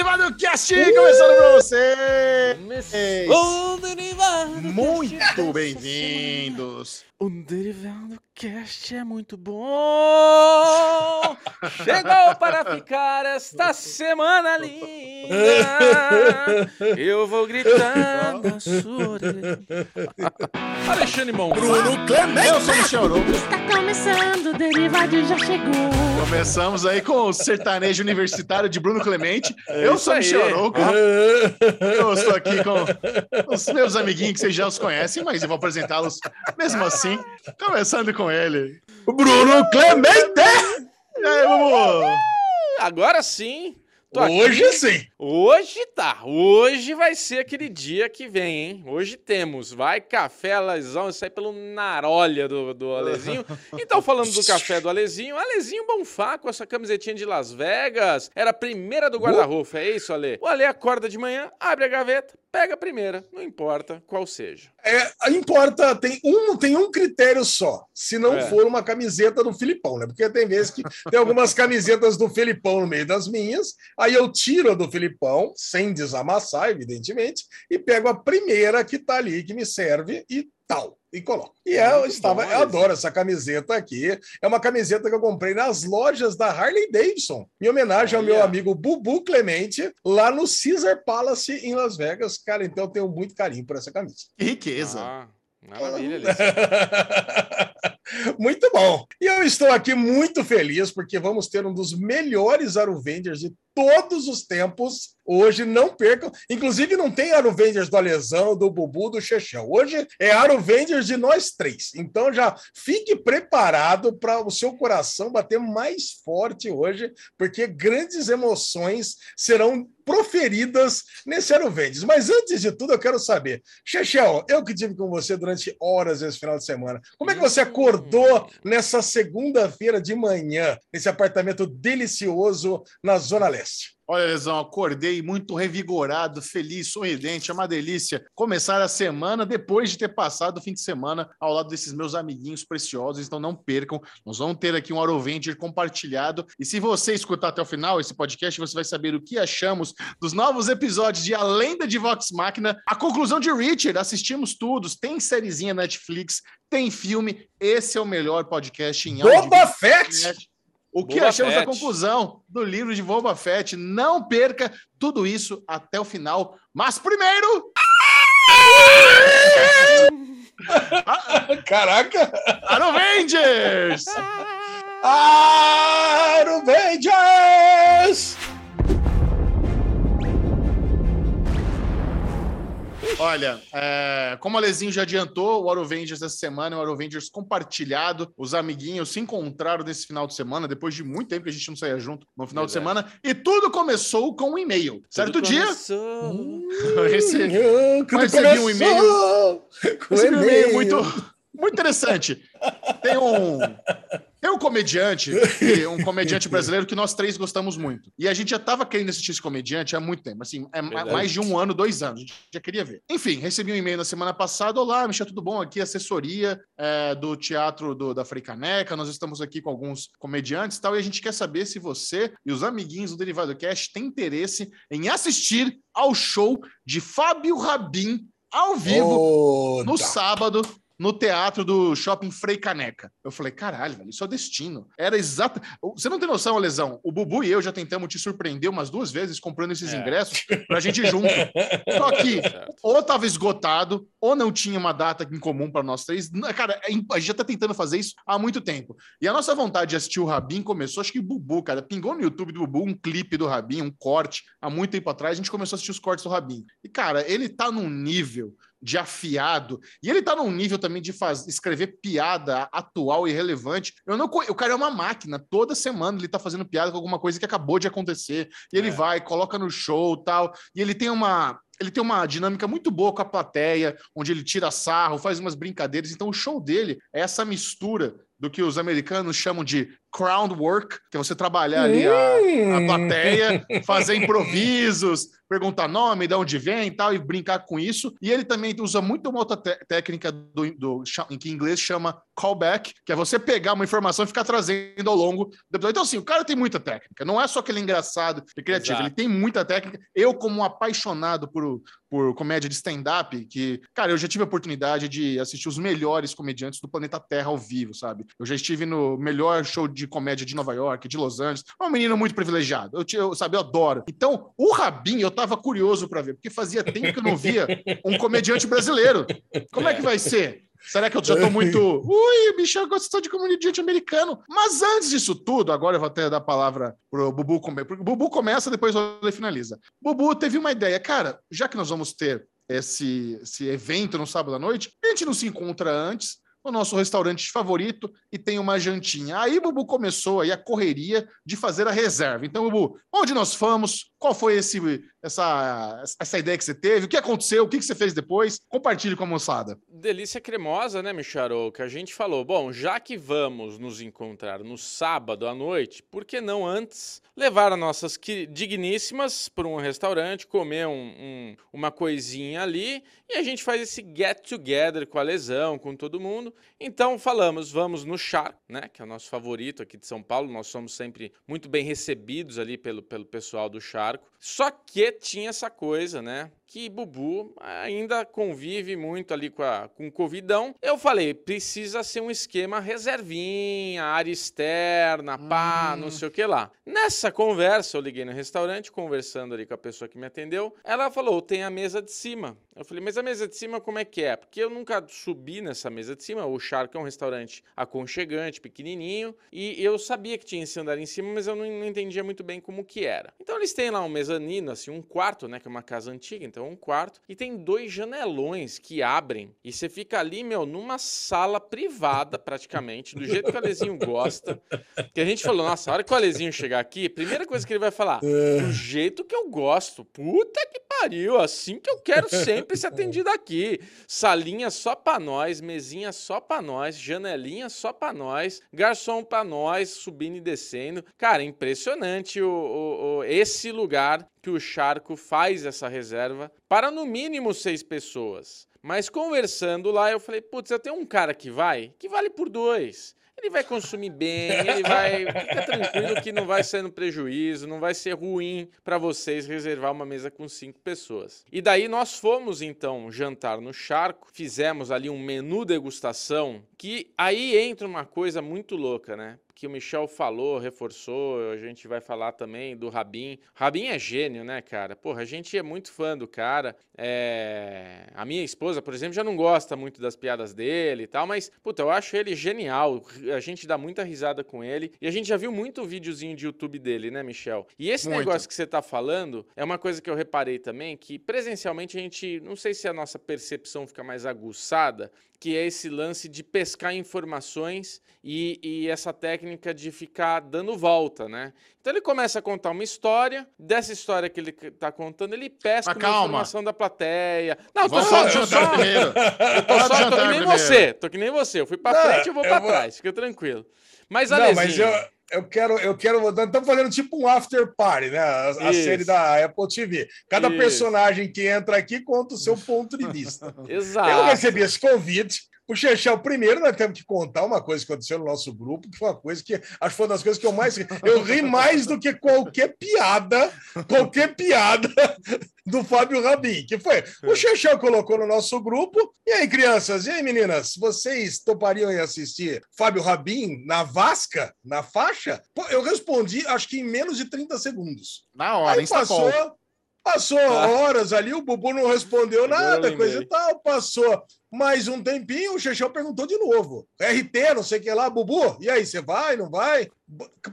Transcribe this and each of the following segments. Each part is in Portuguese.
Derivado Cast começando pra você! O Derivado Muito bem-vindos! O Derivado Cast é muito bom! Chegou para ficar esta semana linda! Eu vou gritar na sua orelha. Alexandre Mão. Bruno Clemente! Eu sou o Michel Arouca. Está começando, o Derivado já chegou. Começamos aí com o sertanejo universitário de Bruno Clemente. É Eu sou o Michel. Arouca. Eu estou aqui com os meus amiguinhos que vocês já os conhecem, mas eu vou apresentá-los mesmo assim. Começando com ele. Bruno Clemente! E aí, Bubu? Agora sim. Tô aqui. Hoje sim. Hoje tá. Hoje vai ser aquele dia que vem, hein? Hoje temos. Vai café Alesão, isso aí pelo narolha do, do Alezinho. Então, falando do café do Alezinho, Alezinho Bonfá com essa camisetinha de Las Vegas. Era a primeira do guarda-roupa, é isso, Ale? O Ale acorda de manhã, abre a gaveta, pega a primeira, não importa qual seja. É, importa, tem um, tem um critério só. Se não É. for uma camiseta do Filipão, né? Porque tem vezes que tem algumas camisetas do Filipão no meio das minhas, aí eu tiro a do Filipão, sem desamassar, evidentemente, e pego a primeira que tá ali, que me serve e tal. E coloco. E eu Muito estava, bom, eu adoro essa camiseta aqui. É uma camiseta que eu comprei nas lojas da Harley Davidson, em homenagem ao meu amigo Bubu Clemente, lá no Caesar Palace em Las Vegas. Cara, então eu tenho muito carinho por essa camisa. Que riqueza. Ah, maravilha. Muito bom. E eu estou aqui muito feliz porque vamos ter um dos melhores Aruvengers de todos os tempos. Hoje não percam. Inclusive, não tem Aruvengers do Alesão, do Bubu, do Chechão. Hoje é Aruvengers de nós três. Então já fique preparado para o seu coração bater mais forte hoje, porque grandes emoções serão proferidas nesse Aruvengers. Mas antes de tudo, eu quero saber, Chechel, eu que tive com você durante horas esse final de semana, como é que você acordou nessa segunda-feira de manhã, nesse apartamento delicioso na Zona Leste? Olha, Lesão, acordei muito revigorado, feliz, sorridente. É uma delícia começar a semana depois de ter passado o fim de semana ao lado desses meus amiguinhos preciosos. Então não percam, nós vamos ter aqui um Arovenger compartilhado. E se você escutar até o final esse podcast, você vai saber o que achamos dos novos episódios de A Lenda de Vox Machina, a conclusão de Richard. Assistimos todos, tem sériezinha Netflix, tem filme. Esse é o melhor podcast em áudio. Boba Fett! O que Boba achamos da Fett. conclusão do livro de Boba Fett? Não perca tudo isso até o final. Mas primeiro, Caraca! Arovengers! Aruvengers! Olha, é, como a Lezinho já adiantou, o Arovengers essa semana é o Arovengers compartilhado. Os amiguinhos se encontraram nesse final de semana, depois de muito tempo que a gente não saía junto no final de semana. E tudo começou com um e-mail. Certo Tudo dia, começou. eu recebi, recebi um e-mail. recebi um e-mail e-mail. muito, muito interessante. Tem um, tem um comediante, um comediante brasileiro que nós três gostamos muito. E a gente já estava querendo assistir esse comediante há muito tempo. Assim, é Verdade. mais de um ano, dois anos. A gente já queria ver. Enfim, recebi um e-mail na semana passada. Olá, Michel, tudo bom? Aqui é assessoria é, do Teatro do, da Frei Caneca. Nós estamos aqui com alguns comediantes e tal. E a gente quer saber se você e os amiguinhos do Derivado Cast têm interesse em assistir ao show de Fábio Rabin ao vivo Oh, no tá. sábado no teatro do Shopping Frei Caneca. Eu falei, caralho, velho, isso é o destino. Era exato. Você não tem noção, Lesão? O Bubu e eu já tentamos te surpreender umas duas vezes comprando esses É. ingressos pra gente ir junto. Só que ou tava esgotado, ou não tinha uma data em comum para nós três. Cara, é a gente já tá tentando fazer isso há muito tempo. E a nossa vontade de assistir o Rabin começou, acho que o Bubu, cara, pingou no YouTube do Bubu um clipe do Rabin, um corte, há muito tempo atrás, a gente começou a assistir os cortes do Rabin. E, cara, ele tá num nível de afiado, e ele tá num nível também de faz, escrever piada atual e relevante. Eu não, o cara é uma máquina, toda semana ele tá fazendo piada com alguma coisa que acabou de acontecer, e ele É. vai, coloca no show tal, e ele tem uma ele tem uma dinâmica muito boa com a plateia, onde ele tira sarro, faz umas brincadeiras. Então, o show dele é essa mistura do que os americanos chamam de crowd work, que é você trabalhar ali a, a plateia, fazer improvisos, perguntar nome, de onde vem e tal, e brincar com isso. E ele também usa muito uma outra té- técnica do, do, que em inglês chama callback, que é você pegar uma informação e ficar trazendo ao longo do episódio. Então, assim, o cara tem muita técnica. Não é só aquele engraçado e criativo, Exato. ele tem muita técnica. Eu, como um apaixonado por, por comédia de stand-up, que, cara, eu já tive a oportunidade de assistir os melhores comediantes do planeta Terra ao vivo, sabe? Eu já estive no melhor show de comédia de Nova York, de Los Angeles. É um menino muito privilegiado. Eu, eu sabe, eu adoro. Então, o Rabin, eu tava curioso para ver, porque fazia tempo que eu não via um comediante brasileiro. Como é que vai ser? Será que eu já tô muito. Ui, o Michel gostou de comediante americano. Mas antes disso tudo, agora eu vou até dar a palavra pro Bubu comer. Porque o Bubu começa, depois o Ale finaliza. Bubu teve uma ideia. Cara, já que nós vamos ter esse, esse evento no sábado à noite, a gente não se encontra antes no nosso restaurante favorito e tem uma jantinha. Aí, Bubu começou aí a correria de fazer a reserva. Então, Bubu, onde nós fomos? Qual foi esse, essa, essa ideia que você teve? O que aconteceu? O que você fez depois? Compartilhe com a moçada. Delícia cremosa, né, Micharou? Que a gente falou, bom, já que vamos nos encontrar no sábado à noite, por que não antes levar as nossas digníssimas para um restaurante, comer um- um- uma coisinha ali e a gente faz esse get together com a lesão, com todo mundo. Então falamos, vamos no Char, né, que é o nosso favorito aqui de São Paulo. Nós somos sempre muito bem recebidos ali pelo, pelo pessoal do Charco. Só que tinha essa coisa, né? Que Bubu ainda convive muito ali com, a, com o Covidão. Eu falei, precisa ser um esquema reservinha, área externa, pá, Hum. não sei o que lá. Nessa conversa, eu liguei no restaurante, conversando ali com a pessoa que me atendeu. Ela falou, tem a mesa de cima. Eu falei, mas a mesa de cima como é que é? Porque eu nunca subi nessa mesa de cima. O Charco é um restaurante aconchegante, pequenininho. E eu sabia que tinha esse andar em cima, mas eu não, não entendia muito bem como que era. Então eles têm lá um mezanino, assim, um quarto, né? Que é uma casa antiga, então um quarto. E tem dois janelões que abrem. E você fica ali, meu, numa sala privada, praticamente, do jeito que o Alezinho gosta. Que a gente falou, nossa, a hora que o Alezinho chegar aqui, a primeira coisa que ele vai falar, do jeito que eu gosto. Puta que pariu, assim que eu quero sempre ser atendido aqui. Salinha só pra nós, mesinha só pra nós, janelinha só pra nós, garçom pra nós, subindo e descendo. Cara, impressionante o, o- o- esse lugar que o Charco faz essa reserva para no mínimo seis pessoas. Mas conversando lá, eu falei, putz, eu tenho um cara que vai, que vale por dois. Ele vai consumir bem, ele vai. Fica tranquilo que não vai ser no prejuízo, não vai ser ruim para vocês reservar uma mesa com cinco pessoas. E daí nós fomos então jantar no charco, fizemos ali um menu degustação, que aí entra uma coisa muito louca, né? Que o Michel falou, reforçou, a gente vai falar também do Rabin. Rabin é gênio, né, cara? Porra, a gente é muito fã do cara. É... A minha esposa, por exemplo, já não gosta muito das piadas dele e tal, mas, puta, eu acho ele genial. A gente dá muita risada com ele. E a gente já viu muito videozinho de YouTube dele, né, Michel? E esse Muito. negócio que você tá falando é uma coisa que eu reparei também, que presencialmente a gente, não sei se a nossa percepção fica mais aguçada, que é esse lance de pescar informações e, e essa técnica de ficar dando volta, né? Então ele começa a contar uma história, dessa história que ele tá contando, ele pesca Mas uma informação da plateia. Não, tô Vamos só, tô jantar só, primeiro. eu tô, só, tô que nem primeiro. você, tô que nem você. Eu fui pra Não, frente, eu vou eu pra vou- trás, fica tranquilo. Mas, Não, Alezinho, mas eu, eu quero, eu quero. Estamos fazendo tipo um after party, né? A, a série da Apple TV. Cada Isso. personagem que entra aqui conta o seu ponto de vista. exato. Eu recebi esse convite. O Chechel, primeiro nós temos que contar uma coisa que aconteceu no nosso grupo, que foi uma coisa que acho que foi uma das coisas que eu mais. Eu ri mais do que qualquer piada, qualquer piada do Fábio Rabin, que foi. O Chechel colocou no nosso grupo. E aí, crianças, e aí, meninas, vocês topariam em assistir Fábio Rabin na Vasca, na faixa? Pô, eu respondi, acho que em menos de 30 segundos. Na hora, Aí passou, passou Tá. horas ali, o Bubu não respondeu nada, coisa e tal, passou mais um tempinho, o Chechel perguntou de novo. RT, não sei o que lá, Bubu, e aí, você vai, não vai?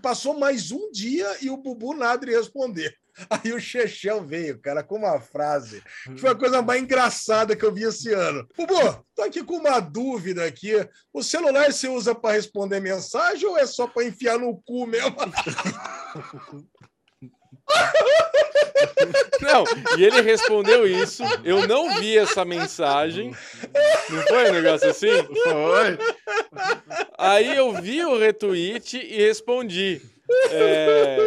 Passou mais um dia e o Bubu nada de responder. Aí o Chechel veio, cara, com uma frase que foi a coisa mais engraçada que eu vi esse ano. Bubu, tô aqui com uma dúvida aqui. O celular você usa para responder mensagem ou é só para enfiar no cu mesmo? Não, e ele respondeu isso. Eu não vi essa mensagem. Não foi um negócio assim? Foi. Aí eu vi o retweet e respondi. É,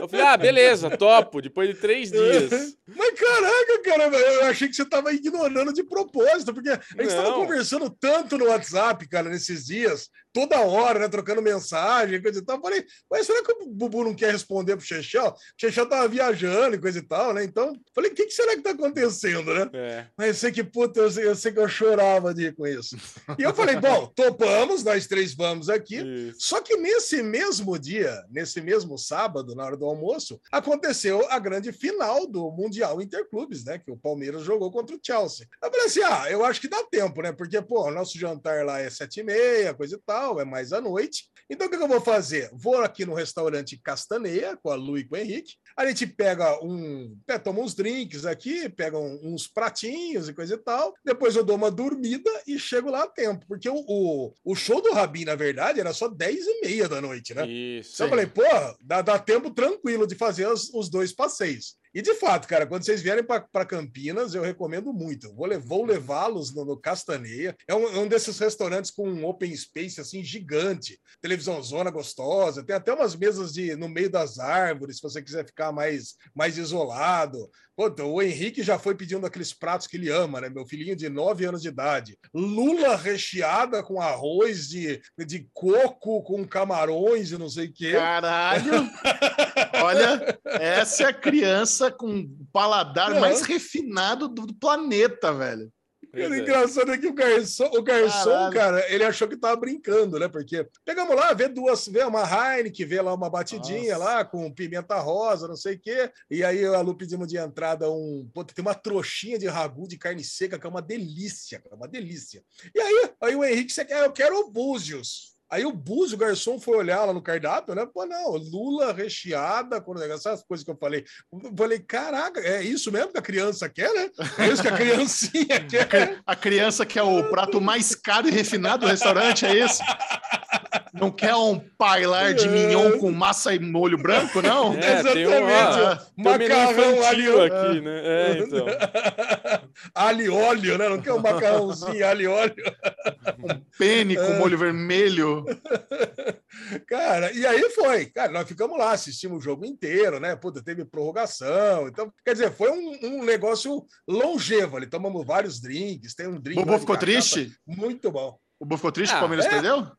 eu falei, ah, beleza, topo, depois de três dias. Mas caraca, cara, eu achei que você tava ignorando de propósito, porque a gente estava Não. conversando tanto no WhatsApp, cara, nesses dias, toda hora, né, trocando mensagem, coisa e tal. Falei, mas será que o Bubu não quer responder pro Chechel? O Chechel tava viajando e coisa e tal, né? Então, falei, o que, que será que tá acontecendo, né? É. Mas eu sei que, puta, eu sei, eu sei que eu chorava de com isso. E eu falei, bom, topamos, nós três vamos aqui. Isso. Só que nesse mesmo dia, nesse mesmo sábado, na hora do almoço, aconteceu a grande final do Mundial Interclubes, né? Que o Palmeiras jogou contra o Chelsea. Eu falei assim: ah, eu acho que dá tempo, né? Porque, pô, nosso jantar lá é sete e meia, coisa e tal, é mais à noite. Então, o que eu vou fazer? Vou aqui no restaurante Castaneia, com a Lu e com o Henrique. A gente pega um. é, Toma uns drinks aqui, pega um- uns pratinhos e coisa e tal. Depois eu dou uma dormida e chego lá a tempo. Porque o, o, o show do Rabin, na verdade, era só 10 e meia da noite, né? Isso. Então eu falei, pô, dá, dá tempo tranquilo de fazer os, os dois passeios. E de fato, cara, quando vocês vierem para Campinas, eu recomendo muito. Vou, le- vou levá-los no, no Castaneia. É um, é um desses restaurantes com um open space assim gigante, televisão zona gostosa. Tem até umas mesas de no meio das árvores, se você quiser ficar mais, mais isolado. Puta, o Henrique já foi pedindo aqueles pratos que ele ama, né? Meu filhinho de 9 anos de idade. Lula recheada com arroz de, de coco, com camarões e não sei o quê. Caralho! Olha, essa é a criança com o paladar Não. mais refinado do, do planeta, velho. Pois O é. engraçado é que o garçom, o garçom, Caralho. cara, ele achou que tava brincando, né? Porque pegamos lá, vê duas, vê uma Heineken, vê lá uma batidinha Nossa. lá com pimenta rosa, não sei o quê. E aí a Lu pedimos de entrada um. Pô, tem uma trouxinha de ragu de carne seca, que é uma delícia, cara, uma delícia. E aí, aí o Henrique, você quer, eu quero o Búzios. Aí o Búzio, o garçom, foi olhar lá no cardápio, né? Pô, não, lula recheada, essas coisas que eu falei. Eu falei, caraca, é isso mesmo que a criança quer, né? É isso que a criancinha quer. A criança quer o prato mais caro e refinado do restaurante, é isso? Não quer um pailar de mignon com massa e molho branco, não? É, um, Exatamente. ó, tem um Macarrão ali, aqui, né? É, então. alho óleo, né? Não quer um macarrãozinho alho e óleo. Pene com molho vermelho. Cara, e aí foi. Cara, nós ficamos lá, assistimos o jogo inteiro, né? Puta, teve prorrogação. Então, quer dizer, foi um, um negócio longevo ali. Tomamos vários drinks, tem um drink. Bobo lá de ficou triste? Muito bom. O Bobo ficou triste que Ah, o Palmeiras é? perdeu?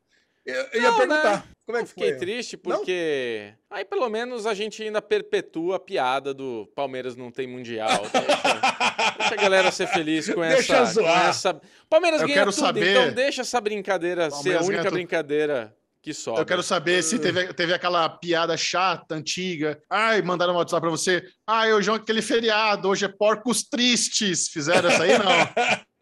Eu, eu ia Não, perguntar, né? como é Eu que fiquei foi? triste Não? porque aí pelo menos a gente ainda perpetua a piada do Palmeiras não tem mundial. Deixa, deixa a galera ser feliz com essa. Deixa zoar. Com essa... Palmeiras Eu ganha quero tudo, saber- então deixa essa brincadeira ser a Palmeiras única brincadeira que sobra. Eu quero saber se teve, teve aquela piada chata, antiga. Ai, mandaram um WhatsApp pra você. Ai, hoje é aquele feriado, hoje é porcos tristes. Fizeram essa aí? Não.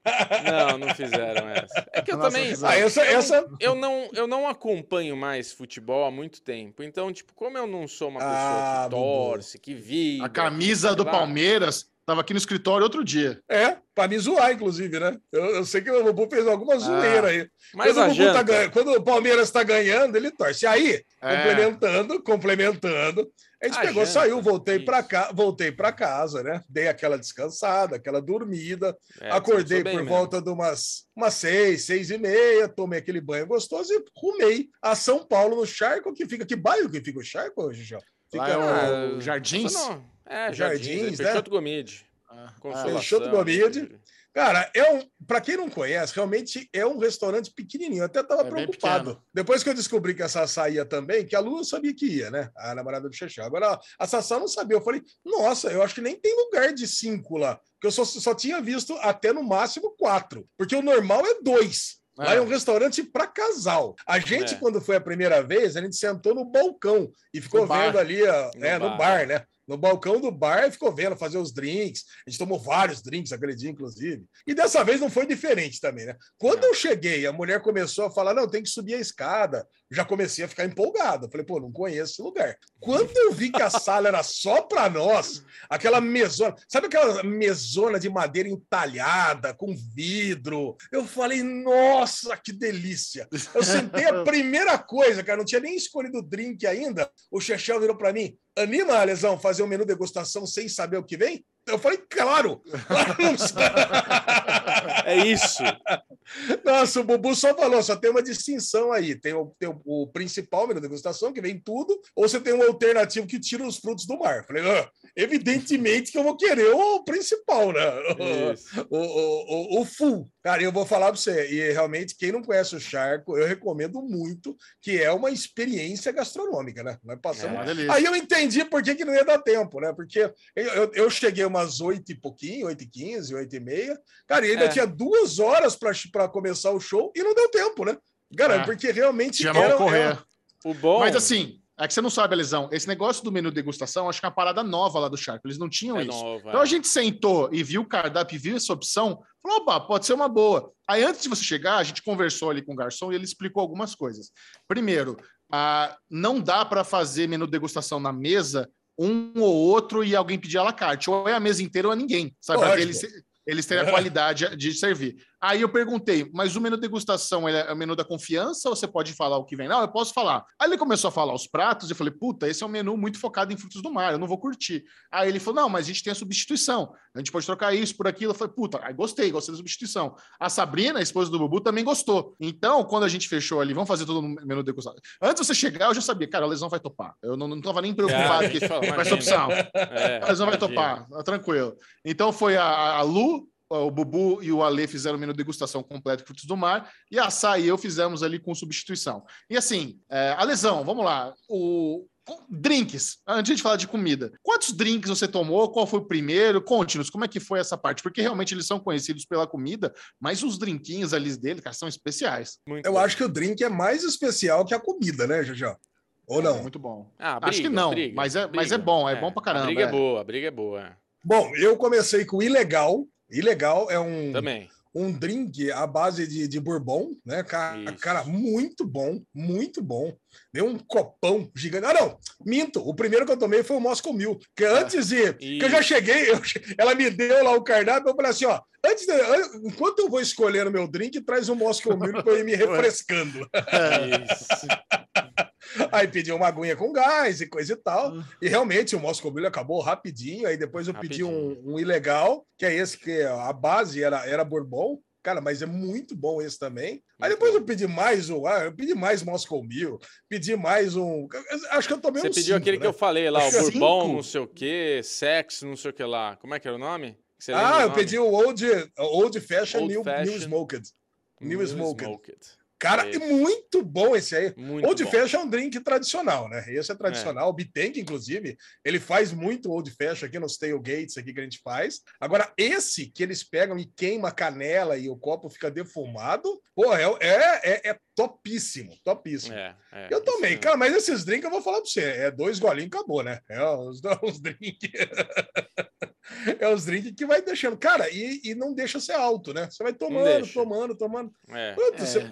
Não, não fizeram essa. É que eu Nossa, também. Ah, essa, essa... Eu não, eu não acompanho mais futebol há muito tempo. Então, tipo, como eu não sou uma pessoa Ah, que Bubu. torce, que vive. A camisa do Palmeiras tava aqui no escritório outro dia. É, pra me zoar, inclusive, né? Eu, eu sei que o Bubu fez alguma zoeira aí. Mas quando, o Bubu tá ganhando- quando o Palmeiras tá ganhando, ele torce. Aí, É. complementando, complementando, a gente A pegou, janta, saiu, voltei para cá, voltei para casa, né? Dei aquela descansada, aquela dormida, é, acordei por mesmo. volta de umas, umas seis, seis e meia, tomei aquele banho gostoso e rumei a São Paulo no Charco, que fica que bairro que fica o Charco hoje, João? Lá Fica é o Ah, Jardins? Não- É, Jardins, Jardins, né? Peixoto Gomide. Ah, Consolação. Peixoto Gomide. Cara, é um, para quem não conhece, realmente é um restaurante pequenininho. Eu até estava É preocupado. Depois que eu descobri que a Sassá ia também, que a Lu eu sabia que ia, né? A namorada do Xexé. Agora a Sassá não sabia. Eu falei, nossa, eu acho que nem tem lugar de cinco lá. Porque eu só, só tinha visto até no máximo quatro. Porque o normal é dois. Lá É. é um restaurante para casal. A gente, É. quando foi a primeira vez, a gente sentou no balcão e ficou No bar. vendo ali, ó, No é, no bar. bar, né? No balcão do bar e ficou vendo fazer os drinks. A gente tomou vários drinks aquele dia, inclusive. E dessa vez não foi diferente também, né? Quando eu cheguei, a mulher começou a falar: não, tem que subir a escada. Já comecei a ficar empolgado. Falei, pô, não conheço esse lugar. Quando eu vi que a sala era só para nós, aquela mesona, sabe aquela mesona de madeira entalhada, com vidro? Eu falei, nossa, que delícia! Eu sentei a primeira coisa, cara, não tinha nem escolhido o drink ainda. O Chechel virou para mim: anima, Lesão, fazer um menu degustação sem saber o que vem? Eu falei, claro! É isso. Nossa, o Bubu só falou, só tem uma distinção aí. Tem o, tem o, o principal menu degustação, que vem tudo, ou você tem um alternativo que tira os frutos do mar. Falei, ah, evidentemente que eu vou querer o principal, né? O, o, o, o full. Cara, eu vou falar para você, e realmente, quem não conhece o Charco, eu recomendo muito, que é uma experiência gastronômica, né? Nós passamos. É. Aí eu entendi por que, que não ia dar tempo, né? Porque eu, eu, eu cheguei umas oito e pouquinho, oito e quinze, oito e meia. Cara, e ainda É. tinha duas horas para começar o show e não deu tempo, né? Cara, É. porque realmente Tinha mal correr. era- O bom. Mas assim, é que você não sabe, Lesão, esse negócio do menu degustação, acho que é uma parada nova lá do Shark. Eles não tinham é isso. nova. Então a gente sentou e viu o cardápio viu essa opção, falou, opa, pode ser uma boa. Aí antes de você chegar, a gente conversou ali com o garçom e ele explicou algumas coisas. Primeiro, ah, não dá para fazer menu degustação na mesa um ou outro e alguém pedir à la carte. Ou é a mesa inteira ou é ninguém, sabe? Eles, eles terem a qualidade de servir. Aí eu perguntei, mas o menu degustação é o menu da confiança ou você pode falar o que vem? Não, eu posso falar. Aí ele começou a falar os pratos e eu falei, puta, esse é um menu muito focado em frutos do mar, eu não vou curtir. Aí ele falou, não, mas a gente tem a substituição. A gente pode trocar isso por aquilo. Eu falei, puta, aí gostei, gostei da substituição. A Sabrina, a esposa do Bubu, também gostou. Então, quando a gente fechou ali, vamos fazer todo o menu degustação. Antes de você chegar, eu já sabia, cara, a lesão vai topar. Eu não, não tava nem preocupado É, que, com essa opção. É, A lesão vai topar, tá tranquilo. Então foi a, a Lu, o Bubu e o Ale fizeram o menu degustação completo de frutos do mar, e a Sá e eu fizemos ali com substituição. E assim, é, a lesão, vamos lá. O, drinks, antes de falar de comida. Quantos drinks você tomou? Qual foi o primeiro? Conte-nos, como é que foi essa parte? Porque realmente eles são conhecidos pela comida, mas os drinquinhos ali dele, cara, são especiais. Muito Eu bom. acho que o drink é mais especial que a comida, né, Jajá? Ou É não? muito bom. Ah, Acho que briga, não, briga, mas é- mas briga. é bom, é bom pra caramba, A briga é, é. boa, a briga é boa. Bom, eu comecei com o Ilegal. Ilegal é um, Também. um drink à base de, de bourbon, né? Cara, Isso. cara, muito bom, muito bom. Deu um copão gigante. Ah, não, minto. O primeiro que eu tomei foi o Moscow Mule. Que antes de. Que eu já Isso. cheguei, eu ela me deu lá o cardápio, eu falei assim: ó, antes de, an- enquanto eu vou escolhendo meu drink, traz um Moscow Mule para eu ir me refrescando. Isso. Aí pedi uma aguinha com gás e coisa e tal. E realmente o Moscow Mule acabou rapidinho. Aí depois eu pedi um, um ilegal, que é esse que a base era, era Bourbon. Cara, mas é muito bom esse também. Aí depois eu pedi mais um, ah, eu pedi mais Moscow Mule, pedi mais um. Acho que eu tomei Você uns pediu cinco, aquele né? que eu falei lá, o Acho é Bourbon, cinco. não sei o quê, sexo, não sei o que lá. Como é que era o nome? Você Ah, o eu nome? pedi o Old, old Fashion Old New, New Fashion. Smoked. New Smoked. Cara, é muito bom esse aí. Muito Old bom. Fashion é um drink tradicional, né? Esse é tradicional. O Bitenk, inclusive, ele faz muito Old Fashion aqui nos tailgates aqui que a gente faz. Agora, esse que eles pegam e queima a canela e o copo fica defumado, pô, é, é, é, é topíssimo, topíssimo. É, é, Eu tomei, isso cara, mas esses drinks eu vou falar pra você, é dois golinhos acabou, né? É os, os drinks. É os drinks que vai deixando. Cara, e, e não deixa ser alto, né? Você vai tomando, tomando, tomando. É. Puta, É. você-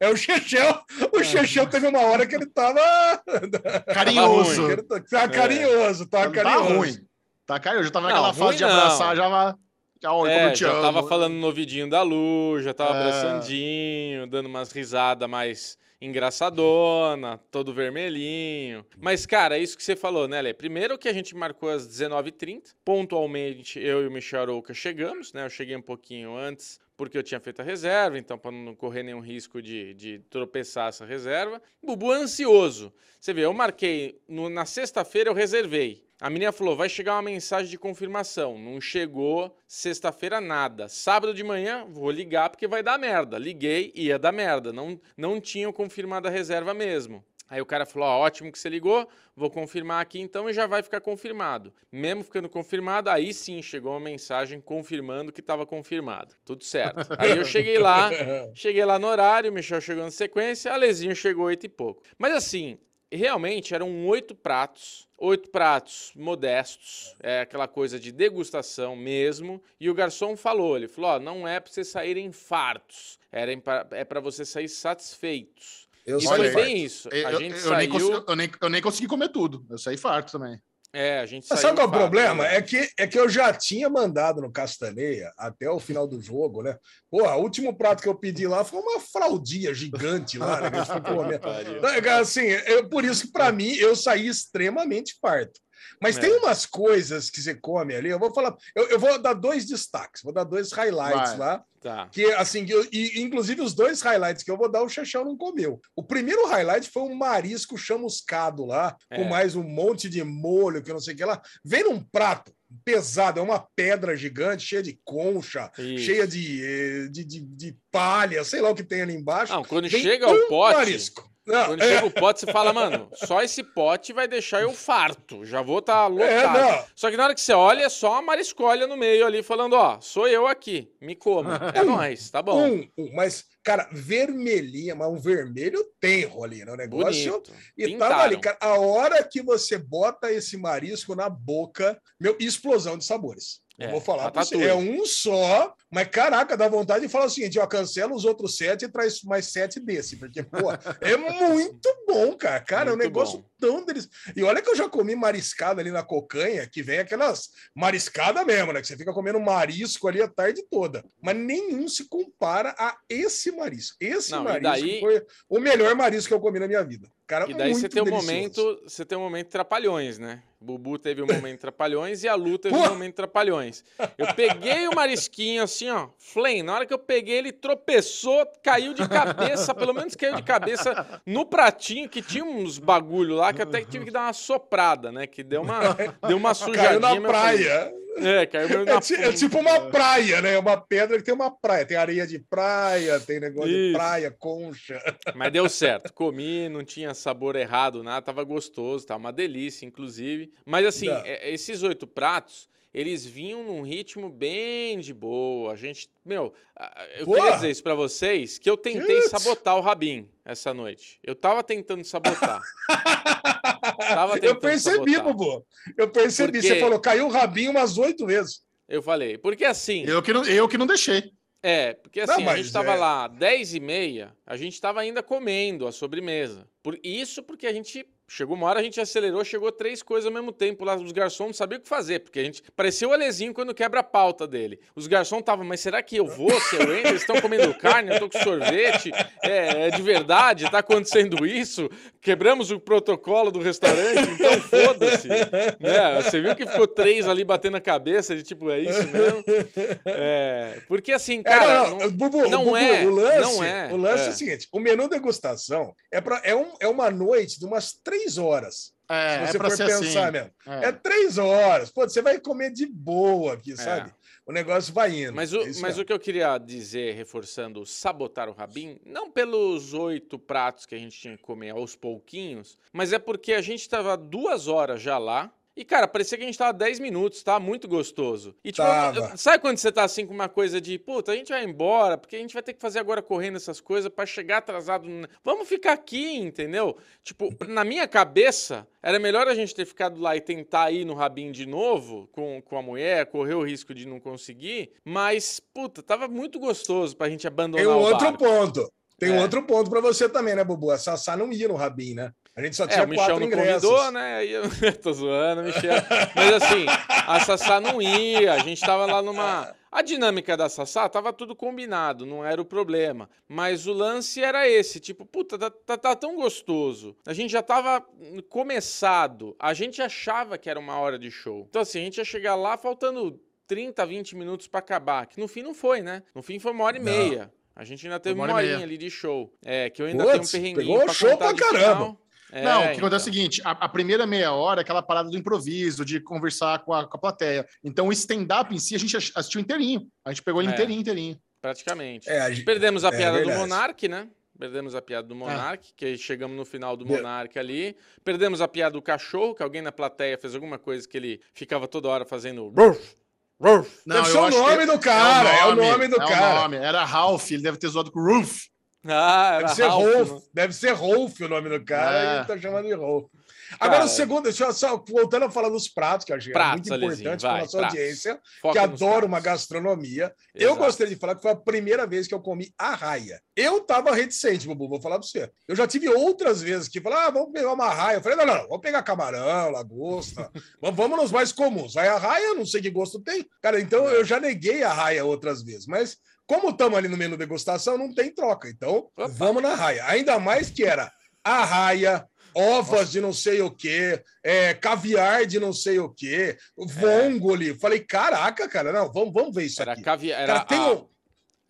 É o Chechel. O Chechel teve uma hora que ele tava. Carinhoso. que ele tá, tá carinhoso, tá Tá carinhoso. ruim. Tá carinhoso. Já tava Não, naquela fase de não. abraçar, já vai. Já, como É, já amo. tava falando no ouvidinho da Lu, já tava É. abraçandinho, dando umas risadas mais engraçadona, todo vermelhinho. Mas, cara, é isso que você falou, né, Lê? Primeiro que a gente marcou às 19h30, pontualmente eu e o Michel Arouca chegamos, né? Eu cheguei um pouquinho antes porque eu tinha feito a reserva, então para não correr nenhum risco de, de tropeçar essa reserva. Bubu é ansioso. Você vê, eu marquei, no- na sexta-feira eu reservei. A menina falou, vai chegar uma mensagem de confirmação. Não chegou sexta-feira nada. Sábado de manhã, vou ligar porque vai dar merda. Liguei, ia dar merda. Não, não tinham confirmado a reserva mesmo. Aí o cara falou, ó, ótimo que você ligou, vou confirmar aqui então e já vai ficar confirmado. Mesmo ficando confirmado, aí sim chegou uma mensagem confirmando que estava confirmado. Tudo certo. Aí eu cheguei lá, cheguei lá no horário, o Michel chegou na sequência, a Lezinho chegou oito e pouco. Mas assim, realmente eram oito pratos, oito pratos modestos, é aquela coisa de degustação mesmo. E o garçom falou, ele falou, ó, não é para você sair em fartos, era é para você sair satisfeitos. Eu E foi bem isso. Eu, a eu- gente eu saiu... nem consegui, eu, nem, eu nem consegui comer tudo. Eu saí farto também. É, a gente Mas saiu sabe qual é o problema? É que, é que eu já tinha mandado no Castaneia até o final do jogo, né? Porra, o último prato que eu pedi lá foi uma fraldinha gigante lá, né? que a gente foi comer. Então, Assim, é por isso que para mim eu saí extremamente farto. Mas É. tem umas coisas que você come ali, eu vou falar, eu, eu vou dar dois destaques, vou dar dois highlights Vai. lá. Tá. Que assim, eu- e, inclusive os dois highlights que eu vou dar, o Xaxão não comeu. O primeiro highlight foi um marisco chamuscado lá, É. com mais um monte de molho, que eu não sei o que lá. Vem num prato pesado, é uma pedra gigante, cheia de concha, Isso. cheia de, eh, de, de, de palha, sei lá o que tem ali embaixo. Não, quando Vem chega ao um pote, Marisco. Não, quando é, chega o pote, você fala, mano, só esse pote vai deixar eu farto. Já vou estar é, lotado. não. Só que na hora que você olha, é só uma mariscolha no meio ali, falando, ó, sou eu aqui, me coma. É nóis, tá bom. Um, um, mas, cara, vermelhinha, mas um vermelho tenro ali, né? O negócio. Bonito. E Pintaram. tava ali, cara. A hora que você bota esse marisco na boca, meu, explosão de sabores. Eu É, vou falar pra você. É um só, mas caraca, dá vontade de falar o seguinte: ó, cancela os outros sete e traz mais sete desse, porque, pô, é muito bom, cara. Cara, é um negócio bom. tão delicioso. E olha que eu já comi mariscada ali na cocanha, que vem aquelas mariscada mesmo, né? Que você fica comendo marisco ali a tarde toda. Mas nenhum se compara a esse marisco. Esse Não, marisco daí- foi o melhor marisco que eu comi na minha vida. Cara, E daí você tem um momento, você tem um momento trapalhões, né? Bubu teve um momento trapalhões e a Lu teve um momento trapalhões. Eu peguei o marisquinho assim, ó, flame. Na hora que eu peguei, ele tropeçou, caiu de cabeça, pelo menos caiu de cabeça no pratinho, que tinha uns bagulho lá que até tive que dar uma soprada, né? Que deu uma, deu uma sujadinha. Caiu na eu falei, praia. É, caiu meio É, na ti- é tipo uma praia, né? Uma pedra que tem uma praia. Tem areia de praia, tem negócio de Isso. praia, concha. Mas deu certo. Comi, não tinha sabor errado, nada, tava gostoso, tá uma delícia, inclusive. Mas assim, Não. é- esses oito pratos, eles vinham num ritmo bem de boa. A gente, meu, eu Boa. queria dizer isso pra vocês, que eu tentei sabotar o Rabin essa noite. Eu tava tentando sabotar. Tava Eu percebi, sabotar. Bubu. Eu percebi. Porque- Você falou, caiu o rabinho umas oito vezes. Eu falei, porque assim, Eu que não, eu que não deixei. É, porque Não, assim, a mas gente tava é- lá 10 e meia, a gente tava ainda comendo a sobremesa. Por isso porque a gente chegou uma hora, a gente acelerou, chegou três coisas ao mesmo tempo lá, os garçons não sabiam o que fazer, porque a gente parecia o Alezinho quando quebra a pauta dele. Os garçons estavam, mas será que eu vou, se eu entro? Eles estão comendo carne, eu tô com sorvete, é, é de verdade, tá acontecendo isso? Quebramos o protocolo do restaurante, então foda-se. Né? Você viu que ficou três ali batendo a cabeça, de tipo, é isso mesmo? É, porque assim, É, cara, não, não- não, Bubu, não Bubu, é, o lance, não é, o lance é. é. o seguinte: o menu degustação é, pra, é, um, é uma noite de umas três horas. É, se é você pra for pensar assim. mesmo. É. É três horas. Pô, você vai comer de boa aqui, sabe? O negócio vai indo. Mas, o, É mas mesmo. o que eu queria dizer, reforçando, sabotar o Rabin, não pelos oito pratos que a gente tinha que comer aos pouquinhos, mas é porque a gente tava duas horas já lá. E, cara, parecia que a gente tava 10 minutos, tá? Muito gostoso. E, tipo, eu- sabe quando você tá assim com uma coisa de, puta, a gente vai embora, porque a gente vai ter que fazer agora correndo essas coisas pra chegar atrasado. n- Vamos ficar aqui, entendeu? Tipo, na minha cabeça, era melhor a gente ter ficado lá e tentar ir no Rabin de novo com, com a mulher, correr o risco de não conseguir, mas, puta, tava muito gostoso pra gente abandonar Tem um o outro barco. ponto. Tem um É. outro ponto pra você também, né, Bubu? A Sassá não ia no Rabin, né? A gente só É, tinha o Michel não ingressos. convidou, né? Eu tô zoando, Michel. Mas assim, a Sassá não ia, a gente tava lá numa. A dinâmica da Sassá tava tudo combinado, não era o problema. Mas o lance era esse, tipo, puta, tá, tá- tá tão gostoso. A gente já tava começado, a gente achava que era uma hora de show. Então assim, a gente ia chegar lá faltando 30, 20 minutos pra acabar, que no fim não foi, né? No fim foi uma hora e Não. meia. A gente ainda teve uma horinha ali de show. É, que eu ainda tenho um perrenguinho pegou pra show pra caramba. final. É, não, o que acontece é então. o seguinte: a, a primeira meia hora é aquela parada do improviso, de conversar com a, com a plateia. Então, o stand-up em si, a gente assistiu inteirinho. A gente pegou ele É. inteirinho, inteirinho. Praticamente. É, a gente- Perdemos a é piada do. Monark, né? Perdemos a piada do Monark, que chegamos no final do Monark ali. Perdemos a piada do cachorro, que alguém na plateia fez alguma coisa que ele ficava toda hora fazendo. Ruf, ruf. Deve ser o acho nome que do cara, é o nome do é o cara. nome. Era Ralph, ele deve ter zoado com o Roof. Ah, Deve ser Ralph, Rolf, né? deve ser Rolf o nome do cara, e ele tá chamando de Rolf. Agora, Cara, o segundo, deixa eu só voltando a falar dos pratos, que eu achei Pratos, muito importante para vai, nossa pratos. audiência, foca que adora uma gastronomia. Eu Exato. gostaria de falar que foi a primeira vez que eu comi arraia. Eu tava reticente, Bubu, vou falar pra você. Eu já tive outras vezes que falaram, ah, vamos pegar uma arraia. Eu falei, não, não, não, vamos pegar camarão, lagosta. vamos, nos mais comuns. Aí a arraia, eu não sei que gosto tem. Cara, então É. eu já neguei a arraia outras vezes. Mas como estamos ali no menu degustação, não tem troca. Então, Opa. vamos na arraia. Ainda mais que era arraia, ovas de não sei o quê, é, caviar de não sei o quê, vongole. Falei, caraca, cara, não, vamos, vamos ver isso Era aqui. caviar. Era, Cara, a- um-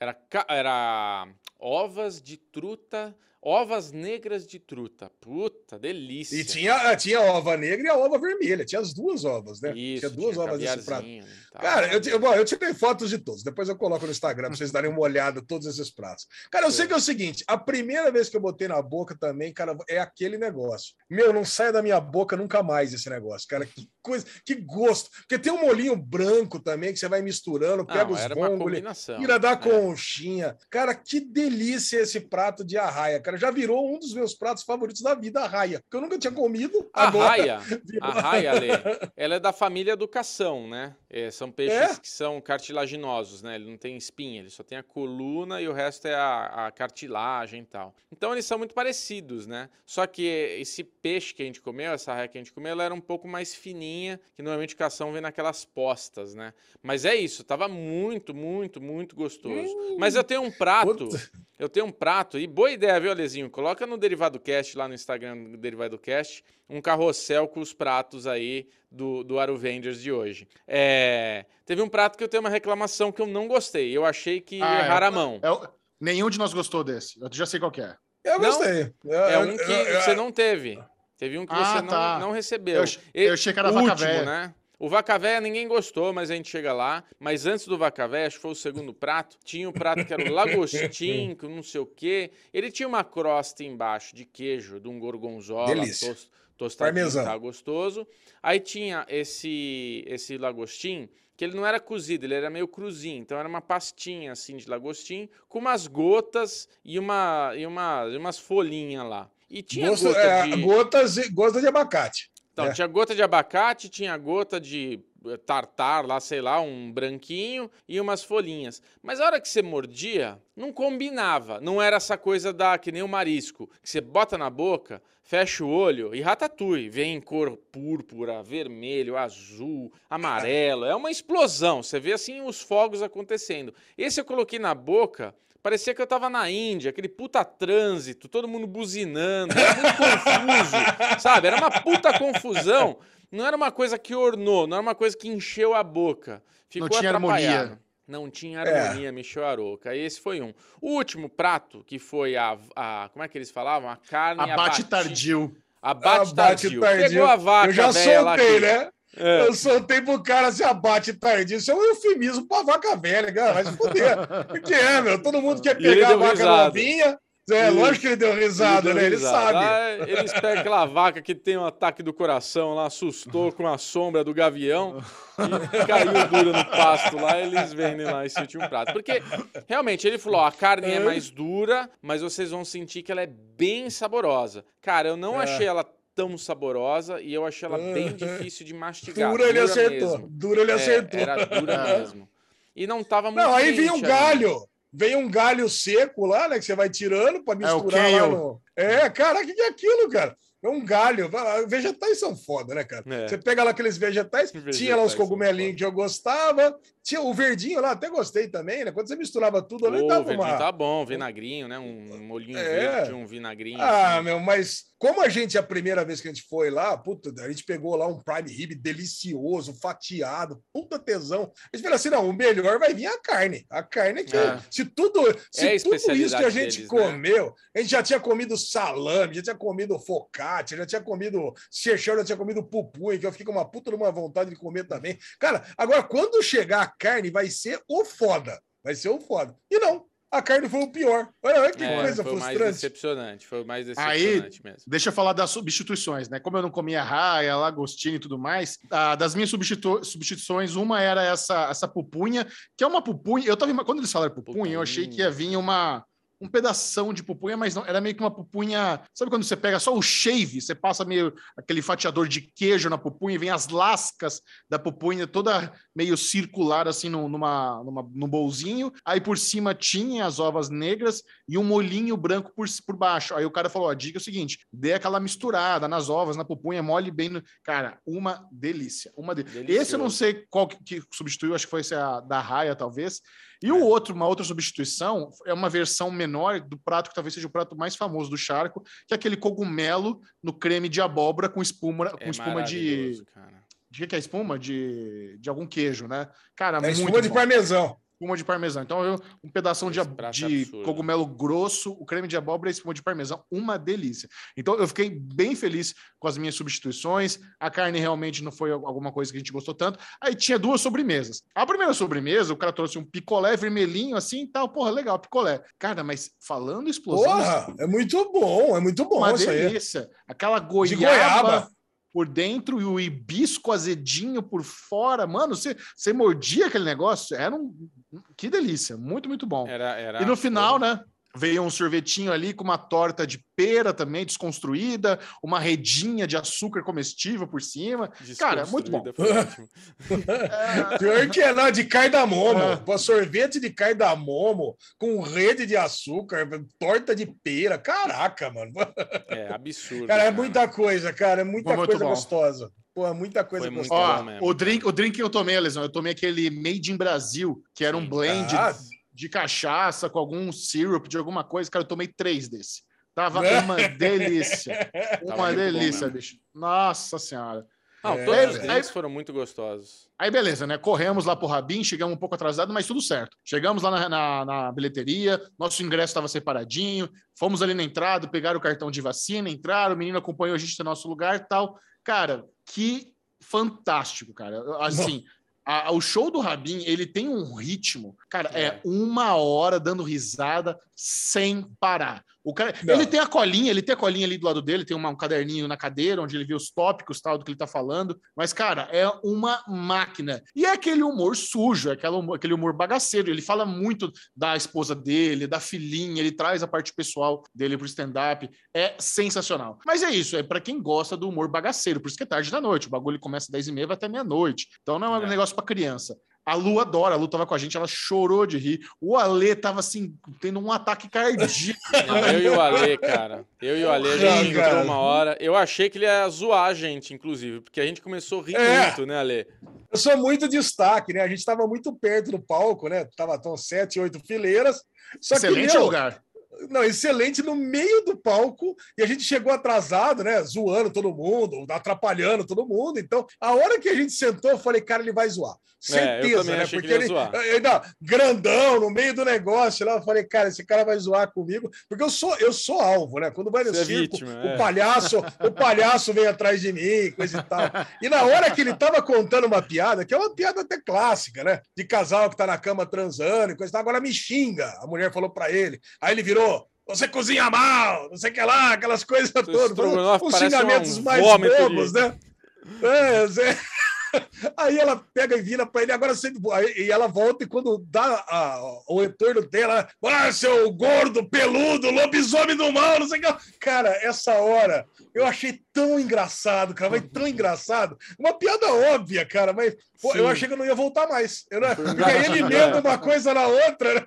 era, ca- era ovas de truta. Ovas negras de truta. Puta, delícia. E tinha, tinha a ova negra e a ova vermelha. Tinha as duas ovas, né? Isso, tinha duas tinha ovas nesse prato. Cara, eu, bom, eu tirei fotos de todos. Depois eu coloco no Instagram pra vocês darem uma olhada todos esses pratos. Cara, eu sei que é o seguinte: a primeira vez que eu botei na boca também, cara, é aquele negócio. Meu, não sai da minha boca nunca mais esse negócio, cara. Que coisa, que gosto. Porque tem um molinho branco também que você vai misturando, pega Não, os combinação. tira da É. conchinha. Cara, que delícia esse prato de arraia, cara. Já virou um dos meus pratos favoritos da vida, arraia. Que eu nunca tinha comido. A agora raia, virou- a raia, Ale, ela é da família do cação, né? É, são peixes É? que são cartilaginosos, né? Ele não tem espinha, ele só tem a coluna e o resto é a, a cartilagem e tal. Então eles são muito parecidos, né? Só que esse peixe que a gente comeu, essa raia que a gente comeu, ela era um pouco mais fininha, que normalmente o cação vem naquelas postas, né? Mas é isso, tava muito, muito, muito gostoso. Mas eu tenho um prato, Puta. eu tenho um prato, e boa ideia, viu, Alezinho? Coloca no Derivado Cast, lá no Instagram do Derivado Cast, um carrossel com os pratos aí do, do Aruvenders de hoje. É, teve um prato que eu tenho uma reclamação que eu não gostei. Eu achei que Ah, erraram é. a mão. É nenhum de nós gostou desse. Eu já sei qual que é. Eu Não, gostei. É um que você não teve. Teve um que Ah, você não, tá. não recebeu. Eu, eu achei que era o vaca último, véia. né? O vaca véia ninguém gostou, mas a gente chega lá. Mas antes do vaca véia, acho que foi o segundo prato, tinha o prato que era o lagostim, com não sei o quê. Ele tinha uma crosta embaixo de queijo, de um gorgonzola Delícia. tos- tostadinho, tá gostoso. Aí tinha esse esse lagostim que ele não era cozido, ele era meio cruzinho, então era uma pastinha assim de lagostim com umas gotas e uma e uma e umas folhinhas lá. E tinha Gosto, gota é, de gotas, de- gosta de abacate. então, É. tinha gota de abacate, tinha gota de eh, tartar lá, sei lá, um branquinho e umas folhinhas. Mas a hora que você mordia, não combinava. Não era essa coisa da que nem o marisco, que você bota na boca, fecha o olho e ratatouille. Vem em cor púrpura, vermelho, azul, amarelo. É uma explosão. Você vê assim os fogos acontecendo. Esse eu coloquei na boca. Parecia que eu tava na Índia, aquele puta trânsito, todo mundo buzinando, era muito confuso, sabe? Era uma puta confusão. Não era uma coisa que ornou, não era uma coisa que encheu a boca. Ficou tinha atrapalhado. harmonia. Não tinha É. harmonia, encheu a boca. Esse foi um. O último prato, que foi a, a- Como é que eles falavam? A carne Abate abati- tardio. Abate, Abate tardio. tardio. Pegou a vaca Eu já lá soltei, que- né? É. Eu soltei pro cara se abate tardio. Isso é um eufemismo pra vaca velha, cara. Vai se fuder. O que é, meu? Todo mundo quer E ele pegar a vaca risada. novinha. É, lógico que ele deu risada, Ele né? deu Ele risada. sabe. Ah, eles pegam aquela vaca que tem um ataque do coração lá, assustou com a sombra do gavião e caiu dura no pasto lá, eles vendem lá esse último prato. Porque, realmente, ele falou, ó, a carne é mais dura, mas vocês vão sentir que ela é bem saborosa. Cara, eu não É. achei ela tão saborosa e eu achei ela bem difícil de mastigar. Dura ele acertou. mesmo. Dura ele É, acertou. era dura É. mesmo. E não tava muito Não, aí vem um galho. Vem um galho seco lá, né? Que você vai tirando pra misturar o lá no. É, cara, o que é aquilo, cara? É um galho. Vegetais são foda, né, cara? É. Você pega lá aqueles vegetais, Vegetais tinha lá uns são cogumelinhos que eu gostava, tinha o verdinho lá, até gostei também, né? Quando você misturava tudo ali, Ô, dava o verdinho uma. tá bom, vinagrinho, né? Um molhinho É. verde, um vinagrinho. Ah, assim. meu, mas como a gente, a primeira vez que a gente foi lá, puta, a gente pegou lá um prime rib delicioso, fatiado, puta tesão. A gente falou assim: não, o melhor vai vir a carne. A carne é que. É. Se tudo, se É tudo isso que a gente deles, né? comeu, a gente já tinha comido salame, já tinha comido focaccia, já tinha comido chechão, já tinha comido pupunha, que eu fiquei com uma puta numa vontade de comer também. Cara, agora quando chegar a carne, vai ser o foda. Vai ser o foda. E não. A carne foi o pior. Olha, olha que É, coisa foi o mais frustrante. decepcionante, foi mais Aí- decepcionante mesmo. Deixa eu falar das substituições, né? Como eu não comia raia, lagostinho e tudo mais, ah, das minhas substitu- substituições, uma era essa, essa pupunha, que é uma pupunha. Eu tava, quando eles falaram pupunha, eu achei que ia vir uma, um pedação de pupunha, mas não, era meio que uma pupunha. Sabe quando você pega só o shave, você passa meio aquele fatiador de queijo na pupunha e vem as lascas da pupunha toda meio circular assim no, numa, numa, num bolzinho. Aí por cima tinha as ovas negras e um molhinho branco por, por baixo. Aí o cara falou: a dica é o seguinte: dê aquela misturada nas ovas, na pupunha, mole bem. No... Cara, uma delícia. Uma de... Esse eu não sei qual que, que substituiu, acho que foi esse a da raia, talvez. E o outro, uma outra substituição, é uma versão menor do prato que talvez seja o prato mais famoso do charco, que é aquele cogumelo no creme de abóbora com espuma, com É espuma de. cara. De que que é espuma? De, de algum queijo, né? Cara, É muito espuma de bom. parmesão. Espuma de parmesão. Então, eu, um pedaço de, é de cogumelo grosso, o creme de abóbora e espuma de parmesão. Uma delícia. Então, eu fiquei bem feliz com as minhas substituições. A carne realmente não foi alguma coisa que a gente gostou tanto. Aí tinha duas sobremesas. A primeira sobremesa, o cara trouxe um picolé vermelhinho assim e tal. Porra, legal, picolé. Cara, mas falando explosão, Porra, é muito bom, é muito bom uma isso aí. delícia. Aquela goiaba, goiaba. por dentro e o hibisco azedinho por fora. Mano, você, você mordia aquele negócio, era um. Que delícia, muito, muito bom. Era, era, e no final, né? Veio um sorvetinho ali com uma torta de pera também desconstruída, uma redinha de açúcar comestível por cima. Cara, muito bom. É, Pior que é lá de cardamomo. É. Sorvete de cardamomo com rede de açúcar, torta de pera. Caraca, mano. É absurdo. Cara, é muita coisa, cara. É muita muito coisa bom. gostosa. Pô, é muita coisa gostosa. ó, o drink, o drink que eu tomei, Lesão, eu tomei aquele Made in Brasil, que era um blend Ah, de cachaça com algum syrup de alguma coisa. Cara, eu tomei três desse. Tava uma delícia. Tava Uma bom delícia, mesmo. bicho. Nossa senhora. Não, É, todos os aí- foram muito gostosos. Aí, beleza, né? Corremos lá pro Rabin, chegamos um pouco atrasado, mas tudo certo. Chegamos lá na, na- na bilheteria, nosso ingresso estava separadinho, fomos ali na entrada, pegaram o cartão de vacina, entraram, o menino acompanhou a gente no nosso lugar e tal. Cara, que fantástico, cara. Assim, a- o show do Rabin, ele tem um ritmo, cara, é, É. uma hora dando risada sem parar. O cara, Não. ele tem a colinha, ele tem a colinha ali do lado dele, tem uma- um caderninho na cadeira onde ele vê os tópicos tal do que ele tá falando, mas cara, é uma máquina. E é aquele humor sujo, é aquela aquele humor bagaceiro. Ele fala muito da esposa dele, da filhinha, ele traz a parte pessoal dele pro stand-up. É sensacional. Mas é isso, é para quem gosta do humor bagaceiro, por isso que é tarde da noite. O bagulho começa às 10 e meia, vai até meia-noite. Então não é um É. negócio para criança. A Lu adora, a Lu tava com a gente, ela chorou de rir. O Ale tava assim, tendo um ataque cardíaco. Eu e o Ale, cara. Eu e o Ale, a cara. entrou uma hora. Eu achei que ele ia zoar a gente, inclusive, porque a gente começou a rir É. muito, né, Ale? Eu sou muito destaque, né? A gente estava muito perto do palco, né? Tava tão sete, oito fileiras. Só Excelente que, meu, lugar. Não, excelente no meio do palco e a gente chegou atrasado, né? Zoando todo mundo, atrapalhando todo mundo. Então, a hora que a gente sentou, eu falei, cara, ele vai zoar. É, Certeza, também né? Porque ele ele, zoar. ainda grandão no meio do negócio lá, eu falei, cara, esse cara vai zoar comigo, porque eu sou eu sou alvo, né? Quando vai no Você é circo, vítima, o é. palhaço, o palhaço vem atrás de mim, coisa e tal. E na hora que ele tava contando uma piada, que é uma piada até clássica, né? De casal que tá na cama transando e coisa e tal, agora me xinga. A mulher falou pra ele. Aí ele virou. Você cozinha mal, não sei o que lá, aquelas coisas todas. Os xingamentos um mais de- bobos, né? É, Zé. Aí ela pega e vira pra ele, agora aí- E ela volta e quando dá a- o retorno dela, ah, seu gordo, peludo, lobisomem do mal, não sei o que. lá." Cara, essa hora eu achei tão engraçado, cara, mas tão engraçado. Uma piada óbvia, cara, mas pô, eu achei que eu não ia voltar mais. Eu não... Porque aí ele emenda é. uma coisa na outra. né?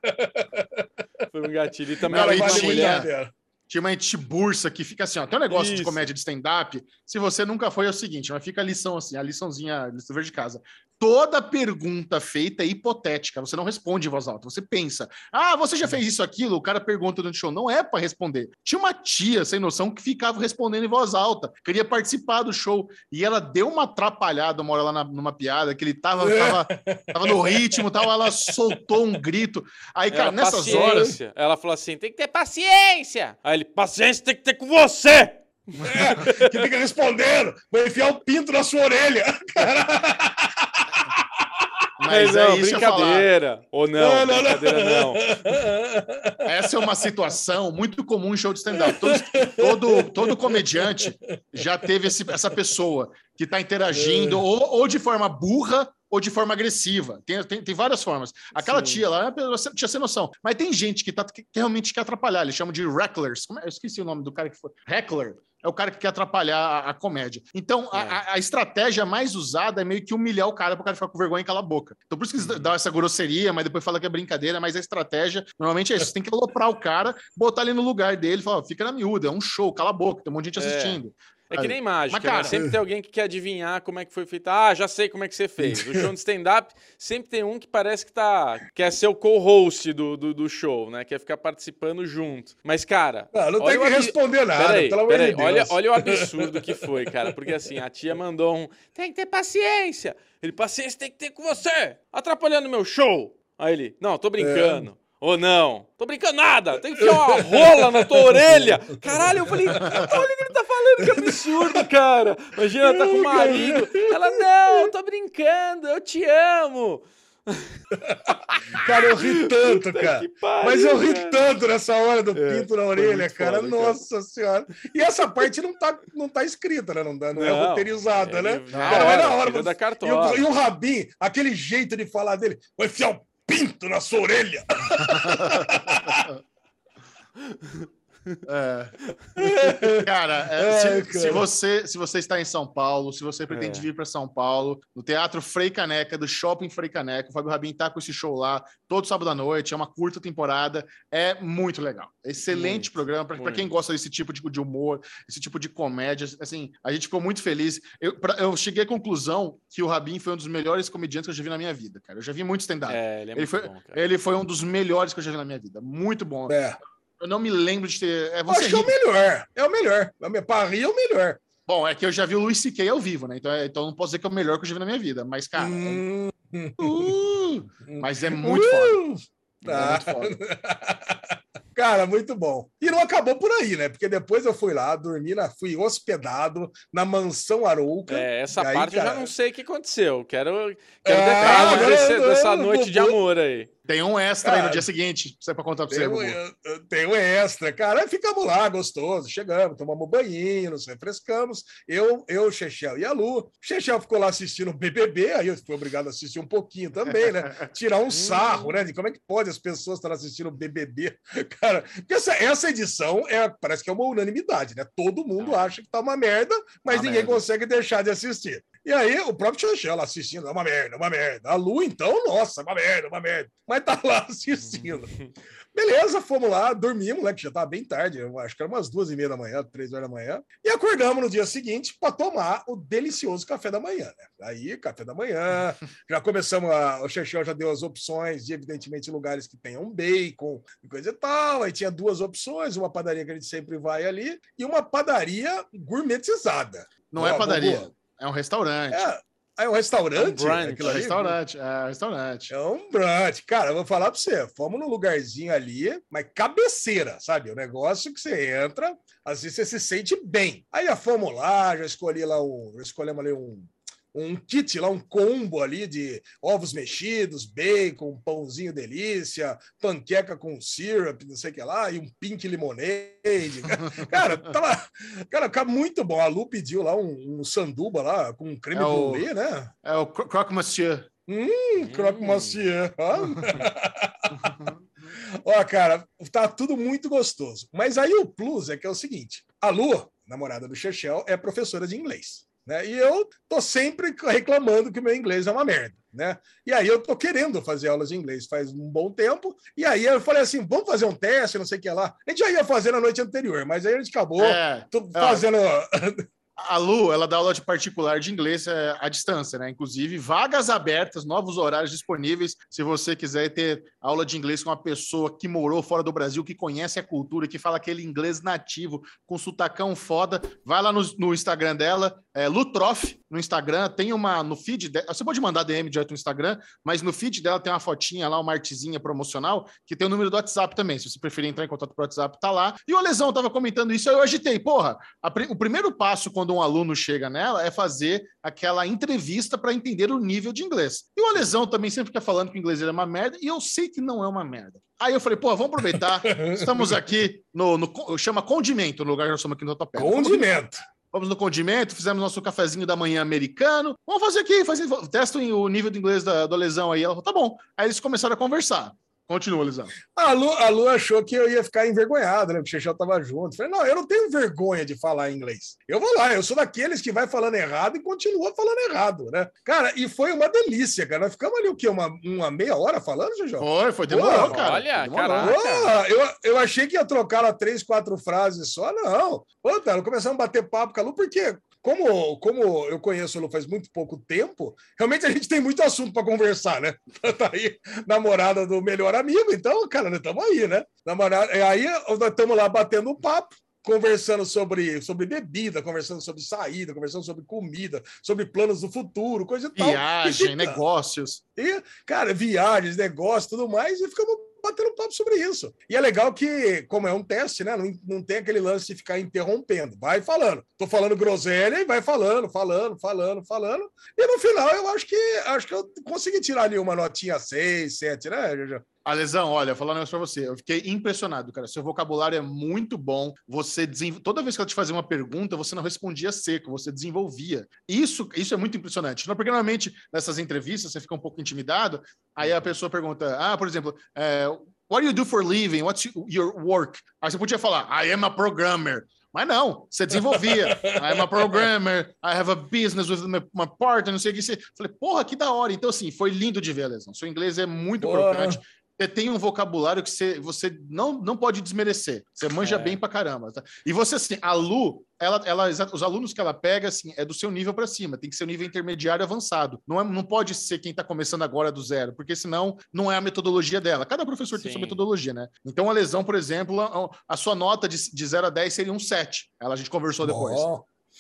Foi um gatilho. E também Não, a uma tinha- uma bursa que fica assim, ó. Tem um negócio de Isso. comédia de stand-up. Se você nunca foi, é o seguinte, mas fica a lição assim, a liçãozinha, a lição verde de casa. Toda pergunta feita é hipotética, você não responde em voz alta, você pensa. Ah, você já fez isso, aquilo? O cara pergunta durante o show, não é para responder. Tinha uma tia sem noção que ficava respondendo em voz alta, queria participar do show, e ela deu uma atrapalhada uma hora lá na- numa piada, que ele tava, tava, tava no ritmo, tal, ela soltou um grito. Aí, cara, Ela, nessas horas. Ela falou assim: tem que ter paciência. Aí ele, paciência tem que ter com você. É, que fica respondendo, vou enfiar o pinto na sua orelha. mas não, é que brincadeira. Ou não, brincadeira não. Essa é uma situação muito comum em show de stand-up. Todos- Todo, todo comediante já teve esse- essa pessoa que está interagindo ou, ou de forma burra ou de forma agressiva. Tem, tem, tem várias formas. Aquela Sim. tia lá, você tinha sem noção. Mas tem gente que, tá, que realmente quer atrapalhar. Eles chamam de hecklers. Como é? Eu esqueci o nome do cara que foi. Heckler. É o cara que quer atrapalhar a, a comédia. Então, a, É. a- a estratégia mais usada é meio que humilhar o cara para o cara ficar com vergonha e calar a boca. Então, por isso que Uhum. eles dão essa grosseria, mas depois fala que é brincadeira. Mas a estratégia, normalmente é isso. Você tem que aloprar o cara, botar ele no lugar dele e falar: fica na miúda, é um show, cala a boca, tem um monte de gente É. assistindo. É que nem mágica, Mas, cara- né? Sempre tem alguém que quer adivinhar como é que foi feito. Ah, já sei como é que você fez. O show de stand-up sempre tem um que parece que tá. quer ser o co-host do, do, do show, né? Quer ficar participando junto. Mas, cara. Ah, não olha tem que responder nada, Peraí, pelo amor peraí, de Deus. olha, olha o absurdo que foi, cara. Porque assim, a tia mandou um. Tem que ter paciência. Ele, paciência tem que ter com você. Atrapalhando meu show. Aí ele, não, tô brincando. Ou não, tô brincando nada, tem que enfiar uma rola na tua orelha. Caralho, eu falei, olha o que ele tá falando, que absurdo, cara. Imagina, ela tá com o marido. Ela, não, eu tô brincando, eu te amo. Cara, eu ri tanto, cara. Que pariu, Mas eu ri cara. tanto nessa hora do É, pinto na orelha, cara. foda, cara. Nossa senhora. E essa parte não tá, não tá escrita, né? Não, dá- não é Não, roteirizada, né? ele- Cara, mas na hora. tira da E cartola. o, e o Rabin, aquele jeito de falar dele, vou enfiar o pinto na sua orelha. É. Cara, é, É, se, cara. se você, se você está em São Paulo, se você pretende É. vir para São Paulo, no Teatro Frei Caneca, do Shopping Frei Caneca, o Fábio Rabin tá com esse show lá todo sábado à noite, é uma curta temporada, é muito legal. Excelente Muito, programa para quem gosta desse tipo de, de humor, esse tipo de comédia, assim, a gente ficou muito feliz. Eu, pra- eu cheguei à conclusão que o Rabin foi um dos melhores comediantes que eu já vi na minha vida, cara. Eu já vi muito stand-up. É, ele é Ele foi- bom. Ele foi um dos melhores que eu já vi na minha vida. Muito bom. É. Eu não me lembro de ter. É, Eu você acho que é o melhor. É o melhor. Parria é o melhor. Bom, é que eu já vi o Luiz C.K. ao vivo, né? Então, é- então não posso dizer que é o melhor que eu já vi na minha vida. Mas, cara, Hum, é- Uh! mas é muito foda. uh, É tá. muito foda. Cara, muito bom. E não acabou por aí, né? Porque depois eu fui lá, dormi, na, fui hospedado na mansão Arouca. É, essa aí, parte eu cara- já não sei o que aconteceu. Quero, quero Ah, detalhes dessa noite de amor aí. Tem um extra aí no Cara, dia seguinte, só pra contar pra você. Um, tem um extra, cara. Ficamos lá, gostoso. Chegamos, tomamos banho, nos refrescamos. Eu, eu, Chechel e a Lu. Chechel ficou lá assistindo o BBB, aí eu fui obrigado a assistir um pouquinho também, né? Tirar um sarro, né? De como é que pode as pessoas estar assistindo o BBB. Cara, porque essa, essa edição é, parece que é uma unanimidade, né? Todo mundo Ah. acha que tá uma merda, mas Uma ninguém merda. consegue deixar de assistir. E aí, o próprio Chechel assistindo, é uma merda, uma merda. A Lu, então, nossa, uma merda, uma merda. Mas tá lá assistindo. Beleza, fomos lá, dormimos, né? Que já tava bem tarde, eu acho que era umas duas e meia da manhã, três horas da manhã. E acordamos no dia seguinte para tomar o delicioso café da manhã, né? Aí, café da manhã, já começamos a. O Chechel já deu as opções de, evidentemente, lugares que tenham bacon e coisa e tal. Aí tinha duas opções: uma padaria que a gente sempre vai ali e uma padaria gourmetizada. Não Ó, é padaria, é um restaurante. É, é um restaurante? É um brunch. É restaurante, é um restaurante. É um brunch. Cara, eu vou falar pra você. Fomos num lugarzinho ali, mas cabeceira, sabe? O negócio que você entra, assim você se sente bem. Aí já fomos lá, já escolhi lá um. Já escolhemos ali um. Um kit lá, um combo ali de ovos mexidos, bacon, pãozinho delícia, panqueca com syrup, não sei o que lá, e um pink lemonade. Cara, tava, cara, fica muito bom. A Lu pediu lá um, um sanduba lá com um creme É né? É o Cro- Croque Monsieur. Hum, croque Hum. macia. Ó, cara, tá tudo muito gostoso. Mas aí o plus é que é o seguinte: a Lu, namorada do Chechel, é professora de inglês. Né? E eu tô sempre reclamando que o meu inglês é uma merda. Né? E aí eu tô querendo fazer aulas de inglês faz um bom tempo. E aí eu falei assim: vamos fazer um teste, não sei o que lá. A gente já ia fazer na noite anterior, mas aí a gente acabou É, tô fazendo. A Lu, ela dá aula de particular de inglês é, à distância, né? Inclusive, vagas abertas, novos horários disponíveis. Se você quiser ter aula de inglês com uma pessoa que morou fora do Brasil, que conhece a cultura, que fala aquele inglês nativo, com sotacão foda, vai lá no, no Instagram dela, é, Lutroff, no Instagram, tem uma no feed dela. Você pode mandar DM direto no Instagram, mas no feed dela tem uma fotinha lá, uma artezinha promocional, que tem o número do WhatsApp também. Se você preferir entrar em contato com o WhatsApp, tá lá. E o Lesão tava comentando isso, eu agitei. Porra, a o primeiro passo quando um aluno chega nela é fazer aquela entrevista para entender o nível de inglês. E o Lesão também sempre fica falando que o inglês é uma merda, e eu sei que não é uma merda. Aí eu falei, pô, vamos aproveitar. Estamos aqui no, no- chama condimento, no lugar que nós estamos aqui no Totopé. Condimento. vamos no condimento, fizemos nosso cafezinho da manhã americano. Vamos fazer aqui, fazer, testem o nível de inglês da, do lesão aí. Ela falou, tá bom. Aí eles começaram a conversar. Continua, Lisão. A Lu, a Lu achou que eu ia ficar envergonhado, né? Porque o Chechel tava junto. Falei, não, eu não tenho vergonha de falar inglês. Eu vou lá, eu sou daqueles que vai falando errado e continua falando errado, né? Cara, e foi uma delícia, cara. Nós ficamos ali o quê? Uma, uma meia hora falando, Chechel? Foi, foi, demorou, Pô, cara. olha, demorou. caraca. Pô, eu, eu achei que ia trocar lá três, quatro frases só, não. Pô, cara, começamos a bater papo com a Lu, porque como, como eu conheço Lu faz muito pouco tempo, realmente a gente tem muito assunto para conversar, né? Tá aí, namorada do melhor amigo, então, cara, nós estamos aí, né? Namorada, e aí nós estamos lá batendo um papo, conversando sobre, sobre bebida, conversando sobre saída, conversando sobre comida, sobre planos do futuro, coisa e tal. Viagem, negócios. e, cara, viagens, negócios, tudo mais, e ficamos batendo papo sobre isso. E é legal que, como é um teste, né? Não, não tem aquele lance de ficar interrompendo. Vai falando. Tô falando groselha e vai falando, falando, falando, falando. E no final eu acho que acho que eu consegui tirar ali uma notinha 6, 7, né, Jojo? A lesão, olha, falando um negócio pra você, eu fiquei impressionado, cara. Seu vocabulário é muito bom. Você desenvol... toda vez que ela te fazia uma pergunta, você não respondia seco, você desenvolvia. Isso, isso é muito impressionante. Não, porque normalmente nessas entrevistas você fica um pouco intimidado. Aí a pessoa pergunta, ah, por exemplo, é, what do you do for living? What's your work? Aí você podia falar, I am a programmer. Mas não, você desenvolvia. I am a programmer, I have a business with my, partner, não sei o que. Você... Falei, porra, que da hora. Então, assim, foi lindo de ver, Lesão. Seu inglês é muito Porra. crocante. Você tem um vocabulário que você, você não, não pode desmerecer. Você manja É. bem pra caramba. tá? E você, assim, a Lu, ela, ela, os alunos que ela pega, assim, é do seu nível para cima. Tem que ser um nível intermediário avançado. Não, é, não pode ser quem está começando agora do zero, porque senão não é a metodologia dela. Cada professor tem Sim. sua metodologia, né? Então, a lesão, por exemplo, a, a sua nota de, de 0 a 10 seria um 7. Ela, a gente conversou depois.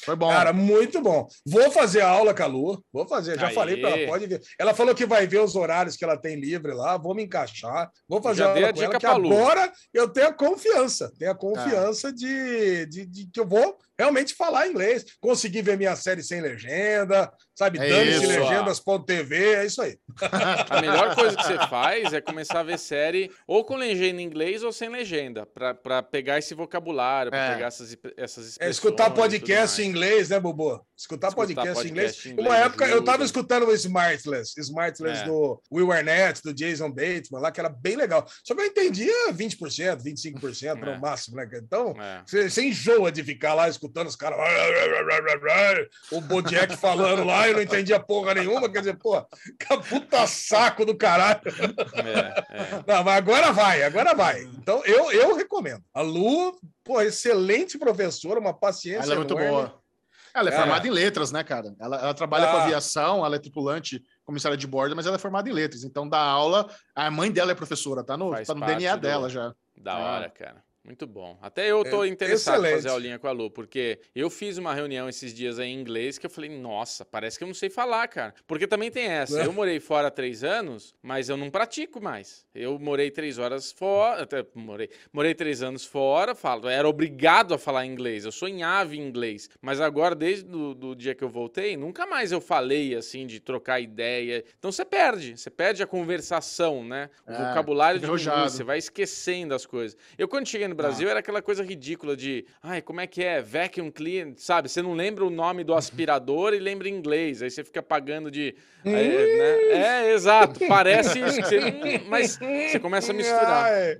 Foi bom. Cara, muito bom. Vou fazer a aula com a Lu. Vou fazer. Já Aí. falei para ela, pode ver. Ela falou que vai ver os horários que ela tem livre lá. Vou me encaixar. Vou fazer Já a dei a aula com ela, que Lu. agora eu tenho a confiança. Tenho a confiança de, de, de que eu vou realmente falar inglês. Conseguir ver minha série sem legenda, sabe? É Dane-se legendas.tv, é isso aí. A melhor coisa que você faz é começar a ver série ou com legenda em inglês ou sem legenda, pra, pra pegar esse vocabulário, pra É. pegar essas, essas É expressões. escutar e podcast em inglês, né, Bobo? Escutar, Escutar podcast, em inglês. podcast em Uma inglês época eu tava escutando o Smartless, Smartless É. do Will Arnett, do Jason Bateman, lá, que era bem legal. Só que eu entendia 20%, 25% no É. máximo, né? Então, É. você, você enjoa de ficar lá escutando os caras. O Bojack falando lá, eu não entendia porra nenhuma. Quer dizer, pô, que puta saco do caralho. É, é. Não, mas agora vai, agora vai. Então, eu, eu recomendo. A Lu, pô, excelente professora, uma paciência. Ela é muito enorme. boa. Ela é Cara. formada em letras, né, cara? Ela, ela trabalha com Ah. aviação, ela é tripulante, comissária de bordo, mas ela é formada em letras. Então, da aula, a mãe dela é professora, tá no, Faz tá no DNA do- dela já. Da Ah. hora, cara. Muito bom. Até eu tô É, interessado em excelente. fazer aulinha com a Lu, porque eu fiz uma reunião esses dias aí em inglês que eu falei, nossa, parece que eu não sei falar, cara. Porque também tem essa. É. Eu morei fora há três anos, mas eu não pratico mais. Eu morei três horas fora. Até morei, morei três anos fora, falo. Era obrigado a falar inglês. Eu sou em em inglês. Mas agora, desde do, do dia que eu voltei, nunca mais eu falei assim de trocar ideia. Então você perde. Você perde a conversação, né? O É, vocabulário diminui, arrojado. você vai esquecendo as coisas. Eu, quando cheguei no Brasil, era aquela coisa ridícula de, ai, como é que é? Vacuum clean, sabe? Você não lembra o nome do aspirador e lembra em inglês. Aí você fica pagando de. É, né? É, exato. Parece isso. que você- mas você começa a misturar. Ai,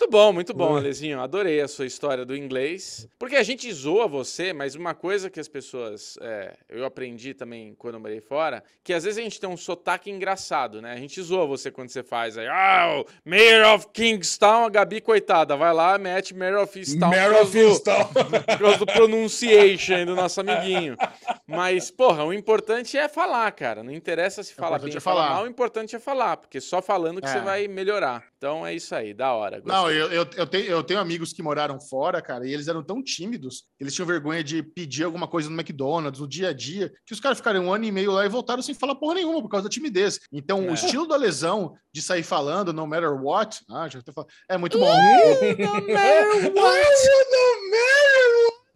Muito bom, muito bom, Alezinho. Adorei a sua história do inglês. Porque a gente zoa você, mas uma coisa que as pessoas. é, eu aprendi também quando eu morei fora, que às vezes a gente tem um sotaque engraçado, né? A gente zoa você quando você faz aí. Ah, o Mayor of Kingstown, a Gabi, coitada, vai lá, mete Mayor of por causa do- Fistal. por causa do pronunciation aí do nosso amiguinho. Mas, porra, o importante é falar, cara. Não interessa se fala bem é fala falar. mal, o importante é falar, porque só falando que É. você vai melhorar. Então é isso aí, da hora. Não, gostei. eu, eu, eu, tenho, eu tenho amigos que moraram fora, cara, e eles eram tão tímidos, eles tinham vergonha de pedir alguma coisa no McDonald's, no dia a dia, que os caras ficaram um ano e meio lá e voltaram sem falar porra nenhuma, por causa da timidez. Então, É. o estilo da lesão, de sair falando, no matter what, ah, já tô falando, é muito bom.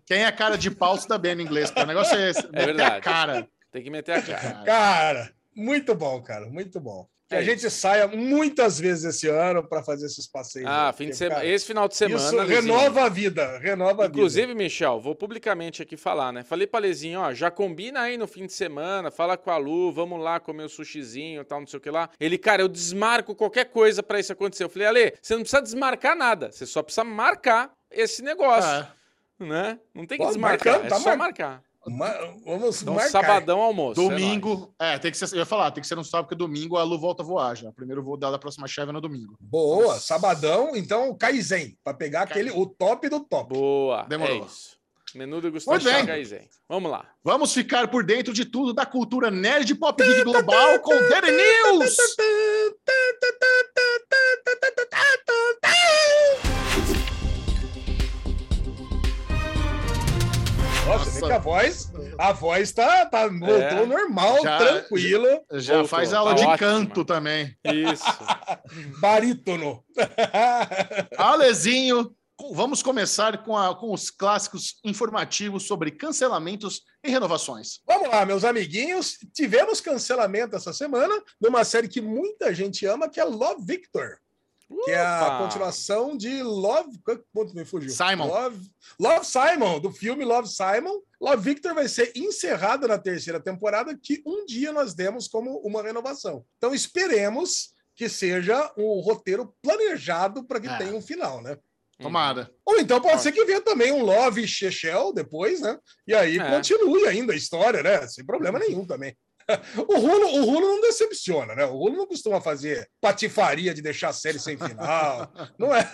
Quem é cara de pau se dá bem no inglês, cara. O negócio é esse. meter a verdade. cara. Tem que meter a cara. Cara, Muito bom, cara, muito bom. Que É a gente saia muitas vezes esse ano para fazer esses passeios. Ah, aí, fim de semana. cara, Esse final de semana. Isso Lezinho. renova a vida, renova a vida. Inclusive, Michel, vou publicamente aqui falar, né? Falei pra Lezinho, ó, já combina aí no fim de semana, fala com a Lu, vamos lá comer o sushizinho e tal, não sei o que lá. Ele, cara, eu desmarco qualquer coisa pra isso acontecer. Eu falei, Ale, você não precisa desmarcar nada, você só precisa marcar esse negócio, Ah, né? Não tem que Pô, desmarcar, marcando, é tá só mar- marcar. Ma- vamos Então, marcar. sabadão almoço. é domingo. É, tem que ser. Eu ia falar, tem que ser no sábado, porque domingo a Lu volta a voar já. O primeiro voo dela da próxima chave é no domingo. Boa, Nossa. sabadão, então Kaizen, para pegar aquele o top do top. Boa, Demorou. é isso. Menu degustação Muito. Kaizen. Vamos lá. Vamos ficar por dentro de tudo da cultura nerd pop geek global com Daily News. Que a voz, a voz tá, tá voltou É. normal, Já- tranquilo, Já Voltou, faz tá aula de ótima. canto também. Isso. barítono. Alezinho, vamos começar com, a- com os clássicos informativos sobre cancelamentos e renovações. Vamos lá, meus amiguinhos. Tivemos cancelamento essa semana de uma série que muita gente ama, que é Love Victor. Que é a continuação de Love. Quanto me fugiu? Simon. Love, Love Simon, do filme Love Simon. Love Victor vai ser encerrado na terceira temporada, que um dia nós demos como uma renovação. Então esperemos que seja um roteiro planejado para que É. tenha um final, né? Tomara. Ou então pode ser que venha também um Love Shechel depois, né? E aí É. continue ainda a história, né? Sem problema nenhum também. O Rulo, o Rulo não decepciona, né? O Rulo não costuma fazer patifaria de deixar a série sem final. Não é,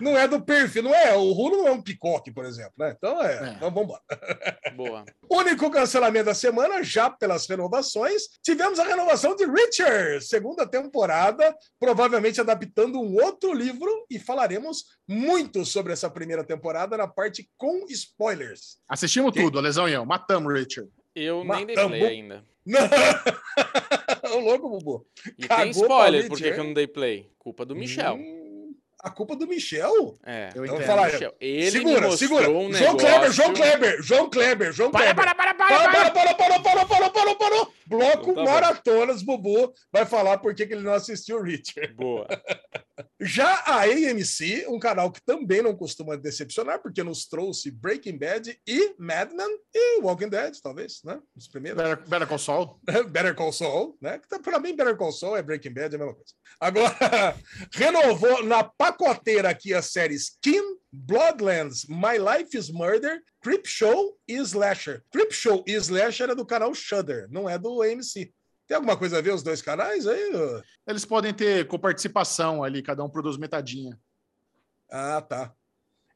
não é do perfil, não é. O Rulo não é um picoque, por exemplo, né? Então é. É. Então vamos embora. Boa. Único cancelamento da semana, já pelas renovações, tivemos a renovação de Richard, segunda temporada, provavelmente adaptando um outro livro, e falaremos muito sobre essa primeira temporada na parte com spoilers. Assistimos tudo, Lesão e eu. Matamos, Richard. Eu nem dei Matamos. Ainda. Ô, louco, Bubu. E Cagou tem spoiler, pra por que Witcher. que eu não dei play? Culpa do Michel. Hum, a culpa do Michel? É. Eu Então entendo. fala aí. Michel. Ele segura, segura. um João. Kleber, João Kleber, João Kleber, João Para, Kleber. para, para, para, Para, para! para, para, para, para, para, para, para. Bloco Então tá. Maratonas, Bubu vai falar por que que ele não assistiu Richard. Boa. Já a AMC, um canal que também não costuma decepcionar, porque nos trouxe Breaking Bad e Mad Men e Walking Dead, talvez, né? Os primeiros. Better, Better Call Saul. Better Call Saul, né? Tá, pra mim, Better Call Saul é Breaking Bad, é a mesma coisa. Agora, renovou na pacoteira aqui as séries Kim, Bloodlands, My Life is Murder, Creep Show e Slasher. Creep Show e Slasher é do canal Shudder, não é do AMC. Tem alguma coisa a ver os dois canais aí? Eles podem ter coparticipação ali, cada um produz metadinha. Ah, tá.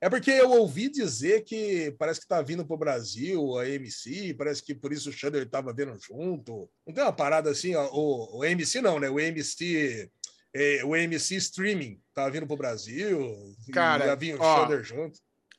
É porque eu ouvi dizer que parece que tá vindo pro Brasil a AMC, parece que por isso o Shudder tava vendo junto. Não tem uma parada assim, ó, o, o AMC não, né? O AMC, é, o AMC Streaming tá vindo pro Brasil. e Cara, já vinha o ó, junto.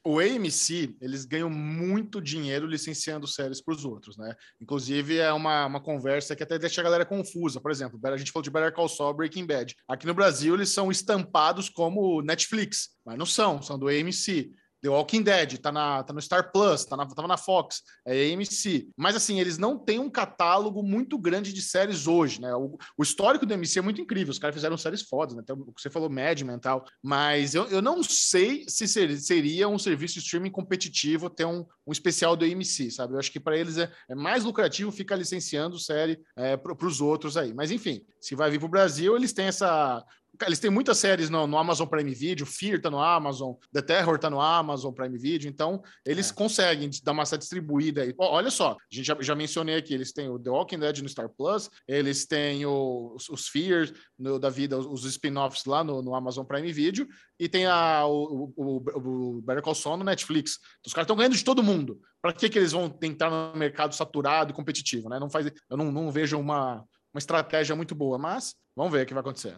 O AMC, eles ganham muito dinheiro licenciando séries para os outros, né? Inclusive, é uma, uma conversa que até deixa a galera confusa. Por exemplo, a gente falou de Better Call Saul, Breaking Bad. Aqui no Brasil, eles são estampados como Netflix, mas não são, são do AMC. The Walking Dead, tá, na, tá no Star Plus, tá na, tava na Fox, é AMC. Mas assim, eles não têm um catálogo muito grande de séries hoje, né? O, o histórico do AMC é muito incrível, os caras fizeram séries fodas, né? Então, o que você falou, Mad Men e tal. Mas eu, eu não sei se ser- seria um serviço de streaming competitivo ter um, um especial do AMC, sabe? Eu acho que para eles é, é mais lucrativo ficar licenciando série é, para os outros aí. Mas enfim, se vai vir para o Brasil, eles têm essa. Eles têm muitas séries no, no Amazon Prime Video, Fear tá no Amazon, The Terror tá no Amazon Prime Video, então eles É. conseguem dar uma essa distribuída aí. Olha só, a gente já, já mencionei aqui, eles têm o The Walking Dead no Star Plus, eles têm o- os, os Fear no- da vida, os, os spin-offs lá no, no Amazon Prime Video, e tem a, o, o, o- o Better Call Saul no Netflix. Então, os caras estão ganhando de todo mundo. Para que, que eles vão tentar no mercado saturado e competitivo, né? Não faz, eu não, não vejo uma, uma estratégia muito boa, mas vamos ver o que vai acontecer.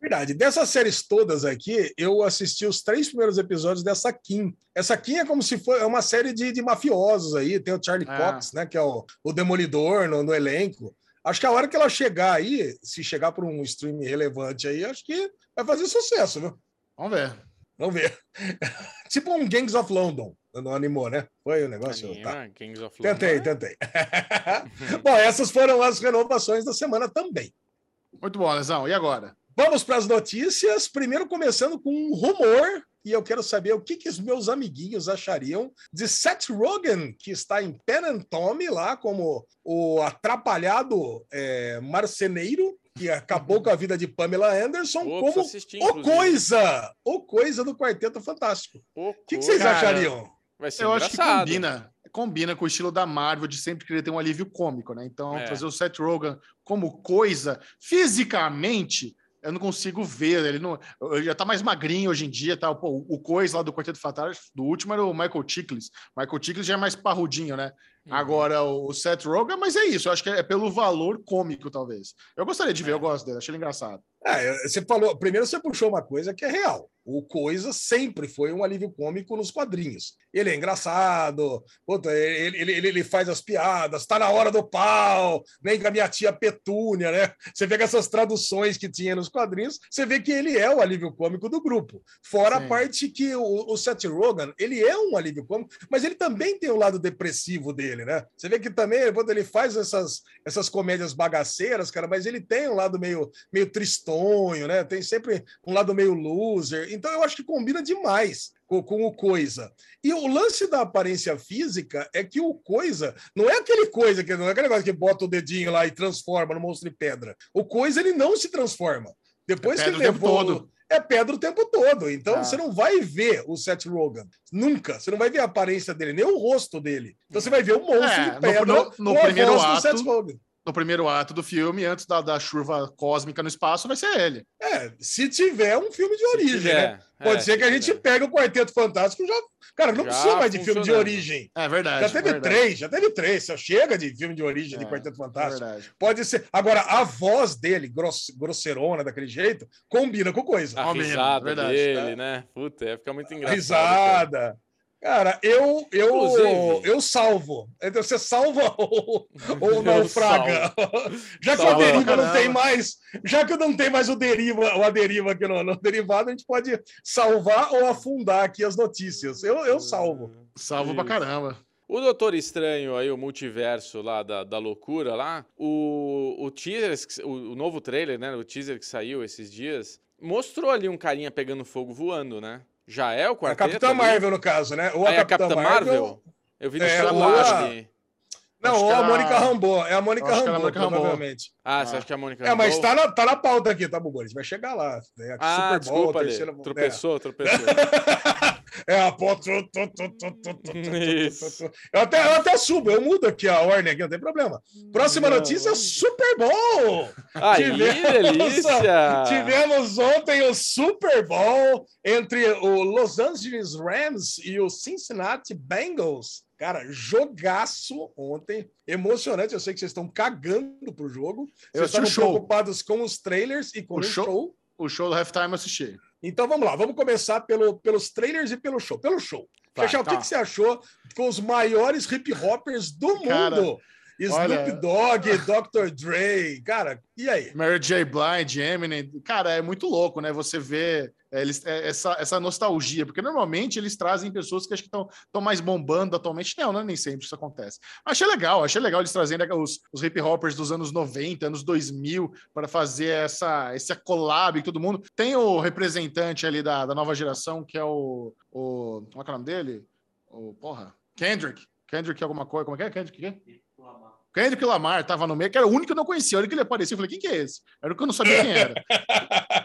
Verdade. Dessas séries todas aqui, eu assisti os três primeiros episódios dessa Kim. Essa Kim é como se fosse é uma série de, de mafiosos aí. Tem o Charlie Ah. Cox, né? Que é o, o Demolidor no, no elenco. Acho que a hora que ela chegar aí, se chegar por um stream relevante aí, acho que vai fazer sucesso, viu? Vamos ver. Vamos ver. tipo um Gangs of London. Não animou, né? Foi o negócio. Anima, Tá. Kings of Tentei, Leon. tentei. Bom, essas foram as renovações da semana também. Muito bom, Lesão. E agora? Vamos para as notícias. Primeiro, começando com um rumor. E eu quero saber o que, que os meus amiguinhos achariam de Seth Rogen, que está em Pen and Tommy lá como o atrapalhado é, marceneiro, que acabou com a vida de Pamela Anderson, Pô, como assistir, o. Coisa, o Coisa do Quarteto Fantástico. O que, que vocês Cara, achariam? Vai ser Eu acho que engraçado. combina. Combina com o estilo da Marvel de sempre querer ter um alívio cômico, né? Então, É. trazer o Seth Rogen como coisa, fisicamente, eu não consigo ver. Ele não, ele já tá mais magrinho hoje em dia, tá? Pô, o coisa lá do Quarteto Fantástico, do último era o Michael Chiklis. Michael Chiklis já é mais parrudinho, né? Uhum. Agora o Seth Rogen, mas é isso. Eu acho que é pelo valor cômico, talvez. Eu gostaria de ver, É. eu gosto dele, achei ele engraçado. É, você falou, primeiro você puxou uma coisa que é real. O Coisa sempre foi um alívio cômico nos quadrinhos. Ele é engraçado, puta, ele, ele, ele, faz as piadas, tá na hora do pau, nem com a minha tia Petúnia, né? Você vê que essas traduções que tinha nos quadrinhos, você vê que ele é o alívio cômico do grupo. Fora Sim. a parte que o, o Seth Rogen, ele é um alívio cômico, mas ele também tem o lado depressivo dele, né? Você vê que também, quando ele faz essas, essas comédias bagaceiras, cara, mas ele tem um lado meio, meio tristonho, né? Tem sempre um lado meio loser. Então eu acho que combina demais com, com o Coisa. E o lance da aparência física é que o Coisa não é aquele coisa que não é aquele negócio que bota o dedinho lá e transforma no monstro de pedra. O Coisa ele não se transforma. Depois É que ele levou todo. é pedra o tempo todo. Então Ah. você não vai ver o Seth Rogen. Nunca. Você não vai ver a aparência dele, nem o rosto dele. Então você vai ver o monstro É, de no- pedra no- no a primeiro voz do ato, Seth Rogen. No primeiro ato do filme, antes da, da chuva cósmica no espaço, vai ser ele. É, se tiver um filme de Se origem, tiver, né? Pode é, ser que a gente tiver. pegue o Quarteto Fantástico já. Cara, não Já precisa mais de filme de origem. É verdade. Já teve verdade, três, já teve três. Só chega de filme de origem de É, Quarteto É Fantástico. verdade. Pode ser. Agora, a voz dele, gross, grosseirona daquele jeito, combina com coisa. A risada verdade, dele, é. né? Puta, ia ficar muito engraçado. cara. Risada. Cara, eu, eu, Inclusive- eu salvo. Então, Você salva ou, ou Eu naufraga? Já que Salva o deriva pra não caramba. tem mais, já que não tem mais o deriva, ou a deriva aqui no, no derivado, a gente pode salvar ou afundar aqui as notícias. Eu, eu salvo. Salvo pra Isso. caramba. O Doutor Estranho aí, o multiverso lá da, da loucura lá, o, o teaser, o, o novo trailer, né? O teaser que saiu esses dias, mostrou ali um carinha pegando fogo voando, né? Já é o A quarteto? Capitã ali? Marvel, no caso, né? Ou Ah, é a Capitã Marvel? Eu vi no É, celular a- ali. Não, Acho ou que a era- Mônica Rambeau. É a Mônica que a Rambeau, Mônica Rambeau. provavelmente. Ah, você Ah. acha que é a Mônica É, mas tá na, tá na pauta aqui, tá, Bubu? A gente vai chegar lá. É a Ah, Super Bowl, desculpa, terceira... Tropeçou, tropeçou. É a ponto. Eu até, eu até subo, eu mudo aqui a ordem aqui, não tem problema. Próxima não. notícia: Super Bowl! Aí, tivemos, tivemos ontem o Super Bowl entre o Los Angeles Rams e o Cincinnati Bengals. Cara, jogaço ontem, emocionante. Eu sei que vocês estão cagando pro jogo. Eu vocês estão preocupados com os trailers e com o, o show. show. O show do halftime eu assisti. Então vamos lá, vamos começar pelo, pelos trailers e pelo show. Pelo show. Tá, Fechar, o que, tá. que você achou com os maiores hip hoppers do Cara, mundo? Snoop Dogg, Dr. Dre. Cara, e aí? Mary J. Blind, Eminem. Cara, é muito louco, né? Você vê é, eles, é, essa, essa nostalgia, porque normalmente eles trazem pessoas que acho que estão mais bombando atualmente. Não, não é nem sempre isso acontece. Achei legal, achei legal eles trazendo os, os hip hoppers dos anos 90, anos 2000, para fazer essa, esse collab com todo mundo. Tem o representante ali da, da nova geração, que é o, o. Como é que é o nome dele? O, porra, Kendrick. Kendrick alguma coisa. Como é que é? Kendrick? o quê? Kendrick Lamar tava no meio, que era o único que eu não conhecia. A hora que ele apareceu, eu falei, quem que é esse? Era o que eu não sabia quem era.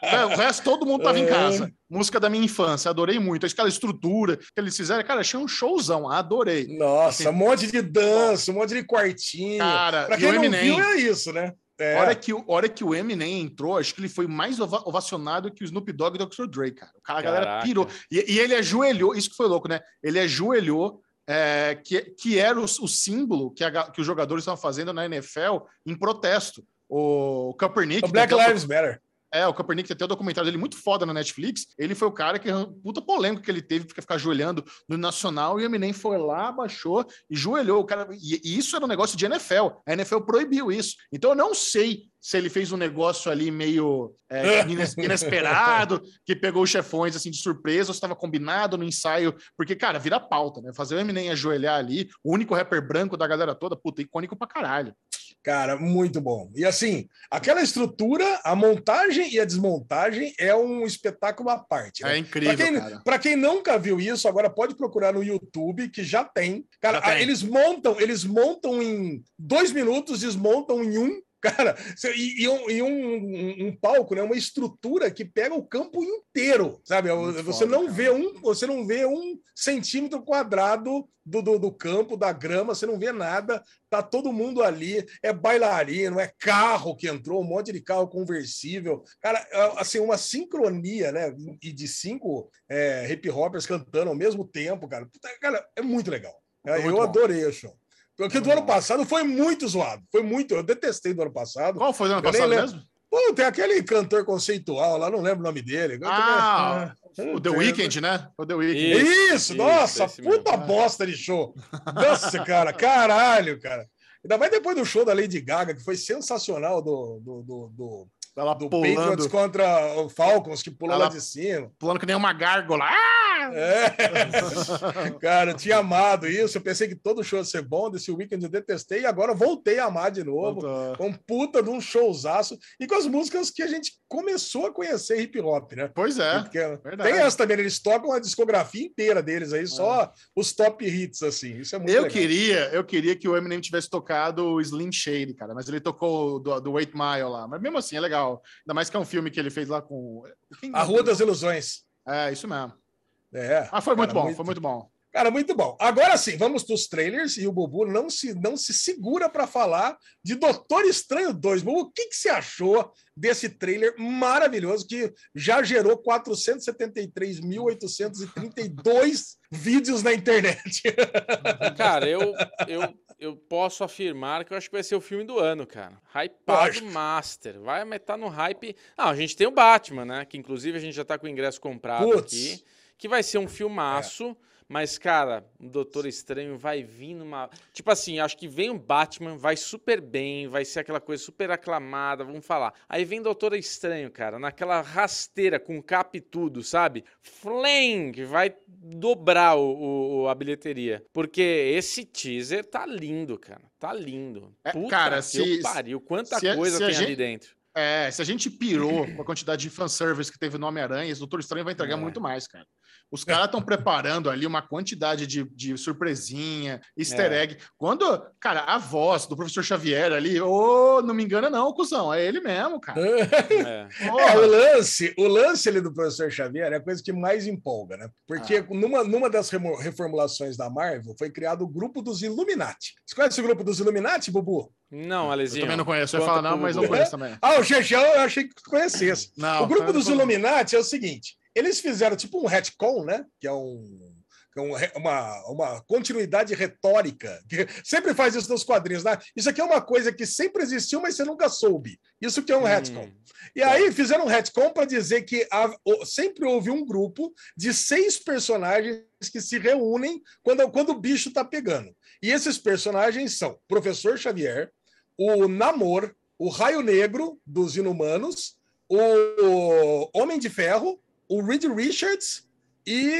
É, o resto, todo mundo tava em casa. Música da minha infância, adorei muito. Aquela estrutura que eles fizeram, cara, achei um showzão, adorei. Nossa, Assim, um monte de dança, um monte de quartinho. Cara, pra quem o não Eminem. viu, é isso, né? É. Hora, que, hora que o Eminem entrou, acho que ele foi mais ova- ovacionado que o Snoop Dogg e o Dr. Dre, cara. O cara, a galera pirou. E, e ele ajoelhou, isso que foi louco, né? Ele ajoelhou, é, que, que era o, o símbolo que, a que os jogadores estavam fazendo na NFL em protesto. O Kaepernick. O Black tentou- Lives Matter. É, o Kaepernick tem até o documentário dele muito foda na Netflix. Ele foi o cara que, puta polêmica que ele teve, porque ficar ajoelhando no Nacional, e o Eminem foi lá, baixou e joelhou. O cara, e, e isso era um negócio de NFL. A NFL proibiu isso. Então eu não sei se ele fez um negócio ali meio é, inesperado, que pegou os chefões assim de surpresa, ou se estava combinado no ensaio, porque, cara, vira pauta, né? Fazer o Eminem ajoelhar ali, o único rapper branco da galera toda, puta, icônico pra caralho. Cara, muito bom. E assim, aquela estrutura, a montagem e a desmontagem é um espetáculo à parte. Né? É incrível. Para quem, pra quem nunca viu isso, agora pode procurar no YouTube, que já tem. Cara, já tem. eles montam, eles montam em dois minutos, desmontam em um Cara, e, e, um, e um, um, palco, né? Uma estrutura que pega o campo inteiro, sabe? Muito você foda, não cara. vê um, você não vê um centímetro quadrado do, do, do, campo, da grama, você não vê nada. Tá todo mundo ali, é bailarino, é carro que entrou, um monte de carro conversível. Cara, assim, uma sincronia, né? E de cinco é, hip hoppers cantando ao mesmo tempo, cara. Cara, é muito legal. É, eu adorei o show. Porque do ano passado foi muito zoado. Foi muito. Eu detestei do ano passado. Qual foi do ano passado mesmo? Pô, tem aquele cantor conceitual lá, não lembro o nome dele. Ah, o The Weeknd, né? O The Weeknd. Isso, isso nossa, puta mesmo. bosta de show. Nossa, cara, caralho, cara. Ainda mais depois do show da Lady Gaga, que foi sensacional do, do, do, do ela do pulando. Patriots contra o Falcons, que pulou lá de cima. Pulando que nem uma gárgula. Ah! É. Cara, eu tinha amado isso. Eu pensei que todo show ia ser bom. Desse weekend eu detestei. E agora voltei a amar de novo. Com um puta de um showzaço. E com as músicas que a gente começou a conhecer hip hop, né? Pois é. Porque tem essa também. Eles tocam a discografia inteira deles aí, só é. os top hits, assim. Isso é muito eu legal. Queria, eu queria que o Eminem tivesse tocado o Slim Shady, cara. Mas ele tocou do, do Eight Mile lá. Mas mesmo assim, é legal legal. Ainda mais que é um filme que ele fez lá com. Quem... A Rua das Ilusões. É, isso mesmo. É. Ah, foi muito bom, muito... foi muito bom. Cara, muito bom. Agora sim, vamos para os trailers e o Bubu não se, não se segura para falar de Doutor Estranho 2. Bubu, o que, que você achou desse trailer maravilhoso que já gerou 473.832 vídeos na internet? Cara, eu, eu, eu posso afirmar que eu acho que vai ser o filme do ano, cara. Hypado Master. Vai meter no hype. Não, a gente tem o Batman, né? Que inclusive a gente já tá com o ingresso comprado Puts. aqui. Que vai ser um filmaço. É. Mas, cara, o Doutor Estranho vai vir numa. Tipo assim, acho que vem o Batman, vai super bem, vai ser aquela coisa super aclamada, vamos falar. Aí vem o Doutor Estranho, cara, naquela rasteira com cap e tudo, sabe? Flang, vai dobrar o, o, a bilheteria. Porque esse teaser tá lindo, cara. Tá lindo. É, Puta cara, que se, pariu. Quanta se, coisa se tem gente... ali dentro. É, se a gente pirou com a quantidade de fanservice que teve no Homem-Aranha, o Doutor Estranho vai entregar é. muito mais, cara. Os caras estão preparando ali uma quantidade de, de surpresinha, easter é. egg. Quando, cara, a voz do professor Xavier ali, ô, oh, não me engana não, cuzão, é ele mesmo, cara. É. é. o lance, o lance ali do professor Xavier é a coisa que mais empolga, né? Porque ah. numa, numa das reformulações da Marvel foi criado o grupo dos Illuminati. Você conhece o grupo dos Illuminati, Bubu? Não, Alezinho. Eu também não conheço. Eu ia falar não, mas não conheço também. Ah, o Gegel eu achei que conhecesse. Não, o grupo dos Illuminati é o seguinte: eles fizeram tipo um retcon, né? Que é um uma, uma continuidade retórica, que sempre faz isso nos quadrinhos, né? Isso aqui é uma coisa que sempre existiu, mas você nunca soube. Isso que é um hum, retcon. E tá. aí fizeram um retcon para dizer que há, sempre houve um grupo de seis personagens que se reúnem quando, quando o bicho está pegando. E esses personagens são Professor Xavier, o Namor, o Raio Negro dos Inumanos, o Homem de Ferro, o Reed Richards e.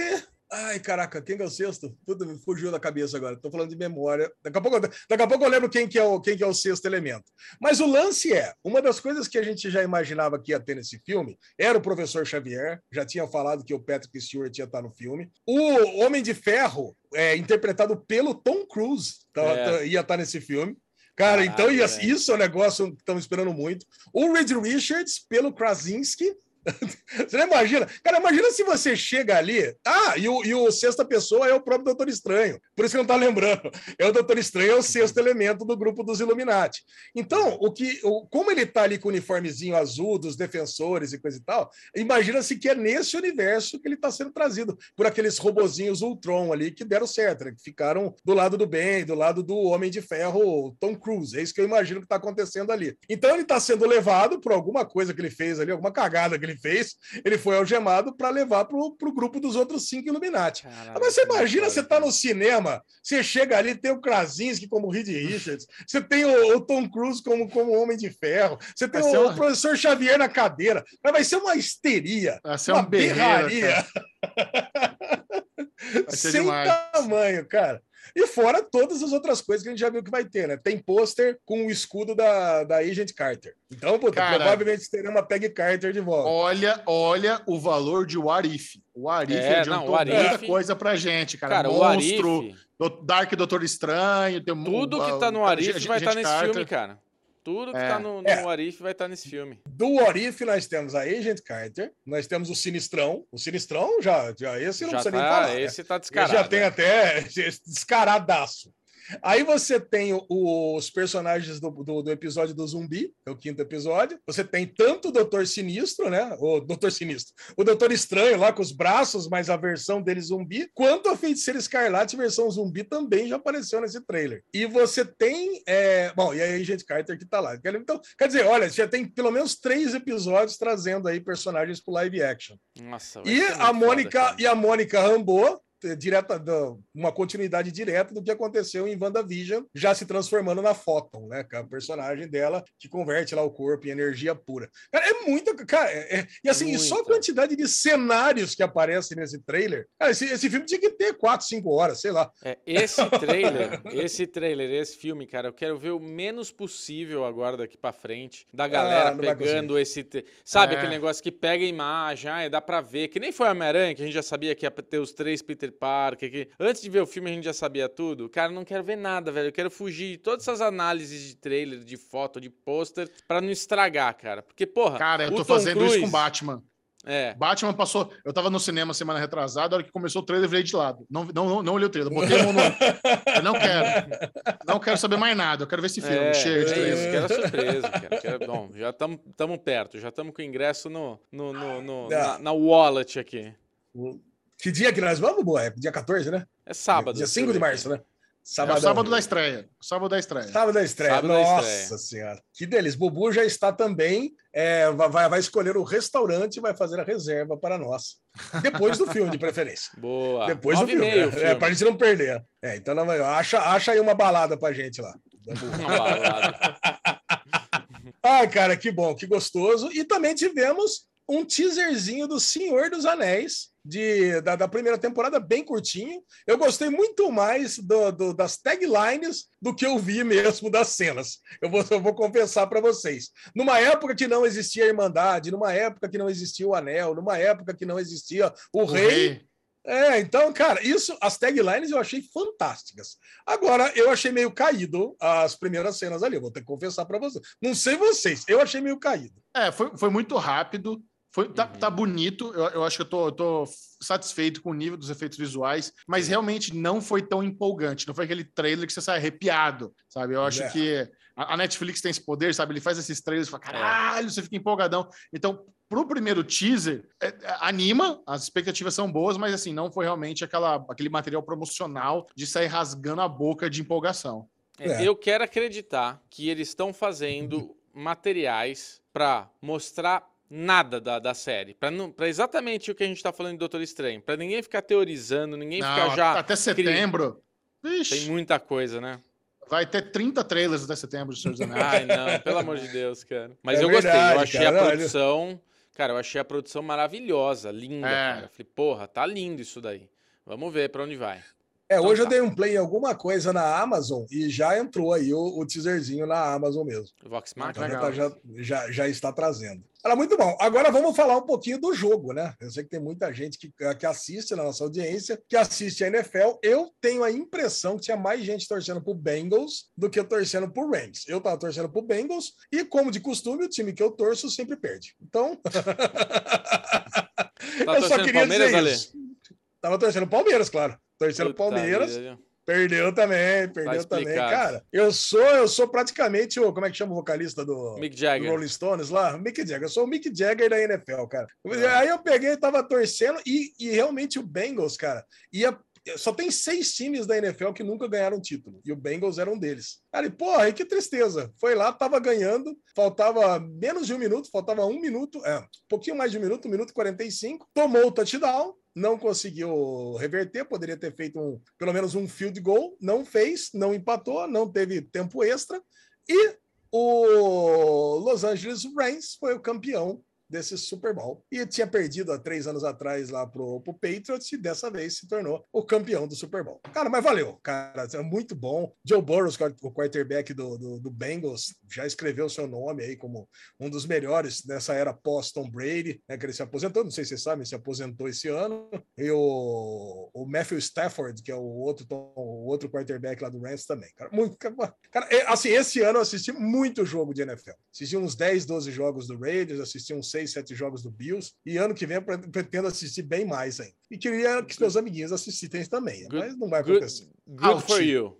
Ai, caraca, quem é o sexto? Tudo fugiu da cabeça agora. Estou falando de memória. Daqui a, pouco, daqui a pouco eu lembro quem que, é o, quem que é o sexto elemento. Mas o lance é: uma das coisas que a gente já imaginava que ia ter nesse filme era o professor Xavier. Já tinha falado que o Patrick Stewart ia estar no filme. O Homem de Ferro, é, interpretado pelo Tom Cruise, tá, é. tá, ia estar nesse filme. Cara, ah, então ia, isso é um negócio que estamos esperando muito. O Reed Richards, pelo Krasinski Você não imagina? Cara, imagina se você chega ali. Ah, e o, e o sexta pessoa é o próprio Doutor Estranho. Por isso que não tá lembrando. É o Doutor Estranho, é o sexto elemento do grupo dos Illuminati. Então, o que, o, como ele tá ali com o uniformezinho azul dos defensores e coisa e tal, imagina-se que é nesse universo que ele tá sendo trazido por aqueles robozinhos Ultron ali que deram certo, né? que ficaram do lado do bem, do lado do Homem de Ferro, Tom Cruise. É isso que eu imagino que tá acontecendo ali. Então, ele tá sendo levado por alguma coisa que ele fez ali, alguma cagada que ele fez, ele foi algemado para levar para o grupo dos outros cinco Illuminati. Caralho, Mas você imagina, você tá no cinema, você chega ali, tem o Krasinski como Reed Richards, você tem o, o, Tom Cruise como, como Homem de Ferro, você tem o, uma... o, professor Xavier na cadeira. Mas vai ser uma histeria, vai ser uma um berraria. Sem demais. tamanho, cara. E fora todas as outras coisas que a gente já viu que vai ter, né? Tem pôster com o escudo da, da Agent Carter. Então, puta, Cara, provavelmente teremos uma Peg Carter de volta. Olha, olha o valor de Warif. O Warif é, adiantou não, Arif... muita coisa pra gente, cara. cara Monstro, Arif... Dark Doutor Estranho. Tem Tudo que tá no Arif vai estar tá nesse Carter. filme, cara. Tudo que é. tá no, no é. Arif vai estar tá nesse filme. Do Arif nós temos a Agent Carter, nós temos o Sinistrão. O Sinistrão já, já esse não já precisa tá, nem falar. Né? Esse né? tá descarado. Ele já tem até descaradaço. Aí você tem os personagens do, do, do, episódio do zumbi, é o quinto episódio. Você tem tanto o Doutor Sinistro, né? O Doutor Sinistro, o Doutor Estranho lá com os braços, mas a versão dele zumbi, quanto a Feiticeira Escarlate, versão zumbi, também já apareceu nesse trailer. E você tem. É... Bom, e aí, gente, Carter que tá lá. Então, quer dizer, olha, já tem pelo menos três episódios trazendo aí personagens pro live action. Nossa, e a Mônica e a Mônica Rambeau direta, uma continuidade direta do que aconteceu em WandaVision, já se transformando na Photon, né? Que é a personagem dela que converte lá o corpo em energia pura. Cara, é muita. Cara, é, é, e assim, só a quantidade de cenários que aparecem nesse trailer. Cara, esse, esse filme tinha que ter 4, 5 horas, sei lá. É, esse trailer, esse trailer, esse filme, cara, eu quero ver o menos possível agora daqui para frente da galera ah, pegando esse. Sabe, é. aquele negócio que pega a imagem, ah, dá pra ver. Que nem foi Homem-Aranha, que a gente já sabia que ia ter os três Peter Parker. Que... Antes de ver o filme a gente já sabia tudo. Cara, não quero ver nada, velho. Eu quero fugir de todas essas análises de trailer, de foto, de pôster, para não estragar, cara. Porque, porra. Cara, eu tô Tom fazendo Cruise... isso com Batman. É. Batman passou. Eu tava no cinema semana retrasada, a hora que começou o trailer, eu virei de lado. Não, não, não, não olhei o trailer, botei a mão no. Eu não quero. Não quero saber mais nada. Eu quero ver esse filme. É, Chega de é trailer. Isso, quero surpresa. Quero, quero... Bom, já estamos perto, já estamos com o ingresso no, no, no, no na, na wallet aqui. Que dia que nós vamos, boa? É dia 14, né? É sábado. Dia 5 de março, né? Sábado, é sábado da estreia. Sábado da estreia. Sábado da estreia. Sábado Nossa da estreia. senhora. Que delícia. Bubu já está também. É, vai, vai escolher o restaurante e vai fazer a reserva para nós. Depois do filme, de preferência. Boa. Depois do filme. É, filme. É, para a gente não perder. É, então não, acha, acha aí uma balada para gente lá. Uma balada. Ai, cara, que bom, que gostoso. E também tivemos um teaserzinho do Senhor dos Anéis de, da, da, primeira temporada, bem curtinho. Eu gostei muito mais do, do, das taglines do que eu vi mesmo das cenas. Eu vou, eu vou confessar para vocês. Numa época que não existia a Irmandade, numa época que não existia o Anel, numa época que não existia o, o rei, rei. É, então, cara, isso, as taglines eu achei fantásticas. Agora, eu achei meio caído as primeiras cenas ali, vou ter que confessar para vocês. Não sei vocês, eu achei meio caído. É, foi, foi muito rápido. Foi, tá, uhum. tá bonito, eu, eu, acho que eu tô, eu tô satisfeito com o nível dos efeitos visuais, mas realmente não foi tão empolgante. Não foi aquele trailer que você sai arrepiado, sabe? Eu acho é. que a, a, Netflix tem esse poder, sabe? Ele faz esses trailers e fala, caralho, você fica empolgadão. Então, pro primeiro teaser, é, é, anima, as expectativas são boas, mas assim, não foi realmente aquela, aquele material promocional de sair rasgando a boca de empolgação. É, eu quero acreditar que eles estão fazendo materiais para mostrar nada da, da série. Para exatamente o que a gente tá falando de Doutor Estranho. Para ninguém ficar teorizando, ninguém Não, ficar já. Até setembro. Vixe. Tem muita coisa, né? Vai ter 30 trailers até setembro de Senhor dos Anéis. Ai, não, pelo amor de Deus, cara. Mas é eu verdade, gostei, eu achei cara, a produção. Cara, eu achei a produção maravilhosa, linda, é. cara. Falei, porra, tá lindo isso daí. Vamos ver para onde vai. É, Então hoje eu tá. dei um play em alguma coisa na Amazon e já entrou aí o, o teaserzinho na Amazon mesmo. Vox Então já, legal. tá- já, já, já está trazendo. Era muito bom. Agora vamos falar um pouquinho do jogo, né? Eu sei que tem muita gente que, que assiste na nossa audiência, que assiste a NFL. Eu tenho a impressão que tinha mais gente torcendo pro Bengals do que torcendo pro Rams. Eu tava torcendo pro Bengals e, como de costume, o time que eu torço sempre perde. Então, Tá eu só queria Palmeiras, dizer Ale? isso. Tava torcendo Palmeiras, claro. Torcendo Puta Palmeiras. vida? Perdeu também, perdeu também, cara. Eu sou, eu sou praticamente o, como é que chama o vocalista do, Mick do Jagger. Rolling Stones lá? Mick Jagger. Eu sou o Mick Jagger da NFL, cara. Ah. Aí eu peguei tava torcendo e, e realmente o Bengals, cara, ia só tem seis times da NFL que nunca ganharam título. E o Bengals era um deles. Cara, e porra, aí que tristeza. Foi lá, tava ganhando, faltava menos de um minuto, faltava um minuto, é, um pouquinho mais de um minuto, um minuto e 45. Tomou o touchdown, não conseguiu reverter, poderia ter feito um, pelo menos um field goal, não fez, não empatou, não teve tempo extra. E o Los Angeles Rams foi o campeão desse Super Bowl. E tinha perdido há três anos atrás lá pro, pro Patriots e dessa vez se tornou o campeão do Super Bowl. Cara, mas valeu, cara. É muito bom. Joe Burrow, o quarterback do, do, do Bengals, já escreveu seu nome aí como um dos melhores nessa era pós-Tom Brady, né, que ele se aposentou. Não sei se vocês sabem, se aposentou esse ano. E o, o Matthew Stafford, que é o outro, o outro quarterback lá do Rams também. Cara, muito, cara, é, assim, esse ano eu assisti muito jogo de NFL. Assisti uns 10, 12 jogos do Raiders, assisti uns 6, 7 jogos do Bills. E ano que vem eu pre- pretendo assistir bem mais ainda. E queria que os meus amiguinhos assistissem também, Good- mas não vai Good, acontecer. good Ouch. for you.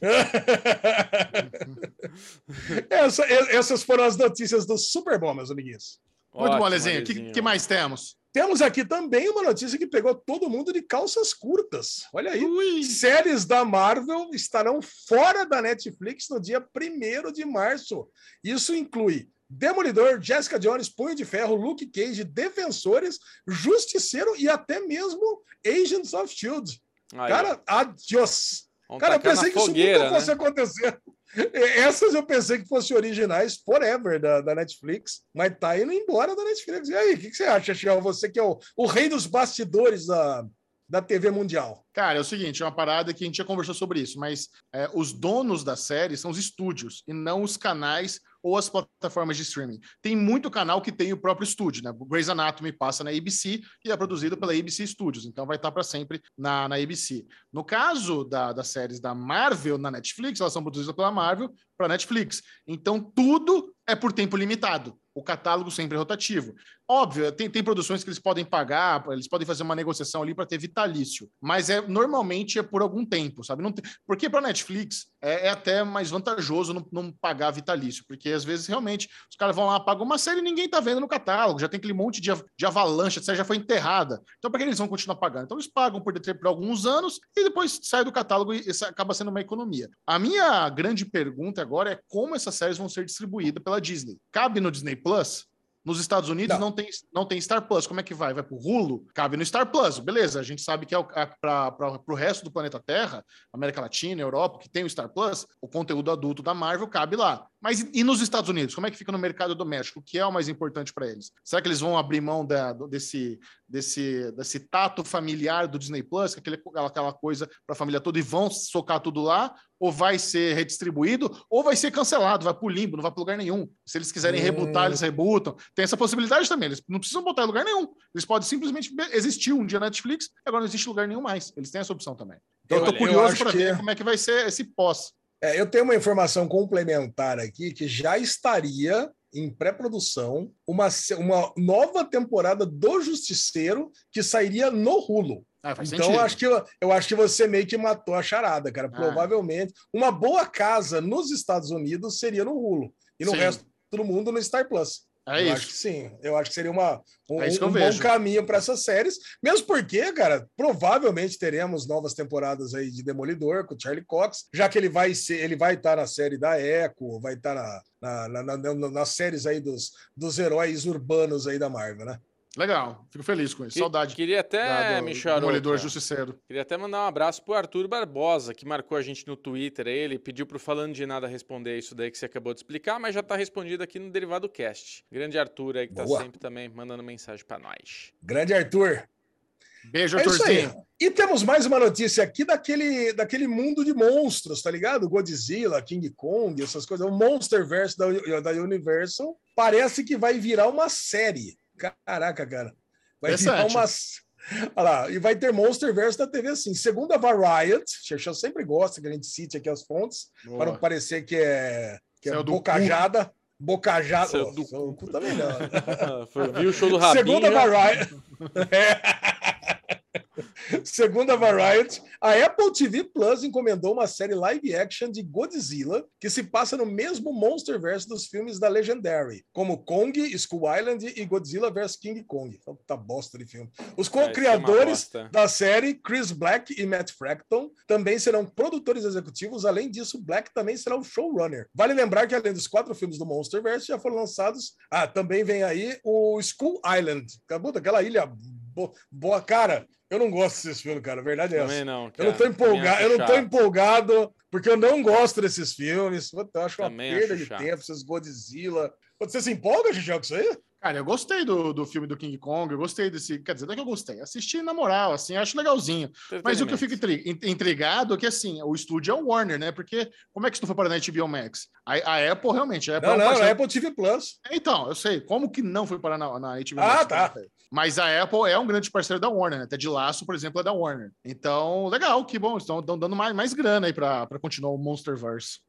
Essa- essas foram as notícias do Super Bowl, meus amiguinhos. Muito bom, Ótimo, Alezinho. O que, que mais temos? Temos aqui também uma notícia que pegou todo mundo de calças curtas. Olha aí. Ui. Séries da Marvel estarão fora da Netflix no dia 1 de março. Isso inclui Demolidor, Jessica Jones, Punho de Ferro, Luke Cage, Defensores, Justiceiro e até mesmo Agents of S.H.I.E.L.D. Aí, Cara, adiós. vamos Cara, eu pensei que isso nunca fosse né? acontecer. Essas eu pensei que fossem originais forever da, da Netflix, mas tá indo embora da Netflix. E aí, o que, que você acha, Chiel? Você que é o, o rei dos bastidores da, da TV mundial. Cara, é o seguinte, é uma parada que a gente já conversou sobre isso, mas é, os donos da série são os estúdios e não os canais ou as plataformas de streaming. Tem muito canal que tem o próprio estúdio, né? Grey's Anatomy passa na ABC e é produzido pela ABC Studios, então vai estar para sempre na, na ABC. No caso da, das séries da Marvel na Netflix, elas são produzidas pela Marvel para Netflix. Então tudo é por tempo limitado. O catálogo sempre é rotativo. Óbvio, tem, tem produções que eles podem pagar, eles podem fazer uma negociação ali para ter vitalício, mas é normalmente é por algum tempo, sabe? Não tem, porque para Netflix é, é até mais vantajoso não, não pagar vitalício, porque às vezes realmente os caras vão lá, pagam uma série e ninguém tá vendo no catálogo, já tem aquele monte de, de avalanche, a série já foi enterrada. Então, para que eles vão continuar pagando? Então, eles pagam por, por alguns anos e depois sai do catálogo e isso acaba sendo uma economia. A minha grande pergunta agora é como essas séries vão ser distribuídas pela Disney. Cabe no Disney Plus? Nos Estados Unidos Não. não, tem, não tem Star Plus. Como é que vai? Vai pro Hulu? Cabe no Star Plus. Beleza, a gente sabe que é para o resto do planeta Terra, América Latina, Europa, que tem o Star Plus, o conteúdo adulto da Marvel cabe lá. Mas e nos Estados Unidos? Como é que fica no mercado doméstico? O que é o mais importante para eles? Será que eles vão abrir mão da- desse, desse, desse tato familiar do Disney Plus, que é aquele, aquela coisa para a família toda, e vão socar tudo lá? Ou vai ser redistribuído? Ou vai ser cancelado, vai para o limbo, não vai para lugar nenhum. Se eles quiserem Hum. rebutar, eles rebutam. Tem essa possibilidade também. Eles não precisam botar em lugar nenhum. Eles podem simplesmente existir um dia na Netflix, agora não existe lugar nenhum mais. Eles têm essa opção também. Então eu, Eu- tô eu curioso para que- ver como é que vai ser esse pós. É, eu tenho uma informação complementar aqui que já estaria em pré-produção uma, uma nova temporada do Justiceiro que sairia no Hulu. Ah, então, eu acho, que, eu acho que você meio que matou a charada, cara. Ah. Provavelmente, uma boa casa nos Estados Unidos seria no Hulu. E no Sim. resto do mundo no Star Plus. É eu isso. acho que sim. Eu acho que seria uma, um, É um bom vejo. caminho para essas séries. Mesmo porque, cara, provavelmente teremos novas temporadas aí de Demolidor com o Charlie Cox, já que ele vai ser, ele vai estar na série da Echo, vai estar na, na- na- na- nas séries aí dos, dos heróis urbanos aí da Marvel, né? Legal, fico feliz com isso. Que- Saudade. Queria até, da- do Demolidor Justiceiro. Queria até mandar um abraço pro Arthur Barbosa, que marcou a gente no Twitter. Ele pediu pro Falando de Nada responder isso daí que você acabou de explicar, mas já tá respondido aqui no Derivado Cast. Grande Arthur aí que tá Boa. sempre também mandando mensagem pra nós. Grande Arthur. Beijo, É isso aí. Arthurzinho. E temos mais uma notícia aqui daquele, daquele mundo de monstros, tá ligado? Godzilla, King Kong, essas coisas. O Monsterverse da, da Universal parece que vai virar uma série. Caraca, cara. Vai virar Interessante. uma. Olha lá, e vai ter Monsterverse da TV assim. Segundo a Variety, Xexão sempre gosta que a gente cite aqui as fontes, para não parecer que é, que é Saiu do bocajada. Bocajada. Saiu Oh, do cu tá melhor. Foi- Viu o show do Rabinho? Segundo a Variety. Segundo a Variety, a Apple TV Plus encomendou uma série live action de Godzilla que se passa no mesmo Monsterverse dos filmes da Legendary, como Kong, Skull Island e Godzilla vs King Kong. Puta bosta de filme. Os ser uma co-criadores bosta. da série, Chris Black e Matt Fraction, também serão produtores executivos. Além disso, Black também será o showrunner. Vale lembrar que, além dos quatro filmes do Monsterverse, já foram lançados. Ah, também vem aí o Skull Island. Puta, aquela ilha bo- boa. Cara, eu não gosto desses filmes, cara. A verdade é essa. Também não, Eu não tô cara. Empolgado, eu não tô empolgado, porque eu não gosto desses filmes. Eu acho uma Também perda acho de chato. tempo, esses Godzilla. Você se empolga, Xixão, com isso aí? Cara, eu gostei do, do filme do King Kong, eu gostei desse. Quer dizer, não é que eu gostei, assisti na moral, assim, acho legalzinho. Mas o que eu fico intri- in- intrigado é que, assim, o estúdio é o Warner, né? Porque como é que isso não foi para a HBO Max? A, a Apple, realmente, a Apple Não, é um não, parceiro- é Apple TV Plus. Então, eu sei. Como que não foi parar na, na HBO Ah, Max? tá. Mas a Apple é um grande parceiro da Warner, né? Até de laço, por exemplo, é da Warner. Então, legal, que bom. Estão estão dando mais, mais grana aí para continuar o Monsterverse.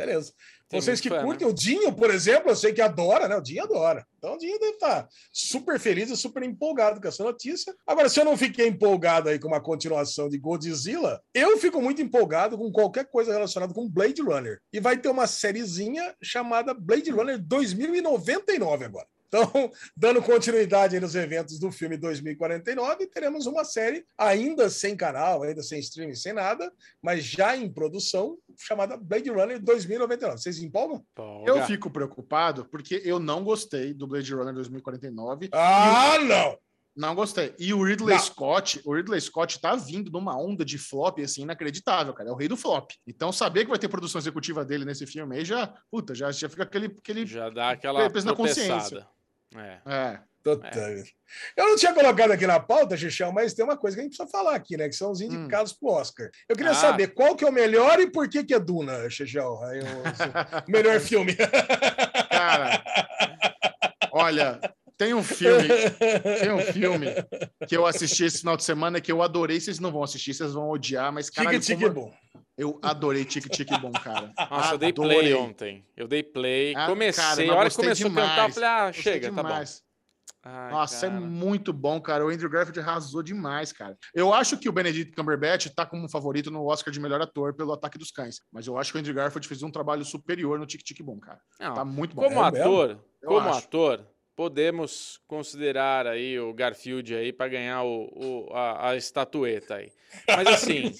Beleza. Tem Vocês que fã, né? curtem o Dinho, por exemplo, eu sei que adora, né? O Dinho adora. Então o Dinho deve estar super feliz e super empolgado com essa notícia. Agora, se eu não fiquei empolgado aí com uma continuação de Godzilla, eu fico muito empolgado com qualquer coisa relacionada com Blade Runner. E vai ter uma sériezinha chamada Blade Runner 2099 agora. Então, dando continuidade aí nos eventos do filme 2049, teremos uma série ainda sem canal, ainda sem streaming, sem nada, mas já em produção, chamada Blade Runner 2099. Vocês se empolgam? Eu fico preocupado porque eu não gostei do Blade Runner 2049. Ah, não! Não gostei. E o Ridley Não. Scott, o Ridley Scott tá vindo numa onda de flop assim inacreditável, cara. É o rei do flop. Então saber que vai ter produção executiva dele nesse filme aí já, puta, já, já fica aquele aquele Já dá aquela Peso na consciência. É. é. Puta vida. Eu não tinha colocado aqui na pauta, Xixão, mas tem uma coisa que a gente precisa falar aqui, né? Que são os indicados pro Oscar. Eu queria Ah. saber qual que é o melhor e por que que é Duna, Xixão? O- melhor filme. Cara, olha, tem um filme, tem um filme que eu assisti esse final de semana que eu adorei. Vocês não vão assistir, vocês vão odiar, mas caralho, Tique Tique como- Bom. Eu adorei Tique Tique Bom, cara. Nossa, eu dei Adorei. play ontem. Eu dei play. Ah, comecei. cara, a hora que começou a cantar, eu demais. falei, ah, Gostei chega, tá bom. demais. Ai, Nossa, é cara. muito bom, cara. O Andrew Garfield arrasou demais, cara. Eu acho que o Benedict Cumberbatch tá como favorito no Oscar de melhor ator pelo Ataque dos Cães. Mas eu acho que o Andrew Garfield fez um trabalho superior no Tic Tic Bom, cara. Não, Tá muito bom. como É ator, como acho. ator, podemos considerar aí o Garfield aí para ganhar o, o- a, a estatueta aí. Mas assim,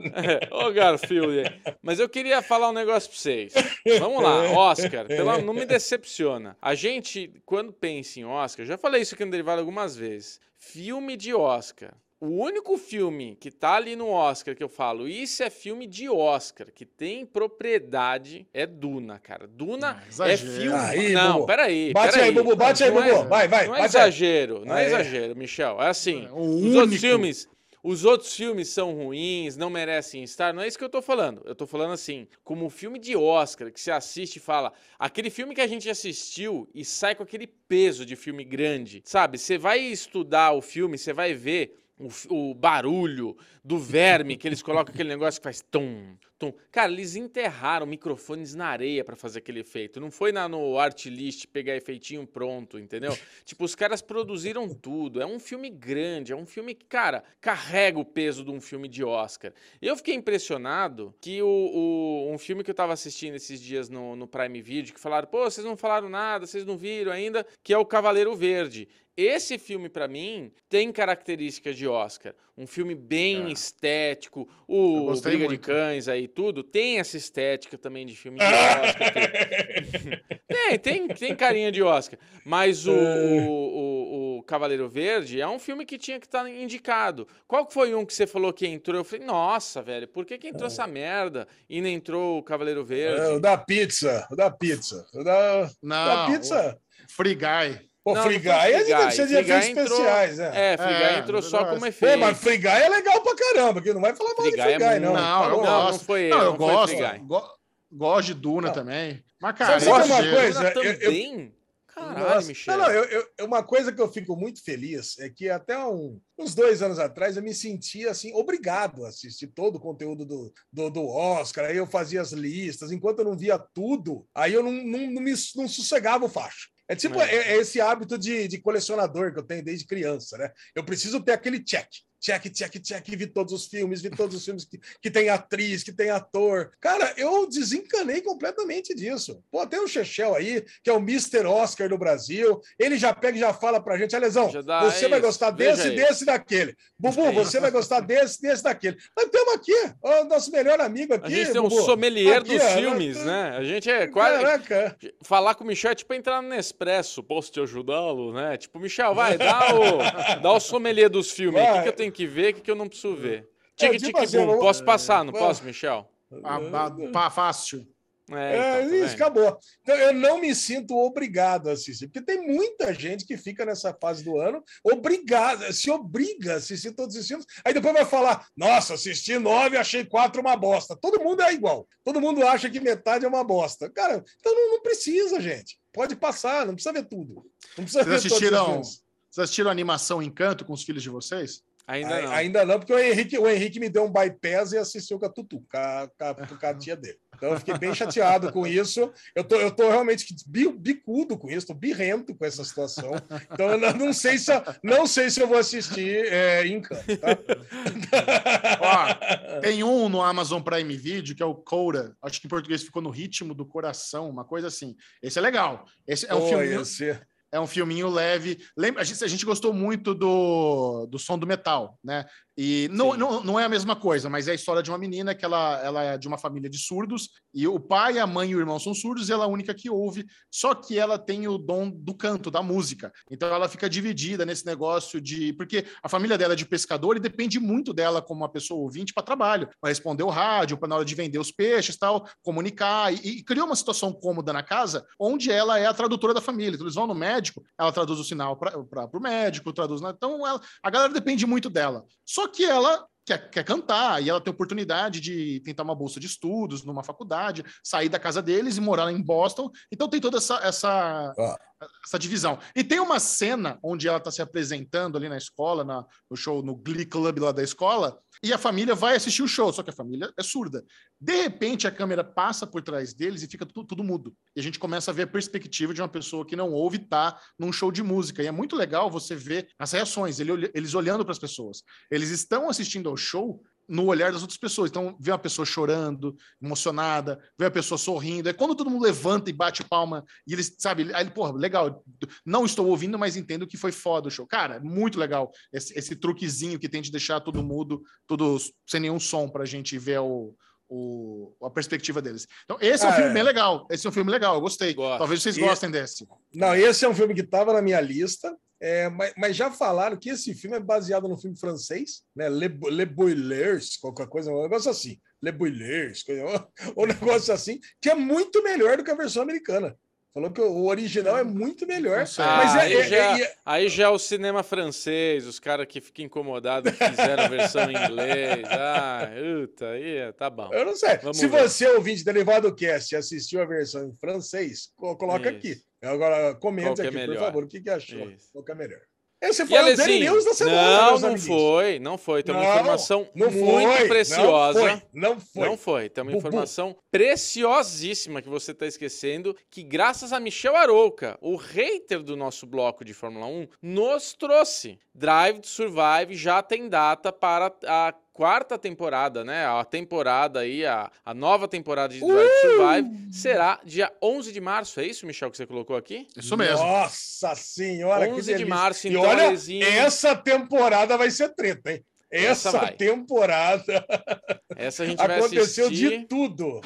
ô Garfield, mas eu queria falar um negócio para vocês. Vamos lá, Oscar, pela- não me decepciona. A gente, quando pensa em Oscar, já falei isso aqui no Derivado algumas vezes, filme de Oscar. O único filme que tá ali no Oscar que eu falo, isso é filme de Oscar, que tem propriedade, é Duna, cara. Duna Ah, é exagero. filme. Aí, não, Bubu. peraí. Bate peraí. aí, Bubu, bate aí, Não é- Bubu. Vai, vai, Não é bate aí. exagero, não é Aí. exagero, Michel. É assim, É, os outros único. filmes, os outros filmes são ruins, não merecem estar, não é isso que eu tô falando. Eu tô falando assim, como um filme de Oscar que você assiste e fala, aquele filme que a gente assistiu e sai com aquele peso de filme grande, sabe? Você vai estudar o filme, você vai ver o, o barulho do verme que eles colocam aquele negócio que faz tum, tum. Cara, eles enterraram microfones na areia pra fazer aquele efeito. Não foi na, no Artlist pegar efeitinho pronto, entendeu? tipo, os caras produziram tudo. É um filme grande, é um filme que, cara, carrega o peso de um filme de Oscar. Eu fiquei impressionado que o, o- um filme que eu tava assistindo esses dias no, no Prime Video, que falaram, pô, vocês não falaram nada, vocês não viram ainda, que é o Cavaleiro Verde. Esse filme, pra mim, tem características de Oscar. Um filme bem É. estético, o Briga de muito. Cães aí, tudo, tem essa estética também de filme de Oscar. tem, tem, tem carinha de Oscar. Mas o, o, o- o Cavaleiro Verde é um filme que tinha que estar indicado. Qual foi um que você falou que entrou? Eu falei, nossa, velho, por que, que entrou essa merda e não entrou o Cavaleiro Verde? É, o da pizza, o da pizza. O da, Não, da pizza. o Free Guy. Pô, Não, Free não é Guy. ser de efeitos entrou- especiais, né? É, Free Guy É, entrou só verdade. como Pô, efeito. mas Free Guy é legal pra caramba, que não vai falar mal de Free é Guy, não. Não, eu. Não, gosto. não foi Não, ele, eu não foi gosto. Go- gosto de Duna Não. também. Mas, cara, sabe uma de- coisa? Duna eu- eu- também? Caralho. Michel. Não, não, eu, eu- uma coisa que eu fico muito feliz é que até um- uns dois anos atrás eu me sentia assim, obrigado a assistir todo o conteúdo do, do, do Oscar. Aí eu fazia as listas, enquanto eu não via tudo, aí eu não, não, não me não sossegava o facho. É tipo É. é- esse hábito de, de colecionador que eu tenho desde criança, né? Eu preciso ter aquele check. Check, check, check, vi todos os filmes, vi todos os filmes que, que tem atriz, que tem ator. Cara, eu desencanei completamente disso. Pô, tem o Chechel aí, que é o Mr. Oscar do Brasil. Ele já pega e já fala pra gente, Alesão, você vai isso, gostar veja desse, desse e daquele. Bubu, É você vai gostar desse, desse daquele. Nós temos aqui, o nosso melhor amigo aqui, A gente tem um sommelier Aqui, dos ó, filmes, né? A gente é quase. Caraca. Falar com o Michel é tipo entrar no Nespresso, posso te ajudá-lo, né? Tipo, Michel, vai, dá o, dá o sommelier dos filmes. O que, Vai. que eu tenho que ver, o que, que eu não preciso ver? É, Tique, tipo tique, assim, Posso passar, não Vai. posso, Michel? Ah, fácil. É, É, então, tá isso, acabou. Então, eu não me sinto obrigado a assistir, porque tem muita gente que fica nessa fase do ano obrigada, se obriga a assistir todos os filmes, aí depois vai falar: nossa, assisti nove, achei quatro uma bosta. Todo mundo é igual. Todo mundo acha que metade é uma bosta. Cara, então não, não precisa, gente. Pode passar, não precisa ver tudo. Não precisa Vocês ver todos os assistiram, filmes. vocês assistiram a animação Encanto com os filhos de vocês? Ainda Ai- não. Ainda não, porque o Henrique, o Henrique me deu um bypass e assistiu com a Tutu, com a, com a- com a tia dele. Então eu fiquei bem chateado com isso. Eu tô, eu tô realmente bi- bicudo com isso, tô birrento com essa situação. Então eu não, sei se eu, não sei se eu vou assistir é, Encanto, tá? Ó, tem um no Amazon Prime Video que é o Coura. Acho que em português ficou no ritmo do coração, uma coisa assim. Esse é legal. Esse é um Pô, filme. esse- É um filminho leve. Lembra, a gente, a gente gostou muito do, do som do metal, né? E não, Sim. não, não é a mesma coisa, mas é a história de uma menina que ela, ela é de uma família de surdos, e o pai, a mãe e o irmão são surdos, e ela é a única que ouve, só que ela tem o dom do canto, da música. Então ela fica dividida nesse negócio de. Porque a família dela é de pescador e depende muito dela como uma pessoa ouvinte para trabalho, para responder o rádio, para na hora de vender os peixes tal, comunicar. E, e criou uma situação cômoda na casa, onde ela é a tradutora da família. Então eles vão no médico, ela traduz o sinal para o médico, traduz. na- Então ela- a galera depende muito dela. Só que ela quer, quer cantar e ela tem oportunidade de tentar uma bolsa de estudos numa faculdade, sair da casa deles e morar em Boston. Então tem toda essa, essa, Ah. Essa divisão. E tem uma cena onde ela está se apresentando ali na escola, na- no show, no Glee Club lá da escola, e a família vai assistir o show, só que a família é surda. De repente, a câmera passa por trás deles e fica tudo, tudo mudo. E a gente começa a ver a perspectiva de uma pessoa que não ouve estar num show de música. E é muito legal você ver as reações, ele eles olhando para as pessoas. Eles estão assistindo ao show no olhar das outras pessoas. Então, vê uma pessoa chorando, emocionada, vê a pessoa sorrindo. É quando todo mundo levanta e bate palma, e eles, sabe, aí, ele, porra, legal, não estou ouvindo, mas entendo que foi foda o show. Cara, é muito legal esse, esse truquezinho que tem de deixar tudo mudo, tudo sem nenhum som pra gente ver o, o, a perspectiva deles. Então, esse é um Ah, filme é. bem legal. Esse é um filme legal, eu gostei. Gosto. Talvez vocês E- gostem desse. Não, esse é um filme que estava na minha lista, é, mas, mas já falaram que esse filme é baseado no filme francês, né? Le, Le Boilers, qualquer coisa, um negócio assim. Le Boilers, um negócio assim, que é muito melhor do que a versão americana. Falou que o original é muito melhor. Ah, é, aí, é- já, é- aí já é o cinema francês, os caras que ficam incomodados que fizeram a versão em inglês. Ah, puta, aí é- tá bom. eu não sei. Vamos Se ver. você, ouvinte do Derivado Cast, assistiu a versão em francês, co- coloca Isso. aqui. Agora, que é aqui, por favor, o que, que achou. Isso. Qual que é melhor? Esse E foi o Daily Alezinho? News da semana, Não, não foi, não foi. Tem uma Não, informação Não muito foi, preciosa. Não foi. Não foi. Não foi. Tem uma Bubu. informação preciosíssima que você está esquecendo, que graças a Michel Arouca, o hater do nosso bloco de Fórmula 1, nos trouxe. Drive to Survive já tem data para a quarta temporada, né? A temporada aí, a, a nova temporada de Drive to Survive será dia 11 de março. É isso, Michel, que você colocou aqui? Isso mesmo. Nossa senhora, que 11 de março, E então, olha, Alezinho. essa temporada vai ser treta, hein? Essa Essa, temporada Essa a gente vai aconteceu assistir. de tudo.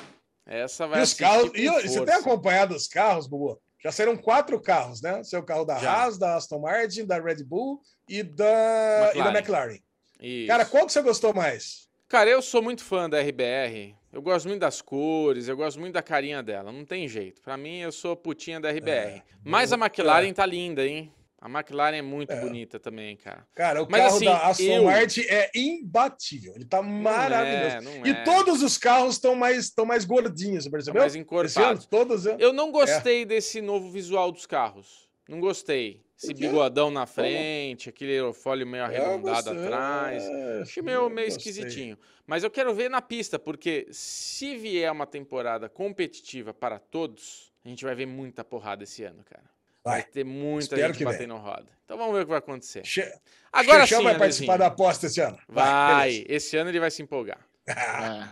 Essa E vai os assistir carros. com E você força. tem acompanhado os carros, Bubu? Já saíram quatro carros, né? Seu carro da Já. Haas, da Aston Martin, da Red Bull e da, e da McLaren. Isso. Cara, qual que você gostou mais? Cara, eu sou muito fã da RBR. Eu gosto muito das cores, eu gosto muito da carinha dela. Não tem jeito. Pra mim, eu sou putinha da RBR. Mas a McLaren tá linda, hein? A McLaren é muito bonita também, cara. Cara, o Mas, carro assim, da Aston eu- Martin é imbatível. Ele tá maravilhoso. é, não e é. todos os carros estão mais, mais gordinhos, você percebeu? mais Esse encorpados. ano, todos. é. Eu não gostei desse novo visual dos carros. Não gostei. Esse bigodão na frente, aquele aerofólio meio Eu arredondado gostei, atrás. é, Achei meio, meio esquisitinho. Mas eu quero ver na pista, porque se vier uma temporada competitiva para todos, a gente vai ver muita porrada esse ano, cara. Vai, Vai. ter muita Espero gente que batendo roda. Então vamos ver o que vai acontecer. Che- Agora Chechel sim, vai participar Alezinho. da aposta esse ano. Vai, beleza. esse ano ele vai se empolgar. É.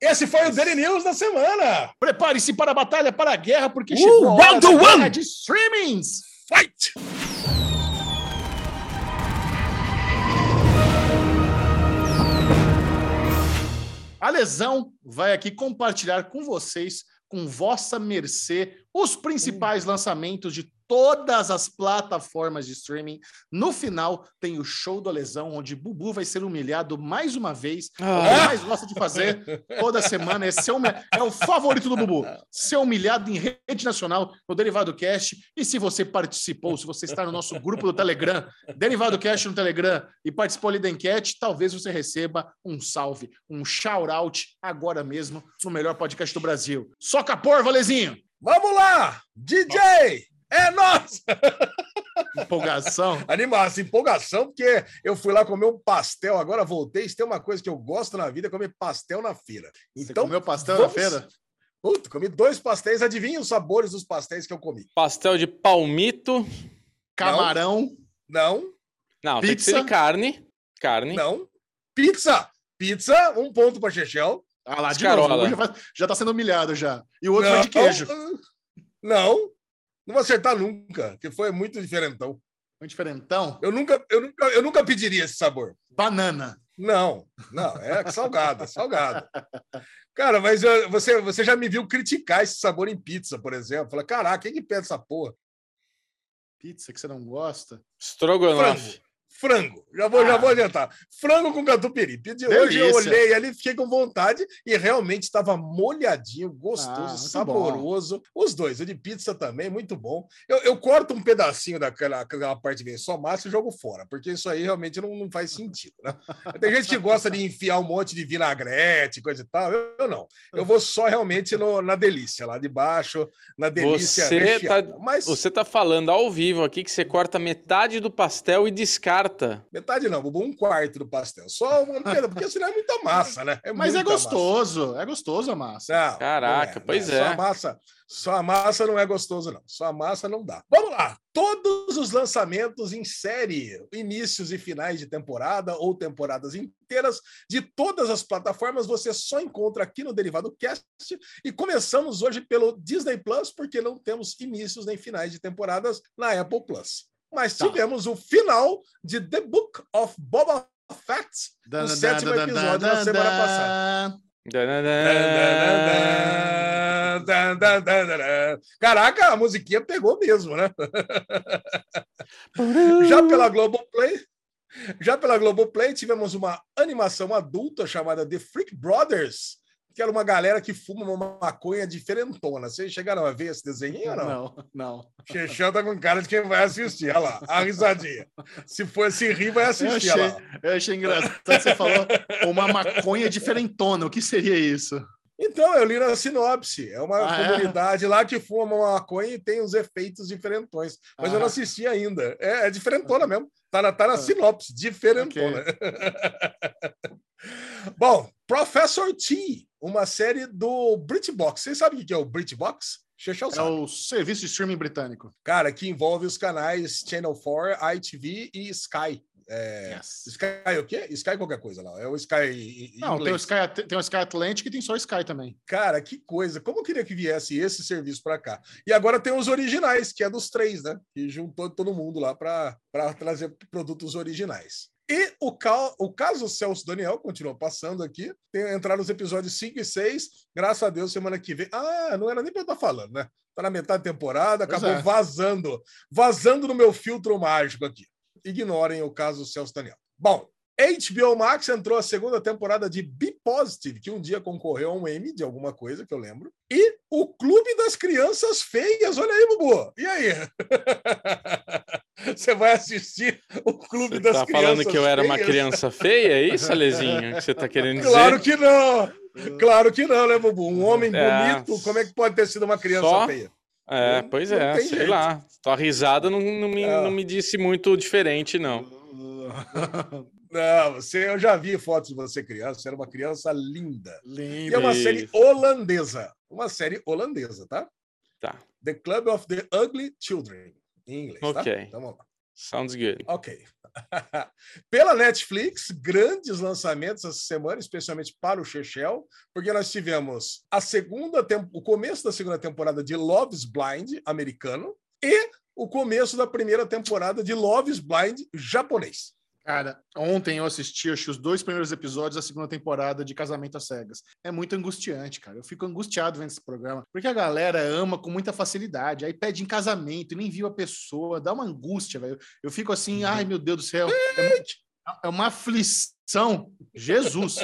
Esse foi o Daily News da semana. Prepare-se para a batalha, para a guerra, porque Uh, chegou a round one! de streamings. Fight! A Lesão vai aqui compartilhar com vocês, com vossa mercê, os principais lançamentos de todas as plataformas de streaming. No final, tem o show do Lesão, onde Bubu vai ser humilhado mais uma vez. É o que Ah. mais gosta de fazer toda semana. É, ser é o favorito do Bubu. Ser humilhado em rede nacional no Derivado Cast. E se você participou, se você está no nosso grupo do Telegram, Derivado Cast no Telegram, e participou ali da enquete, talvez você receba um salve, um shout-out agora mesmo no melhor podcast do Brasil. Soca por, Valezinho! Vamos lá! DJ! É nossa! Empolgação. Animação, empolgação, porque eu fui lá comer um pastel, agora voltei. Se tem uma coisa que eu gosto na vida é comer pastel na feira. Você Então, comeu pastel vamos- na feira? Puta, comi dois pastéis. Adivinha os sabores dos pastéis que eu comi? Pastel de palmito. Camarão. Não, Não, tem que ser Pizza? de carne. Carne. não. Pizza! Pizza, um ponto para Chechel. Ah lá, de Escarola. novo. Já, vai- já tá sendo humilhado já. E o outro não, foi de queijo. Não, não vou acertar nunca, que foi muito diferentão. Um diferentão. Eu nunca, eu nunca, eu nunca pediria esse sabor. Banana. Não, não, é salgado, é salgado. Cara, mas eu- você, você já me viu criticar esse sabor em pizza, por exemplo. Fala, caraca, quem que pede essa porra? Pizza que você não gosta. Estrogonofe. Frango. Já vou, já Ah. vou adiantar. Frango com catupiry. Pedi, hoje eu olhei ali, fiquei com vontade e realmente estava molhadinho, Ah, gostoso, muito saboroso. Os dois, o de pizza também, muito bom. Eu, eu corto um pedacinho daquela aquela parte que vem só massa e jogo fora, porque isso aí realmente não, não faz sentido, né? Tem gente que gosta de enfiar um monte de vinagrete, coisa e tal. Eu, eu não. Eu vou só realmente no- na delícia, lá de baixo, na delícia. Você recheada. tá- Mas Você tá falando ao vivo aqui que você corta metade do pastel e descarta. Metade não, Bubu, um quarto do pastel. Só uma pedra, porque senão é muita massa, né? Mas é muita massa. gostoso. É gostoso a massa. Não, Caraca, não pois Só é. a massa, só a massa não é gostoso, não. Só a massa não dá. Vamos lá. Todos os lançamentos em série, inícios e finais de temporada ou temporadas inteiras de todas as plataformas, você só encontra aqui no Derivado Cast. E começamos hoje pelo Disney Plus, porque não temos inícios nem finais de temporadas na Apple Plus. Mas Tá. tivemos o final de The Book of Boba Fett, no sétimo episódio da semana passada. Caraca, a musiquinha pegou mesmo, né? Já pela Globoplay, já pela Globoplay tivemos uma animação adulta chamada The Freak Brothers, que era uma galera que fuma uma maconha diferentona. Vocês chegaram a ver esse desenho ou não? Não, não. Xexão tá com cara de quem vai assistir. Olha lá, a risadinha. Se for se rir, vai Eu assistir. achei, olha lá. eu achei engraçado você falou uma maconha diferentona. O que seria isso? Então, eu li na sinopse. É uma Ah, é? comunidade lá que fuma uma maconha e tem os efeitos diferentões. Mas eu não Ah. assisti ainda. É, é diferentona mesmo. Tá na, tá na Ah. sinopse, diferentona. Bom, Professor T, uma série do BritBox. Vocês sabem o que é o BritBox? Xexão É o serviço de streaming britânico. Cara, que envolve os canais Channel 4, ITV e Sky. É, Yes. Sky o quê? Sky qualquer coisa lá. É o Sky Não, tem o. Sky, tem o Sky Atlantic e tem só o Sky também. Cara, que coisa. Como eu queria que viesse esse serviço para cá. E agora tem os originais, que é dos três, né? Que juntou todo mundo lá para trazer produtos originais. E o, cal, o caso Celso Daniel continua passando aqui. Tem, entraram os episódios 5 e 6. Graças a Deus, semana que vem. Ah, não era nem para eu estar falando, né? Tá na metade da temporada, acabou é. vazando. Vazando no meu filtro mágico aqui. Ignorem o caso Celso Daniel. Bom, HBO Max entrou a segunda temporada de Be Positive, que um dia concorreu a um Emmy de alguma coisa que eu lembro. E o Clube das Crianças Feias. Olha aí, Bubu. E aí? Você vai assistir o Clube Você das tá Crianças falando que eu era uma criança feia, é isso, Alezinho? Que você tá querendo dizer? Claro que não! Claro que não, né, Bubu? Um homem É. bonito, como é que pode ter sido uma criança Só? feia? É, pois é, sei jeito. lá. Tua risada não, não, me, Ah. não me disse muito diferente, não. Não, você, eu já vi fotos de você criança, você era uma criança linda. E Lindo. é uma Isso. série holandesa. Uma série holandesa, tá? Tá, The Club of the Ugly Children, em inglês, tá? Ok. Então vamos lá. sounds good. Ok. Pela Netflix, grandes lançamentos essa semana, especialmente para o Chechel, porque nós tivemos a segunda o começo da segunda temporada de Love's Blind americano e o começo da primeira temporada de Love's Blind japonês. Cara, ontem eu assisti acho, os dois primeiros episódios da segunda temporada de Casamento às Cegas. É muito angustiante, cara. Eu fico angustiado vendo esse programa, porque a galera ama com muita facilidade, aí pede em casamento e nem viu a pessoa, dá uma angústia, velho. Eu fico assim, ai meu Deus do céu, é, muito- é uma aflição. Jesus.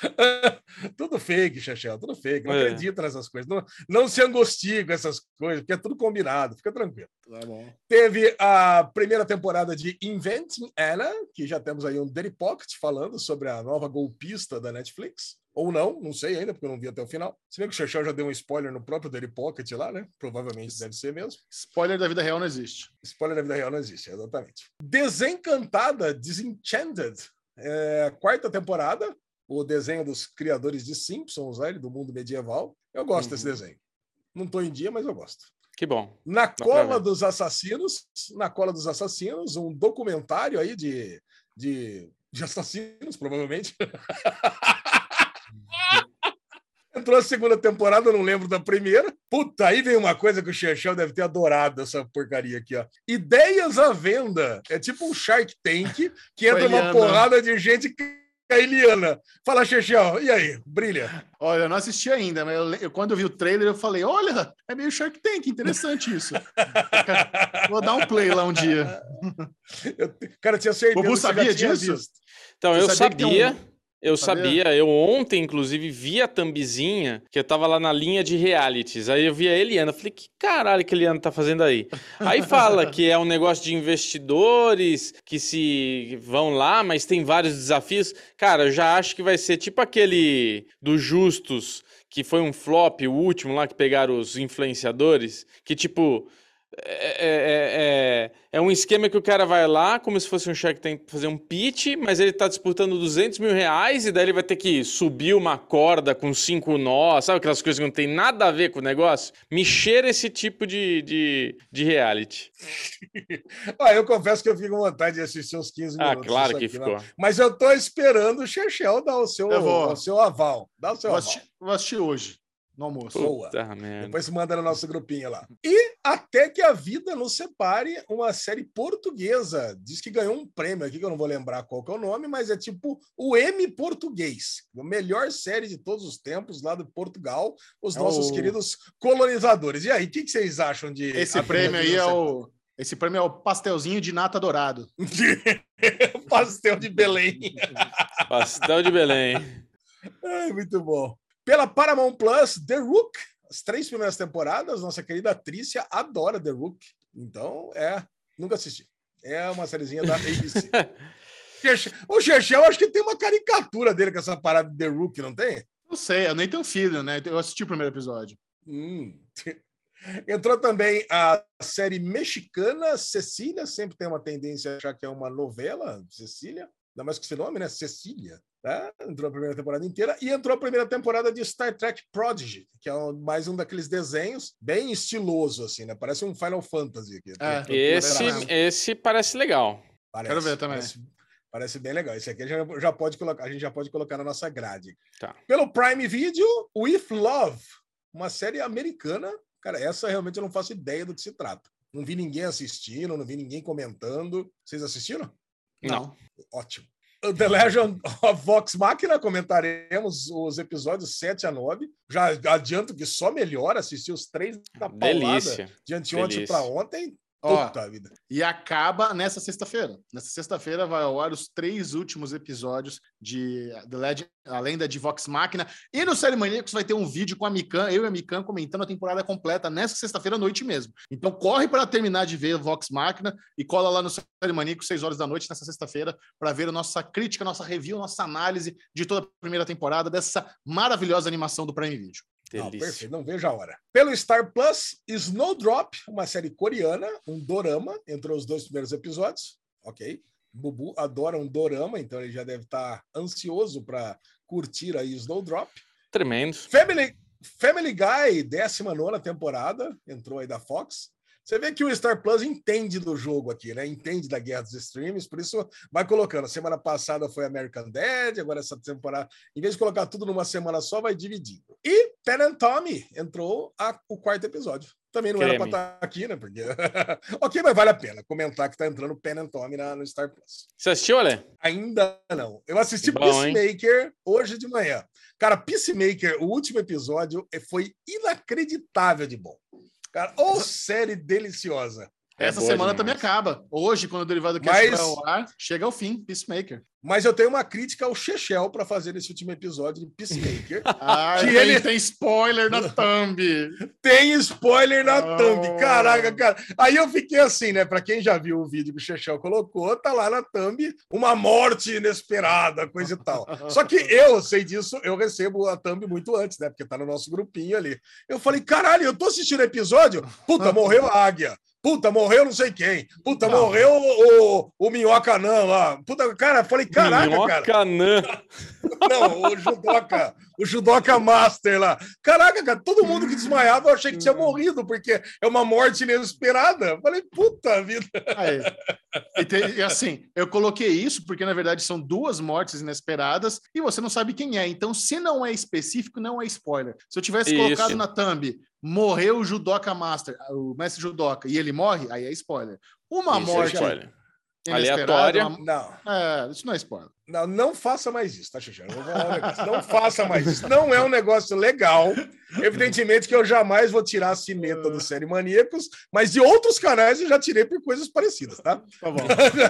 tudo fake, Chechel, tudo fake. Não É. acredita nessas coisas. Não, não se angustie com essas coisas, porque é tudo combinado. Fica tranquilo. Tá bom. Teve a primeira temporada de Inventing Anna, que já temos aí um Daily Pocket falando sobre a nova golpista da Netflix. Ou não, não sei ainda, porque eu não vi até o final. Se bem que o Chechel já deu um spoiler no próprio Daily Pocket lá, né? Provavelmente deve ser mesmo. Spoiler da vida real não existe. Spoiler da vida real não existe, exatamente. Desencantada, Disenchanted, é, quarta temporada, o desenho dos criadores de Simpsons, né, do mundo medieval. Eu gosto desse Uhum. desenho. Não tô em dia, mas eu gosto. Que bom. Na pra cola dos assassinos, na cola dos assassinos, um documentário aí de, de, de assassinos, provavelmente. Entrou a segunda temporada, eu não lembro da primeira. Puta, aí vem uma coisa que o Chechel deve ter adorado essa porcaria aqui, ó. Ideias à venda. É tipo um Shark Tank que entra uma porrada de gente cailiana. Fala, Chechel, e aí? Brilha. Olha, eu não assisti ainda, mas eu, eu- quando eu vi o trailer, eu falei: olha, é meio Shark Tank, interessante isso. Vou dar um play lá um dia. Eu, cara, tinha certeza. Bubu você já sabia disso? visto. Então, Você eu sabia sabia, eu Sabia? sabia, eu ontem, inclusive, vi a thumbzinha, que eu tava lá na linha de realities. Aí eu vi a Eliana, falei, que caralho que a Eliana tá fazendo aí? Aí fala que é um negócio de investidores que se vão lá, mas tem vários desafios. Cara, eu já acho que vai ser tipo aquele do Justus, que foi um flop, o último lá que pegaram os influenciadores, que tipo. É, é- é- é um esquema que o cara vai lá, como se fosse um Shark Tank, fazer um pitch, mas ele tá disputando 200 mil reais e daí ele vai ter que subir uma corda com cinco nós, sabe aquelas coisas que não tem nada a ver com o negócio? Me cheira esse tipo de, de, de reality. Ah, eu confesso que eu fico com vontade de assistir uns 15 Ah, minutos. claro disso que aqui, ficou. né? Mas eu tô esperando o Chechel dar o seu, Eu vou. o seu aval. Dá o seu Vou aval. assistir, vou assistir hoje, no almoço. Boa. Depois se manda no nosso grupinho lá. E até que a vida nos separe, uma série portuguesa. Diz que ganhou um prêmio aqui, que eu não vou lembrar qual que é o nome, mas é tipo o M português. A melhor série de todos os tempos lá de Portugal. Os É nossos o- queridos colonizadores. E aí, o que, que vocês acham de. Esse prêmio aí é o. Esse prêmio é o pastelzinho de nata dourado. Pastel de Belém. Pastel de Belém. Ai, muito bom. Pela Paramount Plus, The Rook, as três primeiras temporadas, nossa querida Trícia adora The Rook. Então, é, nunca assisti. É uma sériezinha da ABC. Xerxé- o Chechel, acho que tem uma caricatura dele com essa parada de The Rook, não tem? Não sei, eu nem tenho filho, né? Eu assisti o primeiro episódio. Hum. Entrou também a série mexicana Cecília, sempre tem uma tendência a achar que é uma novela, Cecília, ainda mais com esse nome, né? Cecília. Tá? Entrou a primeira temporada inteira e entrou a primeira temporada de Star Trek Prodigy, que é um- mais um daqueles desenhos bem estiloso, assim, né? Parece um Final Fantasy aqui. É. Esse, esse parece legal. Parece, Quero ver também. Parece, parece bem legal. Esse aqui já, já pode colocar, a gente já pode colocar na nossa grade. Tá. Pelo Prime Video, With Love, uma série americana. Cara, essa realmente eu não faço ideia do que se trata. Não vi ninguém assistindo, não vi ninguém comentando. Vocês assistiram? Não. Ótimo. The Legend of Vox Machina, comentaremos os episódios 7 a 9. Já adianto que só melhora assistir os três da paulada Delícia. de anteontem para ontem. Ó. E acaba nessa sexta-feira. Nessa sexta-feira vai ao ar os três últimos episódios de The Legend, a lenda de Vox Machina. E no Série Maníacos vai ter um vídeo com a Mikan, eu e a Mikan comentando a temporada completa nessa sexta-feira à noite mesmo. Então corre para terminar de ver Vox Machina e cola lá no Série Maníacos, 6 horas da noite, nessa sexta-feira, para ver a nossa crítica, nossa review, nossa análise de toda a primeira temporada dessa maravilhosa animação do Prime Video. Não, Delícia. perfeito, não vejo a hora. Pelo Star Plus, Snowdrop, uma série coreana, um dorama, entrou os dois primeiros episódios, ok? Bubu adora um dorama, então ele já deve estar ansioso para curtir aí Snowdrop. Tremendo. Family, Family Guy, 19 temporada, entrou aí da Fox. Você vê que o Star Plus entende do jogo aqui, né? Entende da guerra dos streams, por isso vai colocando. Semana passada foi American Dad, agora essa temporada, em vez de colocar tudo numa semana só, vai dividindo. E Pen and Tommy entrou a- o quarto episódio. Também não era para Creme. estar aqui, né? Porque... ok, mas vale a pena comentar que tá entrando Pen and Tommy na, no Star Plus. Você assistiu, Ale? Ainda não. Eu assisti Bom, hein? Peacemaker hoje de manhã. Cara, Peacemaker, o último episódio eh, foi inacreditável de bom. Cara, ô série deliciosa. É Essa boa semana demais. também acaba. Hoje, quando o Derivado Cast Mas- ao ar, chega ao fim, Peacemaker. Mas eu tenho uma crítica ao Chechel para fazer esse último episódio de Peacemaker. Ah, Que ele tem spoiler na thumb. Tem spoiler na Oh. thumb. Caraca, cara. Aí eu fiquei assim, né? Para quem já viu o vídeo que o Chechel colocou, tá lá na thumb uma morte inesperada, coisa e tal. Só que eu sei disso, eu recebo a thumb muito antes, né? Porque tá no nosso grupinho ali. Eu falei, caralho, eu tô assistindo o episódio. Puta, morreu a águia. Puta, morreu não sei quem. Puta, Não. morreu o, o, o Minhocanã lá. Puta, cara, falei, caraca, cara. Minhocanã. Não, o judoca, o judoca master lá. Caraca, cara, todo mundo que desmaiava eu achei que tinha morrido, porque é uma morte inesperada. Falei, puta vida. Aí. E, tem- e assim, eu coloquei isso porque, na verdade, são duas mortes inesperadas e você não sabe quem é. Então, se não é específico, não é spoiler. Se eu tivesse Isso. colocado na thumb, morreu o Judoka Master, o mestre Judoka, e ele morre, aí é spoiler. Uma Isso é morte spoiler. inesperada, Aleatória. uma- Não, É, isso não é spoiler. não, não faça mais isso, tá, falar um negócio. Não faça mais isso. Não é um negócio legal. Evidentemente que eu jamais vou tirar a cineta do Série Maníacos, mas de outros canais eu já tirei por coisas parecidas, tá? Tá bom.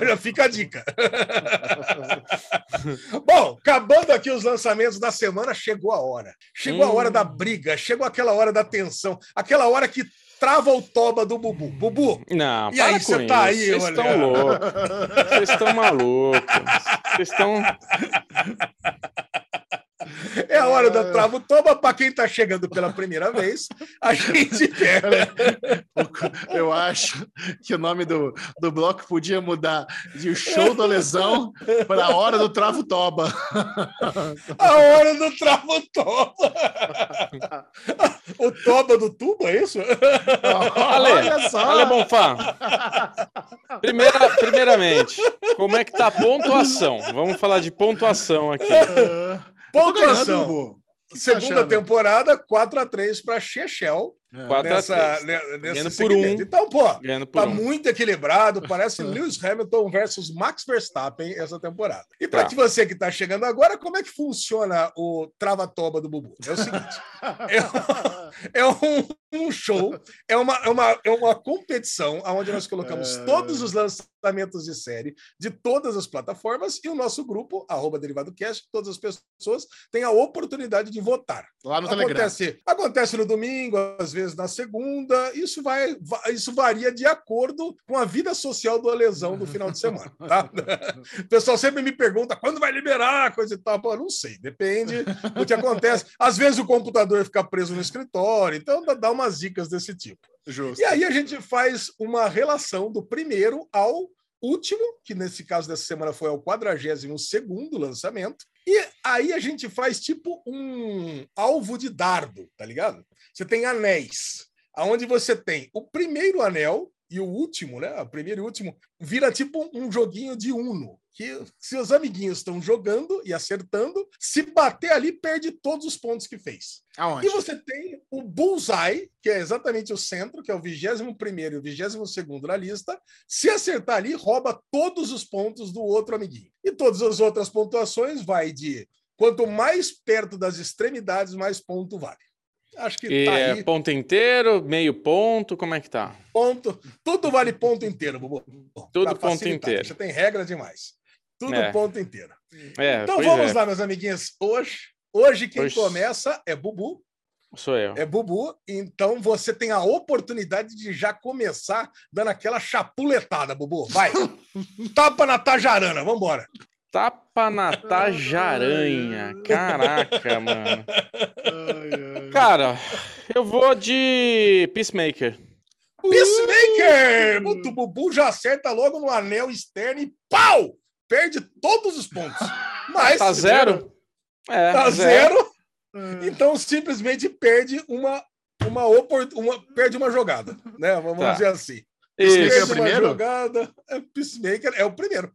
Já fica a dica. Bom, acabando aqui os lançamentos da semana, chegou a hora. Chegou a Hum. hora da briga, chegou aquela hora da tensão, aquela hora que trava o toba do Bubu. Bubu, Não, E aí, você tá aí, Vocês olha. estão loucos. Vocês estão malucos. Vocês estão. é a hora da trava o toba para quem tá chegando pela primeira vez. A gente quer. Eu acho que o nome do, do bloco podia mudar de show da lesão para a hora do travo toba. A hora do trava o toba. O toba do tubo, é isso? Ale, Olha só. Ale Bonfá. Primeira, primeiramente, como é que tá a pontuação? Vamos falar de pontuação aqui. Ganhando, Pontuação. Bubu. O que você tá Segunda achando? temporada, 4x3 para Chechel. 4 a nessa, 3. ne- nesse Ganhando por um. Então, pô, Ganhando por tá um. muito equilibrado. Parece Lewis Hamilton versus Max Verstappen essa temporada. E para Tá. que você que está chegando agora, como é que funciona o trava-toba do Bubu? É o seguinte: é um, um show, é uma, é, uma, é uma competição onde nós colocamos É. todos os lançamentos de série de todas as plataformas e o nosso grupo, arroba Derivado Cast, todas as pessoas têm a oportunidade de votar. Lá no Telegram. Acontece, acontece no domingo, às vezes na segunda. Isso vai, va- isso varia de acordo com a vida social do lesão do final de semana. Tá? O pessoal sempre me pergunta quando vai liberar, coisa e tal. Pô, não sei, depende do que acontece. Às vezes o computador fica preso no escritório, então dá- dá umas dicas desse tipo. Justo. E aí a gente faz uma relação do primeiro ao último, que nesse caso dessa semana foi ao 42 segundo lançamento. E aí a gente faz tipo um alvo de dardo, tá ligado? Você tem anéis, aonde você tem o primeiro anel e o último, né? O primeiro e o último vira tipo um joguinho de Uno, que seus amiguinhos estão jogando e acertando, se bater ali perde todos os pontos que fez. Aonde? E você tem o Bullseye, que é exatamente o centro, que é o 21 e o 22 na lista. Se acertar ali, rouba todos os pontos do outro amiguinho. E todas as outras pontuações vai de quanto mais perto das extremidades, mais ponto vale. Acho que E tá é aí. ponto inteiro, meio ponto, como é que tá? Ponto. Tudo vale ponto inteiro, Bubu. Tudo ponto inteiro. Você tem regra demais. Tudo É. ponto inteiro. É, Então vamos é, lá, meus amiguinhos. Hoje, hoje quem Hoje- começa é Bubu. sou eu. É Bubu. Então você tem a oportunidade de já começar dando aquela chapuletada, Bubu. Vai. Tapa na tajarana. Vambora. Tapa na tajaranha. Caraca, mano. Ai, ai. Cara, eu vou de Peacemaker. Peacemaker! O Bubu já acerta logo no anel externo e pau! Perde todos os pontos. Mas Tá zero? É, Tá zero. zero. Então simplesmente perde uma uma, opor- uma perde uma jogada, né? Vamos Tá. dizer assim. Isso. é o Perde uma primeiro? jogada. É, Peacemaker é o primeiro.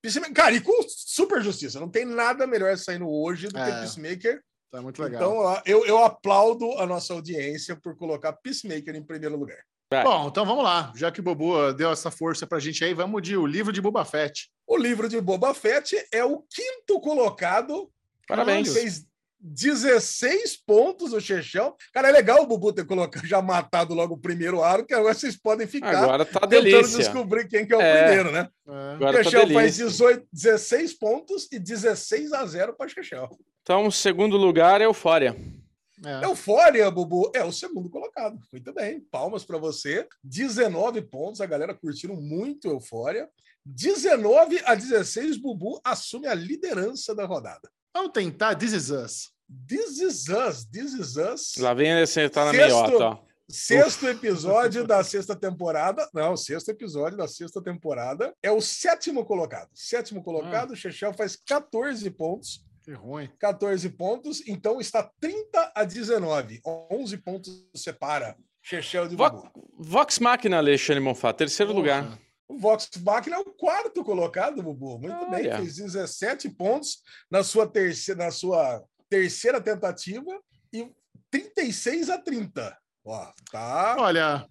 Peacemaker, cara, e com super justiça. Não tem nada melhor saindo hoje do que É. Peacemaker. Tá muito legal. Então, eu, eu aplaudo a nossa audiência por colocar Peacemaker em primeiro lugar. Vai. Bom, então vamos lá. Já que o Bobo deu essa força pra gente aí, vamos de o livro de Boba Fett. O livro de Boba Fett é o quinto colocado. Parabéns. Fez 16 pontos o Chechão. Cara, é legal o Bubu ter colocado, já matado logo o primeiro aro, que agora vocês podem ficar Agora tá tentando delícia. descobrir quem que é o É. primeiro, né? É. O Agora tá Chechel faz delícia. 18, 16 pontos e 16 a 0 para o Chechel. Então, o segundo lugar é Eufória. É. Eufória, Bubu, é o segundo colocado. Muito bem, palmas para você. 19 pontos, a galera curtiram muito Eufória. 19 a 16, Bubu assume a liderança da rodada. Vamos tentar This Is Us. This is us, this is us. Lá vem ele sentar na Sexto. meiota, ó. Sexto episódio da sexta temporada. Não, sexto episódio da sexta temporada. É o sétimo colocado. Sétimo colocado, o Chechel faz 14 pontos. Que ruim. 14 pontos, então está 30 a 19. 11 pontos separa Chechel de Vo- Bubu. Vox Machina, Alexandre Monfá, terceiro Porra. lugar. O Vox Machina é o quarto colocado, Bubu. Muito bem, Olha. fez 17 pontos na sua terceira, na sua terceira tentativa e 36 a 30. Ó, tá. Olha,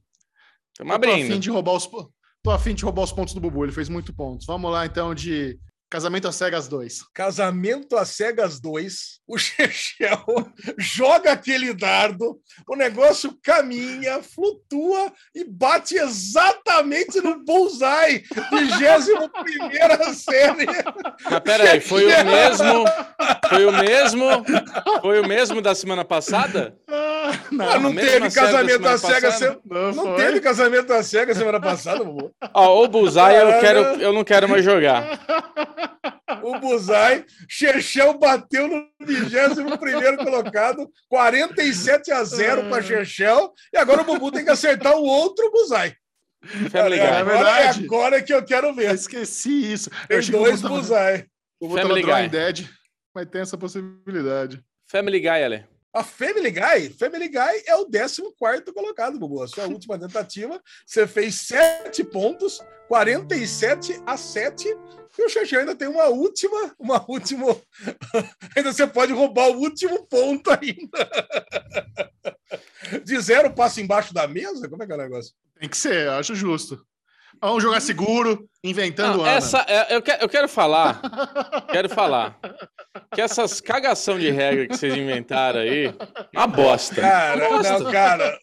Estamos eu tô afim abrindo. de roubar os tô afim de roubar os pontos do Bubu, ele fez muito pontos. Vamos lá então de Casamento às Cegas 2. Casamento às Cegas 2. O Chechel joga aquele dardo, o negócio caminha, flutua e bate exatamente no bullseye. 21 série. Mas peraí, foi o mesmo. Foi o mesmo. Foi o mesmo da semana passada? Ah, Ah, não mesma teve série da casamento semana não, Não teve casamento às cegas semana passada, Bubu. Ó, o Bullseye eu, quero, eu não quero mais jogar. O Buzai, Chechel bateu no 21 colocado, 47 a 0 para Chechel, e agora o Bubu tem que acertar o outro Buzai. Family É Guy. agora, é verdade. agora que eu quero Eu ver. esqueci isso. Eu Tem o dois Buzai. tava Family Guy. Dead, mas tem essa possibilidade. Family Guy, Ale. A Family Guy, Family Guy é o 14 colocado, Bubu. A sua última tentativa, você fez 7 pontos, 47 a 7. E o Xexé ainda tem uma última, uma última. ainda você pode roubar o último ponto ainda. De zero passa embaixo da mesa? Como é que é o negócio? Tem que ser, acho justo. Vamos jogar seguro, inventando Não, Ana. essa, é, eu, quero, eu quero falar, quero falar que essas cagação de regra que vocês inventaram aí, uma bosta. Cara, Uma bosta. não, cara,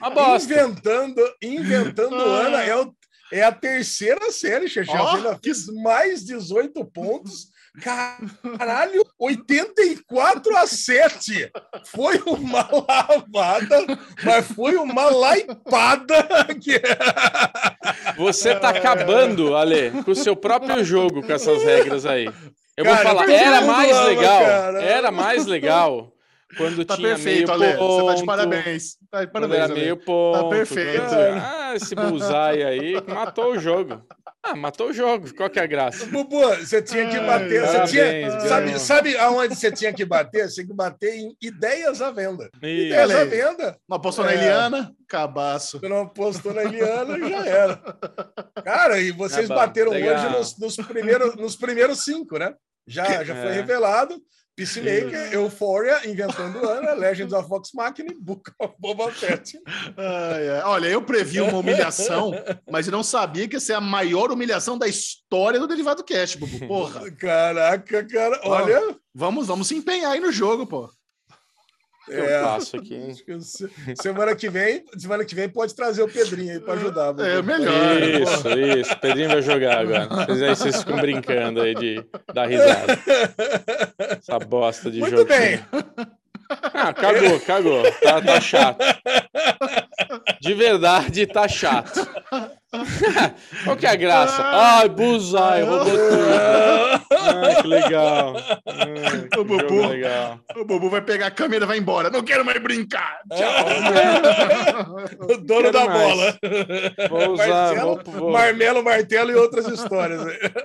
Uma bosta. inventando, inventando Ana é, o- é a terceira série, Xexé. Ainda fez mais 18 pontos. Caralho, 84 a 7. Foi uma lavada, mas foi uma laipada. Que... Você tá acabando, Ale, com o seu próprio jogo com essas regras aí. Eu vou Cara, falar, todo era mais legal, cara. era mais legal quando Tá tinha perfeito, meio Ale. ponto. Você tá de parabéns. Tá de parabéns, era Ale. meio ponto. perfeito. quando- Ah, esse bullseye aí matou o jogo. Ah, matou o jogo. Qual que é a graça? Bubu, você tinha que bater. Você Parabéns, tinha, sabe, sabe aonde você tinha que bater? Você tinha que bater em ideias à venda. Ideias à venda. Não apostou na É. Eliana? Cabaço. Você não postou na Eliana, já era. Cara, e vocês bateram legal. hoje nos, nos primeiros, nos primeiros cinco, né? Já, já foi É. revelado. Peacemaker, Euphoria, Inventando Ana, Legends of Vox Machina e Book of Boba Fett. Olha, eu previ uma humilhação, mas eu não sabia que ia ser a maior humilhação da história do Derivado Cast, Bubu. Porra. Caraca, cara, olha. Vamos, vamos se empenhar aí no jogo, pô. Eu É. faço aqui, hein? Semana que vem, semana que vem pode trazer o Pedrinho aí para ajudar. É melhor. Isso, isso. O Pedrinho vai jogar agora. Vocês aí vocês ficam brincando aí de dar risada. Essa bosta de Muito jogo. bem. Ah, cagou, cagou. Tá, tá chato. De verdade, tá chato. Qual que é a graça? Ai, Buzai, roubou tudo. Ai, que legal. Ai, que O Bubu. legal. O Bubu vai pegar a câmera e vai embora. Não quero mais brincar. O dono da mais. bola. Vou usar, Marcelo, vou, vou, Marmelo, martelo e outras histórias.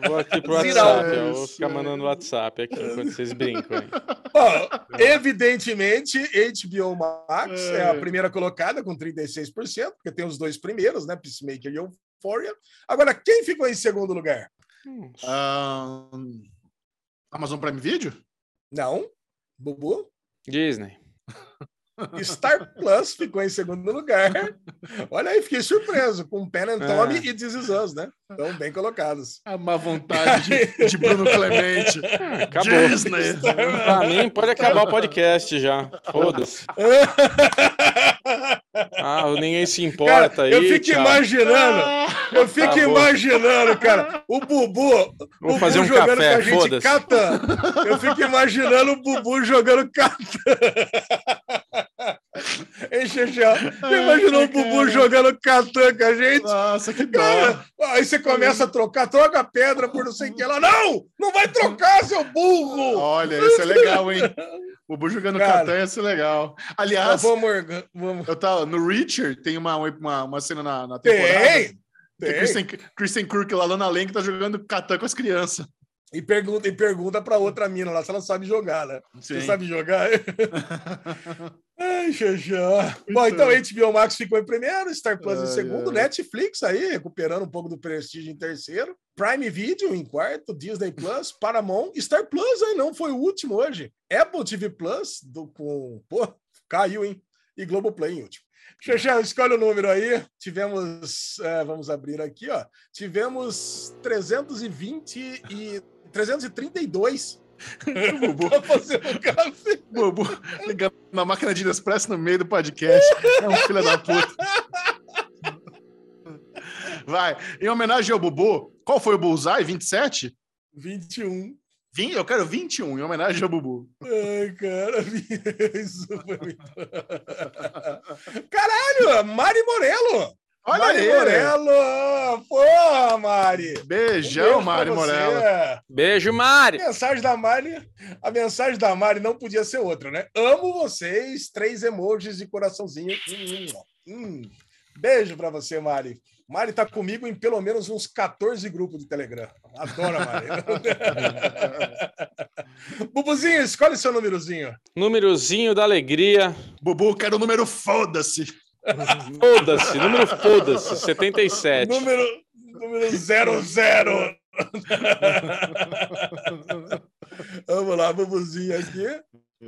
vou aqui pro Virar WhatsApp. Eu vou ficar mandando WhatsApp aqui enquanto vocês brincam. aí. Bom, evidentemente, HBO Max é a É. primeira colocada com 36%, porque tem os dois primeiros, né? Peacemaker e Euphoria. Agora, quem ficou em segundo lugar? Hum, Ahn, Amazon Prime Video? Não. Bubu? Disney. Star Plus ficou em segundo lugar. Olha aí, fiquei surpreso com Pen and Tommy É. e This Is Us, né? Então, bem colocados. A má vontade de, de Bruno Clemente. Ah, acabou. Disney. Pra mim, pode acabar o podcast já. Foda-se. Ah, ninguém se importa Cara, aí. eu fico tchau. imaginando, eu fico Tá imaginando, cara, o Bubu, Vou o fazer um Bubu jogando café, com a gente. Catan. Eu fico imaginando o Bubu jogando Catan. Hein, Xexé? Você imaginou o Bubu cara. jogando Catan com a gente? Nossa, que dó. Cara, aí você começa a trocar, troca a pedra por não sei o que lá. Não! Não vai trocar, seu burro! Olha, isso é legal, hein? O Bu jogando. Catan ia ser legal. Ah, Aliás, vamos, vamos. eu tava, no Reacher tem uma, uma, uma cena na, na temporada. Tem! que Tem. Kristen, Kristen Kirk lá, Lana Lang, tá jogando Catan com as crianças. E pergunta, e pergunta pra outra mina lá se ela sabe jogar, né? Você Sim. sabe jogar? Ai, Xaxá. Bom, então HBO Max ficou em primeiro, Star Plus em Ai, segundo, ai. Netflix aí, recuperando um pouco do prestígio em terceiro, Prime Video em quarto, Disney Plus, Paramount, Star Plus aí não foi o último hoje. Apple TV Plus, do, com, pô, caiu, hein? E Globoplay em último. Xaxá, escolhe o número aí. Tivemos, é, vamos abrir aqui, ó. Tivemos 320 e 332 Bubu, fazer um café. Bubu ligando na máquina de Nespresso no meio do podcast. É um filho da puta. Vai. Em homenagem ao Bubu, qual foi o Bullseye? 27? 21. Vim- Eu quero 21, em homenagem ao Bubu. Ai, cara, isso foi muito. Caralho, Mari Morello! Olha Mari aí. Morello! Porra, Mari! Um Beijão, beijo Mari. Morella. Beijo, Mari. A mensagem da Mari, a mensagem da Mari não podia ser outra, né? Amo vocês, três emojis de coraçãozinho. Hum, hum. Beijo pra você, Mari. Mari tá comigo em pelo menos uns 14 grupos de Telegram. Adoro a Mari. Bubuzinho, escolhe seu númerozinho. Númerozinho da alegria. Bubu, quero o número foda-se. Foda-se. Número foda-se. 77. Número, número 00. Vamos lá, Bubuzinho aqui.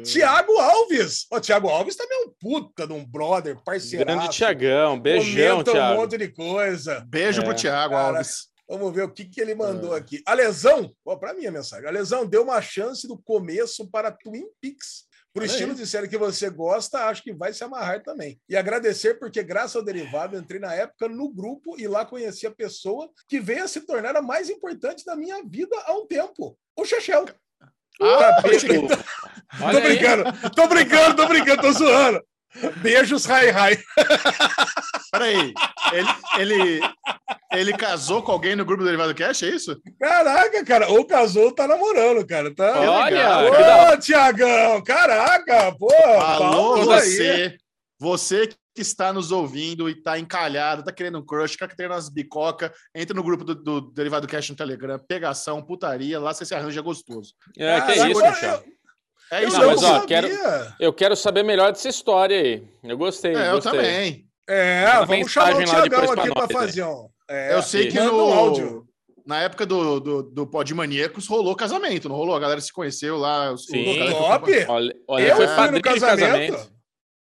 Tiago Alves. Ó, Tiago Alves também é um puta de um brother, parceiro. Grande Tiagão. Beijão, um Thiago. monte de coisa. Beijo É, pro Thiago cara. Alves. Vamos ver o que, que ele mandou aqui. A lesão, ó, para mim a mensagem. A lesão deu uma chance do começo para Twin Peaks. Por estilo de série que você gosta, acho que vai se amarrar também. E agradecer, porque graças ao derivado, entrei na época no grupo e lá conheci a pessoa que veio a se tornar a mais importante da minha vida há um tempo. O Chechel. Ah. Olha Tô brincando, tô brincando, tô brincando, tô zoando. Beijos, Rai Rai. Peraí. Ele, ele, ele casou com alguém no grupo do Derivado Cash, é isso? Caraca, cara, ou casou ou tá namorando, cara. Tá... Olha. Ô, Tiagão, caraca, pô. Alô, você. Você que está nos ouvindo e tá encalhado, tá querendo um crush, tá querendo umas bicoca, entra no grupo do, do Derivado Cash no Telegram, pegação, putaria, lá você se arranja gostoso. É, que Caraca, isso, Thiago. É Eu, isso Não, não mas, ó, quero- Eu quero saber melhor dessa história aí. Eu gostei. É, eu gostei. também. É, vamos chamar o Tiagão aqui para fazer um. É, eu sei que no áudio. na época do, do, do Pod Maníacos rolou casamento, não rolou? A galera se conheceu lá. Sim. que Top. Olha, olha Eu foi fui no casamento. casamento.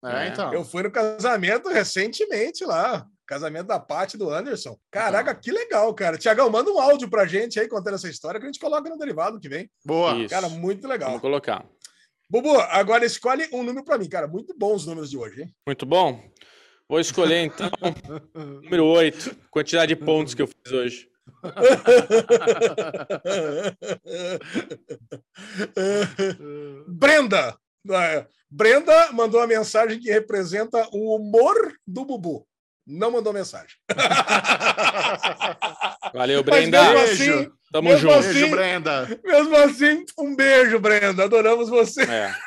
É, então. Eu fui no casamento recentemente lá. Casamento da Paty do Anderson. Caraca, que legal, cara. Tiagão, manda um áudio pra gente aí contando essa história que a gente coloca no derivado que vem. Boa. Isso. Cara, muito legal. Vamos colocar. Bubu, agora escolhe um número pra mim, cara. Muito bons os números de hoje, hein? Muito bom. Vou escolher então número 8, quantidade de pontos que eu fiz hoje. Brenda. É, Brenda mandou uma mensagem que representa o humor do Bubu. Não mandou mensagem. Valeu, Mas Brenda. mesmo Beijo. assim, Tamo mesmo junto. assim- Beijo, Brenda. mesmo assim, um beijo, Brenda. Adoramos você. É.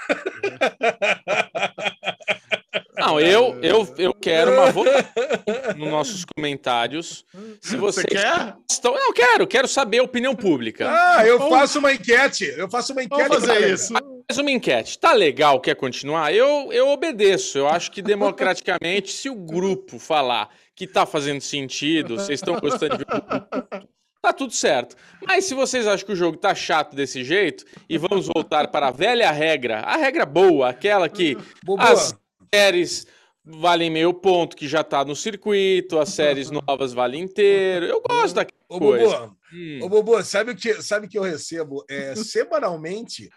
Não, eu, eu, eu quero uma votação nos nossos comentários. Se Você vocês quer? estão. Não, quero, quero saber a opinião pública. Ah, eu faço uma enquete. Eu faço uma enquete. Vamos fazer isso. Mais uma enquete. Tá legal, quer continuar? Eu, eu obedeço. Eu acho que democraticamente, se o grupo falar que tá fazendo sentido, vocês estão gostando de tá tudo certo. Mas se vocês acham que o jogo tá chato desse jeito, e vamos voltar para a velha regra, a regra boa, aquela que as séries valem meio ponto, que já tá no circuito, as séries novas valem inteiro. Eu gosto daquela ô, coisa. Hum. ô, Bubu, sabe o que, sabe o que eu recebo é, semanalmente?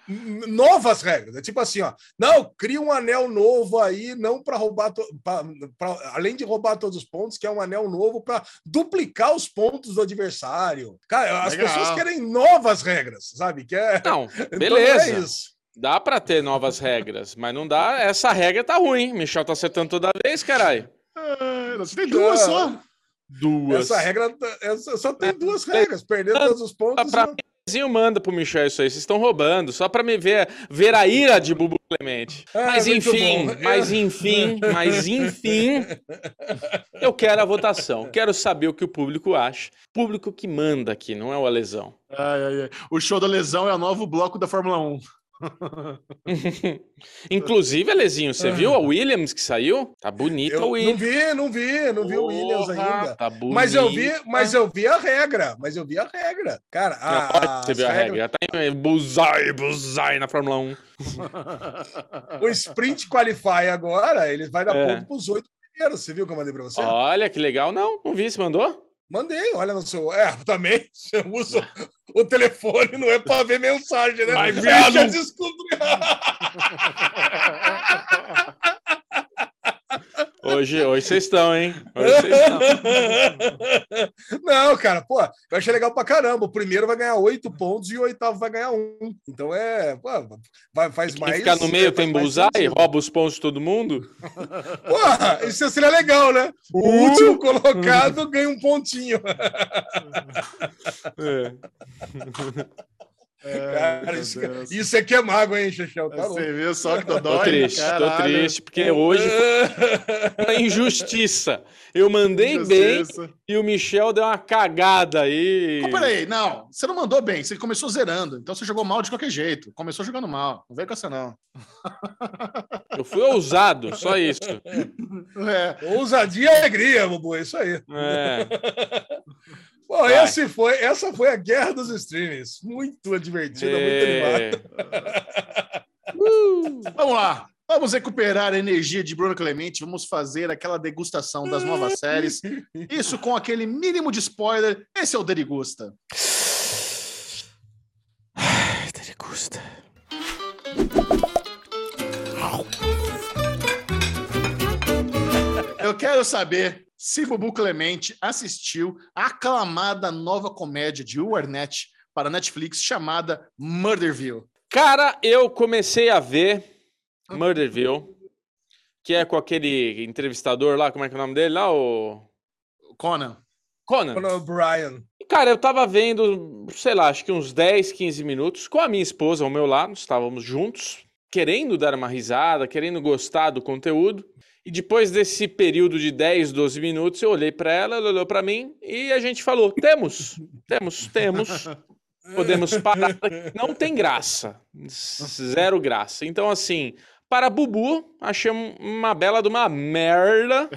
Novas regras. É tipo assim, ó. Não, cria um anel novo aí, não para roubar. to- pra- pra- além de roubar todos os pontos, que é um anel novo para duplicar os pontos do adversário. Cara, as Legal. pessoas querem novas regras, sabe? Que é, Não, então beleza. é isso. Dá pra ter novas regras, mas não dá. Essa regra tá ruim. Michel tá acertando toda vez, caralho. Ah, Você tem duas só. Duas. Essa regra essa- só tem duas regras: perder todos os pontos. Pra e- mim, Zinho manda pro Michel isso aí. Vocês estão roubando, só pra me ver, ver a ira de Bubu Clemente. Ah, mas enfim, bom. mas enfim, mas enfim, eu quero a votação. Quero saber o que o público acha. Público que manda aqui, não é o Alesão. Ai, ai, ai. O show da lesão é o novo bloco da Fórmula 1. Inclusive, Alezinho, você viu a Williams que saiu? Tá bonita a Eu não Williams. vi, não vi, não vi o Williams ainda. Tá bonita. Mas eu vi, mas eu vi a regra, mas eu vi a regra. Cara, a, Você viu a regra? Já tá em bullseye, bullseye na Fórmula 1. O sprint qualify agora, ele vai dar É. ponto pros oito primeiros. Você viu que eu mandei pra você? Olha que legal. Não, não vi. Você mandou? Mandei, olha no seu. É, também. Você usa o telefone, não é pra ver mensagem, né? Vai, Deixa viado. eu descobrir. Hoje, hoje vocês estão, hein? Hoje vocês estão. Não, cara, pô, eu achei legal pra caramba. O primeiro vai ganhar oito pontos e o oitavo vai ganhar um. Então é. Pô, vai, faz Quem mais. ficar no meio é, tem bullseye, sentido. rouba os pontos de todo mundo. Porra, isso seria legal, né? O Uh! último colocado ganha um pontinho. É, Cara, meu isso, isso aqui é mago, hein, Chechel? Tá. Você viu só que tô Tô dói? triste, tô Caralho. triste, porque hoje foi uma injustiça. Eu mandei bem Injustiça. e o Michel deu uma cagada aí. Pô, peraí, não, você não mandou bem, você começou zerando, então você jogou mal de qualquer jeito. Começou jogando mal, não veio com essa não. Eu fui ousado, só isso. É, Ousadia e alegria, Bubu, é isso aí. É. Bom, Vai. esse foi, essa foi a guerra dos streamers. Muito divertida, muito animada. É. vamos lá. Vamos recuperar a energia de Bruno Clemente, vamos fazer aquela degustação das novas séries. Isso com aquele mínimo de spoiler. Esse é o Derigusta. Ai, Derigusta. Eu quero saber se Bubu Clemente assistiu a aclamada nova comédia de Will Arnett para Netflix chamada Murderville. Cara, eu comecei a ver Murderville, que é com aquele entrevistador lá, como é que é o nome dele lá? O Conan. Conan. Conan O'Brien. E, Cara, eu tava vendo, sei lá, acho que uns 10, 15 minutos com a minha esposa ao meu lado, estávamos juntos, querendo dar uma risada, querendo gostar do conteúdo. E depois desse período de 10, 12 minutos, eu olhei pra ela, ela olhou pra mim e a gente falou: temos, temos, temos. Podemos parar. Não tem graça. Zero graça. Então, assim, para Bubu, achei um- uma bela de uma merda.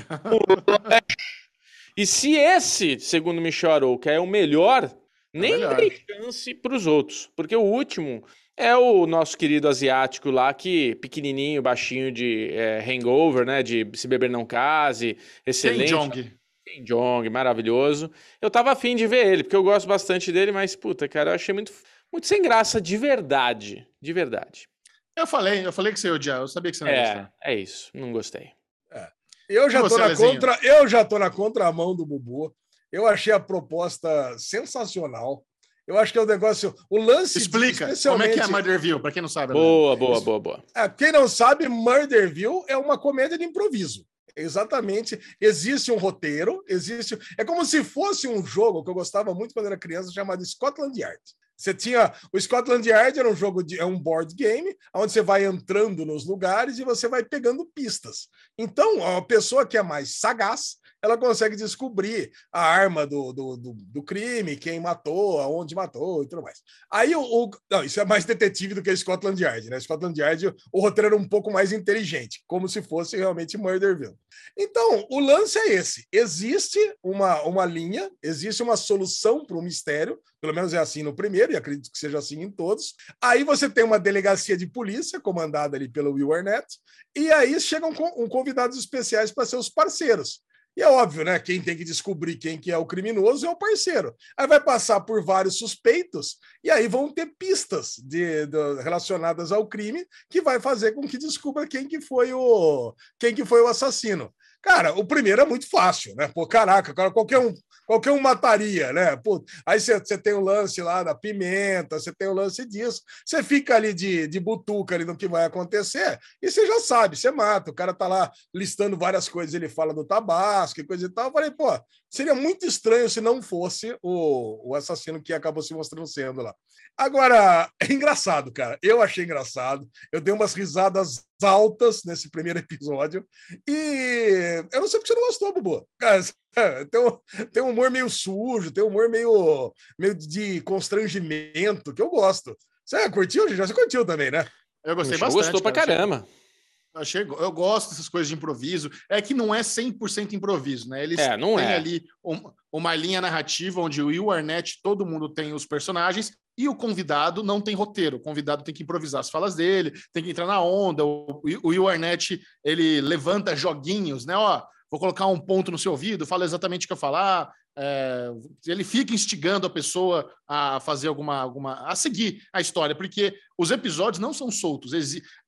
E se esse, segundo Michel Arouca, é o melhor, nem melhor. tem chance para os outros. Porque o último é o nosso querido asiático lá, que pequenininho, baixinho de é, hangover, né? De Se Beber Não Case, excelente. Jong. Kim Jong, maravilhoso. Eu tava afim de ver ele, porque eu gosto bastante dele, mas, puta, cara, eu achei muito, muito sem graça de verdade. De verdade. Eu falei, eu falei que você ia odiar, eu sabia que você não ia É, gostar. é isso. Não gostei. Eu já E tô você, na Lezinho? contra, eu já tô na contramão do Bubu. Eu achei a proposta sensacional. Eu acho que é um negócio, o lance Explica, como é que é Murderville, pra quem não sabe. Boa, boa, boa, boa. É, quem não sabe, Murderville é uma comédia de improviso. Exatamente. Existe um roteiro, existe. É como se fosse um jogo que eu gostava muito quando era criança, chamado Scotland Yard. Você tinha. O Scotland Yard era um jogo de. é um board game, onde você vai entrando nos lugares e você vai pegando pistas. Então, a pessoa que é mais sagaz, ela consegue descobrir a arma do, do, do, do crime, quem matou, aonde matou e tudo mais. Aí o, o- Não, isso é mais detetive do que Scotland Yard, né? Scotland Yard, o roteiro era um pouco mais inteligente, como se fosse realmente Murderville. Então, o lance é esse: existe uma, uma linha, existe uma solução para o mistério, pelo menos é assim no primeiro, e acredito que seja assim em todos. Aí você tem uma delegacia de polícia, comandada ali pelo Will Arnett, e aí chegam um convidados especiais para ser os parceiros. E é óbvio, né? Quem tem que descobrir quem que é o criminoso é o parceiro. Aí vai passar por vários suspeitos, e aí vão ter pistas de, de- relacionadas ao crime que vai fazer com que descubra quem que foi o quem que foi o assassino. Cara, o primeiro é muito fácil, né? Pô, caraca, cara, qualquer um, qualquer um mataria, né? Pô, aí você tem o lance lá da pimenta, você tem o lance disso, você fica ali de, de butuca ali no que vai acontecer, e você já sabe, você mata. O cara tá lá listando várias coisas, ele fala do tabasco e coisa e tal. Eu falei, pô, seria muito estranho se não fosse o, o assassino que acabou se mostrando sendo lá. Agora, é engraçado, cara. Eu achei engraçado. Eu dei umas risadas altas nesse primeiro episódio. E eu não sei porque você não gostou, Bubu. Cara, tem um, tem um humor meio sujo, tem um humor meio, meio de constrangimento, que eu gosto. Você curtiu, já Você curtiu também, né? Eu gostei Poxa, bastante. Gostou pra cara. caramba. Achei, eu gosto dessas coisas de improviso. É que não é 100% improviso, né? Eles É, não têm é. ali um- uma linha narrativa onde o Will Arnett, todo mundo tem os personagens e o convidado não tem roteiro. O convidado tem que improvisar as falas dele, tem que entrar na onda. O, o Will Arnett, ele levanta joguinhos, né? Ó, vou colocar um ponto no seu ouvido, fala exatamente o que eu falar. É, ele fica instigando a pessoa a fazer alguma, alguma. a seguir a história, porque os episódios não são soltos.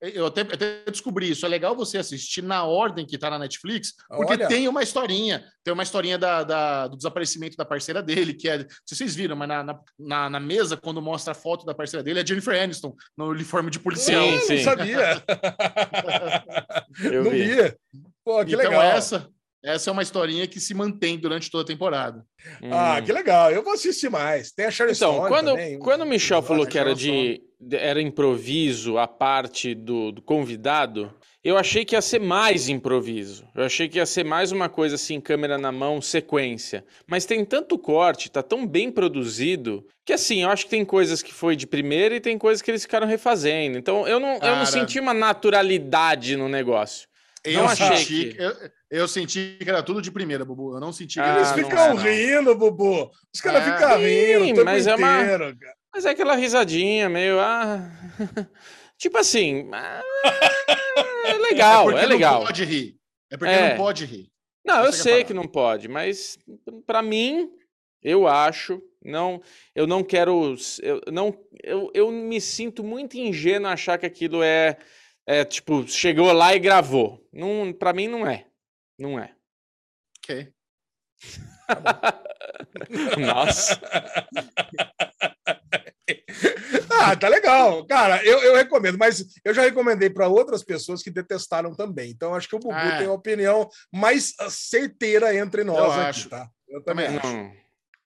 Eu até, até descobri isso. É legal você assistir na ordem que tá na Netflix, porque Olha. tem uma historinha. Tem uma historinha da, da- do desaparecimento da parceira dele, que é. Não sei se vocês viram, mas na, na, na- mesa, quando mostra a foto da parceira dele, é Jennifer Aniston, no uniforme de policial. Sim, Eu sim. não sabia. Eu não vi. vi. Pô, que então, legal. essa, essa é uma historinha que se mantém durante toda a temporada. Ah, Hum. que legal. Eu vou assistir mais. Tem a Sharon Então, Stone quando, também. quando o Michel Ah, falou que era de, de- era improviso a parte do, do convidado, eu achei que ia ser mais improviso. Eu achei que ia ser mais uma coisa assim, câmera na mão, sequência. Mas tem tanto corte, tá tão bem produzido, que assim, eu acho que tem coisas que foi de primeira e tem coisas que eles ficaram refazendo. Então, eu não, eu não senti uma naturalidade no negócio. Eu Não achei senti, que- eu, eu senti que era tudo de primeira, Bubu. Eu não senti que Ah, Eles é, não. rindo, Bubu. Os caras É. ficam Sim, rindo o tempo mas é uma- inteiro, cara. Mas é aquela risadinha meio. Ah... tipo assim. ah, É legal, porque é legal. Não pode rir. É porque É. não pode rir. Não, eu é sei que não pode, mas pra mim, eu acho, não, eu não quero, eu não, eu, eu me sinto muito ingênuo achar que aquilo é, é tipo, chegou lá e gravou. Não, para mim não é, não é. Ok. Nossa, Ah, tá legal. Cara, eu, eu recomendo, mas eu já recomendei para outras pessoas que detestaram também. Então, acho que o Bubu Ah. tem uma opinião mais ah, certeira entre nós Eu aqui, acho. tá? Eu também Também acho. não,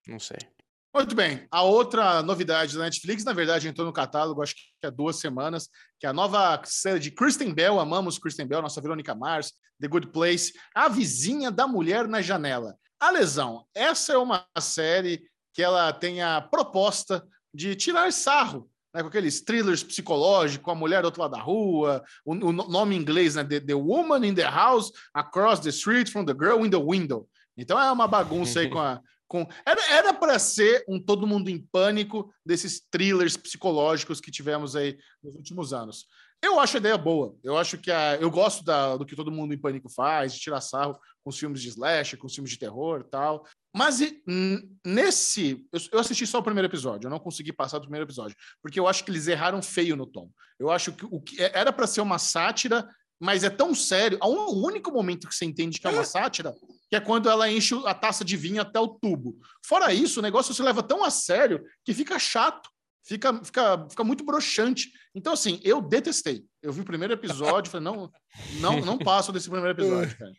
não sei. Muito bem. A outra novidade da Netflix, na verdade, entrou no catálogo, acho que há duas semanas, que é a nova série de Kristen Bell. Amamos Kristen Bell, nossa Verônica Mars, The Good Place, A Vizinha da Mulher na Janela. A Lesão, essa é uma série que ela tem a proposta de tirar sarro né, com aqueles thrillers psicológicos, a mulher do outro lado da rua, o, o nome em inglês, né? The, the Woman in the House Across the Street from the Girl in the Window. Então é uma bagunça aí com a. Com... Era para ser um Todo Mundo em Pânico desses thrillers psicológicos que tivemos aí nos últimos anos. Eu acho a ideia boa. Eu acho que a, eu gosto da, do que todo mundo em pânico faz, de tirar sarro com os filmes de slash, com os filmes de terror tal. Mas nesse. Eu, eu, assisti só o primeiro episódio, eu não consegui passar do primeiro episódio, porque eu acho que eles erraram feio no tom. Eu acho que o que era para ser uma sátira, mas é tão sério. O único momento que você entende que é uma sátira que é quando ela enche a taça de vinho até o tubo. Fora isso, o negócio se leva tão a sério que fica chato, fica, fica, fica muito broxante. Então, assim, eu detestei. Eu vi o primeiro episódio, falei, não, não, não passo desse primeiro episódio, cara.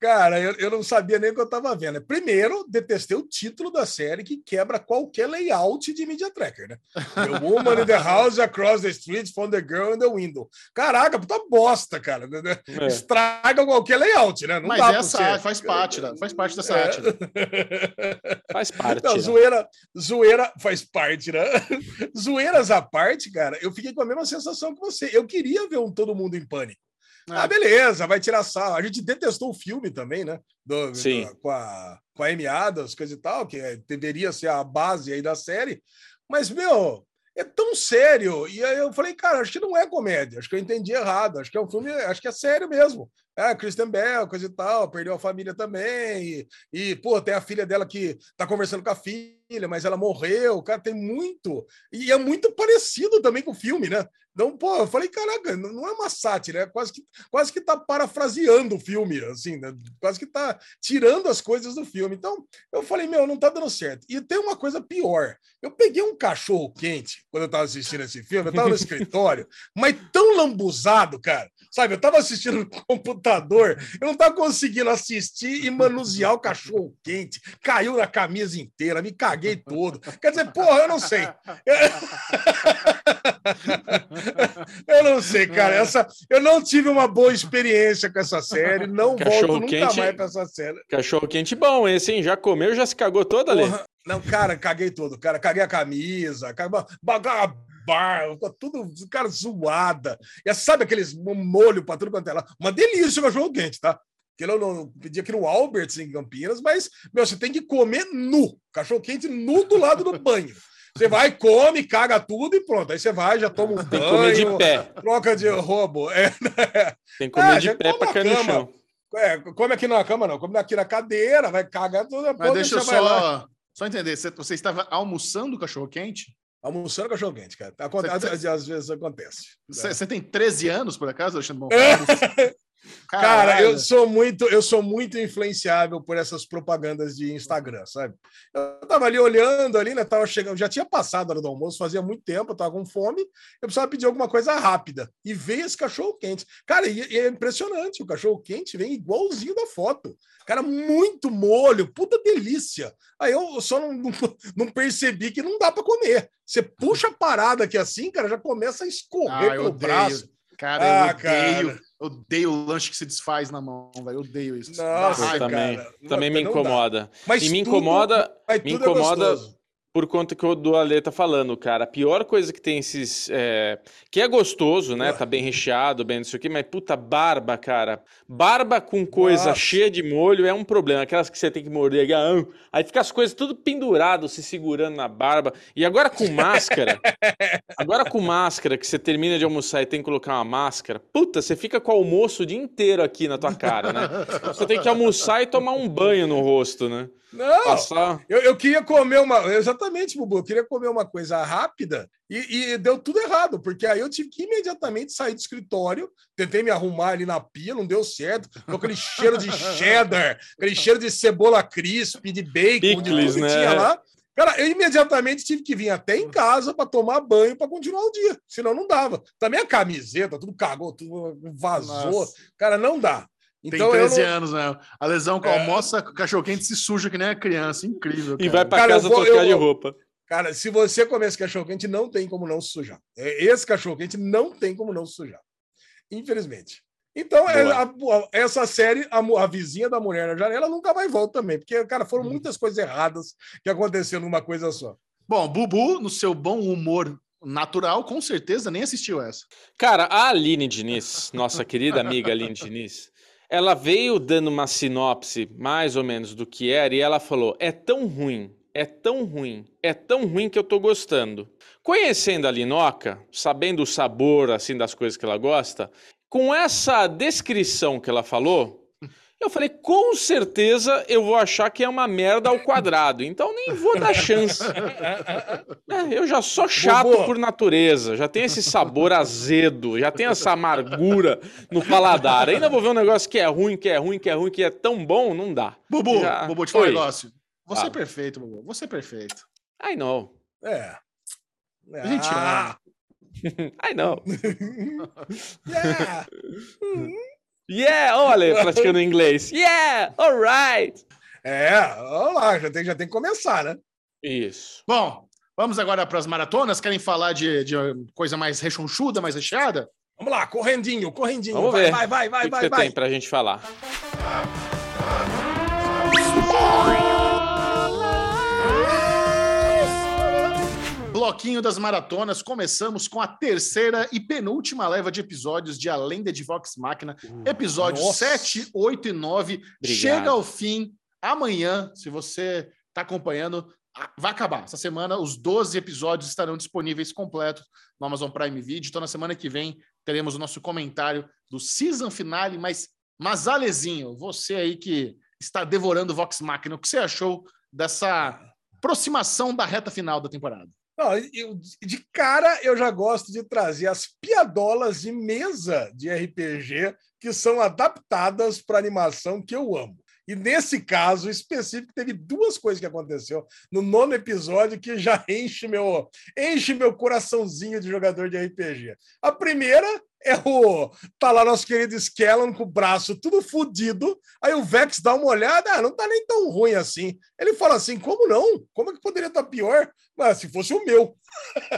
Cara, eu, eu não sabia nem o que eu estava vendo. Primeiro, detestei o título da série que quebra qualquer layout de Media Tracker, né? The Woman in the House Across the Street from the Girl in the Window. Caraca, puta bosta, cara. É. Estraga qualquer layout, né? Não Mas essa faz parte, né? faz parte dessa é. arte. Né? Faz parte. Não, né? zoeira, zoeira faz parte, né? Zoeiras à parte, cara, eu fiquei com a mesma sensação que você. Eu queria ver um Todo Mundo em Pânico. Ah, beleza, vai tirar sal. A gente detestou o filme também, né? Do, Sim. Do, com, a, com a Amy Adams, coisa e tal, que é, deveria ser a base aí da série. Mas, meu, é tão sério. E aí eu falei, cara, acho que não é comédia, acho que eu entendi errado, acho que é um filme, acho que é sério mesmo. É, Christian Bell, coisa e tal, perdeu a família também. E, e, pô, tem a filha dela que tá conversando com a filha, mas ela morreu. Cara, tem muito. E é muito parecido também com o filme, né? Então, pô, eu falei, caraca, não é uma sátira, é quase que, quase que tá parafraseando o filme, assim, né? Quase que tá tirando as coisas do filme. Então, eu falei, meu, não tá dando certo. E tem uma coisa pior. Eu peguei um cachorro quente quando eu tava assistindo esse filme, eu tava no escritório, mas tão lambuzado, cara. Sabe, eu tava assistindo no computador, eu não tava conseguindo assistir e manusear o cachorro quente. Caiu na camisa inteira, me caguei todo. Quer dizer, porra, eu não sei. eu não sei, cara. Essa, eu não tive uma boa experiência com essa série. Não cachorro volto nunca quente, mais pra essa série. Cachorro quente bom, esse, hein? Já comeu, já se cagou toda ali. Não, cara, caguei todo. Cara, caguei a camisa, caguei a bar, tudo, cara, zoada. E sabe aqueles molho para tudo quanto é lá? Uma delícia o cachorro quente, tá? Que eu não pedi aqui no Alberts em Campinas, mas, meu, você tem que comer nu. Cachorro quente nu do lado do banho. Você vai, come, caga tudo e pronto. Aí você vai, já toma um Tem banho, comer de pé. Troca de roubo. É, né? Tem que comer é, de pé para cair no chão. É, come aqui na cama, não. Come aqui na cadeira, vai cagar tudo. Mas deixa eu só, só entender. Você, você estava almoçando cachorro quente? Almoçando cachorro quente, cara. Acontece, às, às vezes acontece. Você tem 13 anos, por acaso, Alexandre Cara, eu sou muito, eu sou muito influenciável por essas propagandas de Instagram, sabe? Eu tava ali olhando ali, né? Tava chegando, já tinha passado a hora do almoço, fazia muito tempo, eu tava com fome, eu precisava pedir alguma coisa rápida. E veio esse cachorro quente. Cara, e, e é impressionante, o cachorro quente vem igualzinho da foto. Cara, muito molho, puta delícia. Aí eu só não, não, não percebi que não dá para comer. Você puxa a parada aqui assim, cara, já começa a escorrer ah, pelo braço. Cara, ah, eu odeio, cara. odeio o lanche que se desfaz na mão, velho. Eu odeio isso. Nossa, também, cara. também me incomoda. Mas e me incomoda, me incomoda é por conta que o do Ale tá falando, cara. A pior coisa que tem esses. É... Que é gostoso, né? Tá bem recheado, bem não sei o quê, mas puta, barba, cara. Barba com coisa Nossa. cheia de molho é um problema. Aquelas que você tem que morder, aí fica as coisas tudo pendurado, se segurando na barba. E agora com máscara. agora com máscara, que você termina de almoçar e tem que colocar uma máscara. Puta, você fica com o almoço o dia inteiro aqui na tua cara, né? Você tem que almoçar e tomar um banho no rosto, né? Não, Passar... eu, eu queria comer uma. Exatamente, Bubu, eu queria comer uma coisa rápida e, e, deu tudo errado, porque aí eu tive que imediatamente sair do escritório, tentei me arrumar ali na pia, não deu certo, com aquele cheiro de cheddar, aquele cheiro de cebola crisp, de bacon, Pickles, de tudo que né? tinha lá. Cara, eu imediatamente tive que vir até em casa para tomar banho para continuar o dia, senão não dava. Também a camiseta, tudo cagou, tudo vazou. Nossa. Cara, não dá. Então, Tem 13 não... anos, né? A lesão com é... almoça, cachorro quente se suja que nem a criança. Incrível. Cara. E vai para casa vou, trocar eu... de roupa. Cara, se você comer esse cachorro quente, não tem como não se sujar. É, esse cachorro quente não tem como não se sujar. Infelizmente. Então, é, a, essa série, a, a, vizinha da mulher na janela, nunca mais volta também, porque, cara, foram hum. muitas coisas erradas que aconteceram numa coisa só. Bom, Bubu, no seu bom humor natural, com certeza nem assistiu essa. Cara, a Aline Diniz, nossa querida amiga Aline Diniz, ela veio dando uma sinopse mais ou menos do que era e ela falou: é tão ruim é tão ruim, é tão ruim que eu tô gostando. Conhecendo a Linoca, sabendo o sabor assim das coisas que ela gosta, com essa descrição que ela falou, eu falei, com certeza eu vou achar que é uma merda ao quadrado, então nem vou dar chance. É, eu já sou chato Bobo. por natureza, já tem esse sabor azedo, já tem essa amargura no paladar. Ainda vou ver um negócio que é ruim, que é ruim, que é ruim, que é tão bom, não dá. Bubu, Já- Bubu, te falar um negócio. Você é Fala. perfeito, Bubu. Você é perfeito. I know, É. A gente Ah, I know. yeah. Yeah, olha, praticando inglês. Yeah, alright. É, olha lá, já tem, já tem que começar, né? Isso. Bom, vamos agora para as maratonas. Querem falar de, de coisa mais rechonchuda, mais recheada? Vamos lá, correndinho, correndinho. Vamos vai, ver. vai, vai, O vai, que, que vai, você vai. tem pra gente falar? Bloquinho das maratonas. Começamos com a terceira e penúltima leva de episódios de Além de Vox Máquina. Episódios Nossa. 7, 8 e 9. Chega ao fim amanhã. Se você está acompanhando, vai acabar. Essa semana, os 12 episódios estarão disponíveis completos no Amazon Prime Video. Então, na semana que vem, teremos o nosso comentário do season finale. Mas, mas Alezinho, você aí que está devorando Vox Máquina, o que você achou dessa aproximação da reta final da temporada? Não, eu- de cara, eu já gosto de trazer as piadolas de mesa de RPG que são adaptadas para animação que eu amo. E nesse caso específico, teve duas coisas que aconteceu no nono episódio que já enche meu, enche meu coraçãozinho de jogador de RPG. A primeira é o. Tá lá nosso querido Skellon com o braço tudo fudido. Aí o Vex dá uma olhada, ah, não tá nem tão ruim assim. Ele fala assim: como não? Como é que poderia estar pior? Mas se fosse o meu.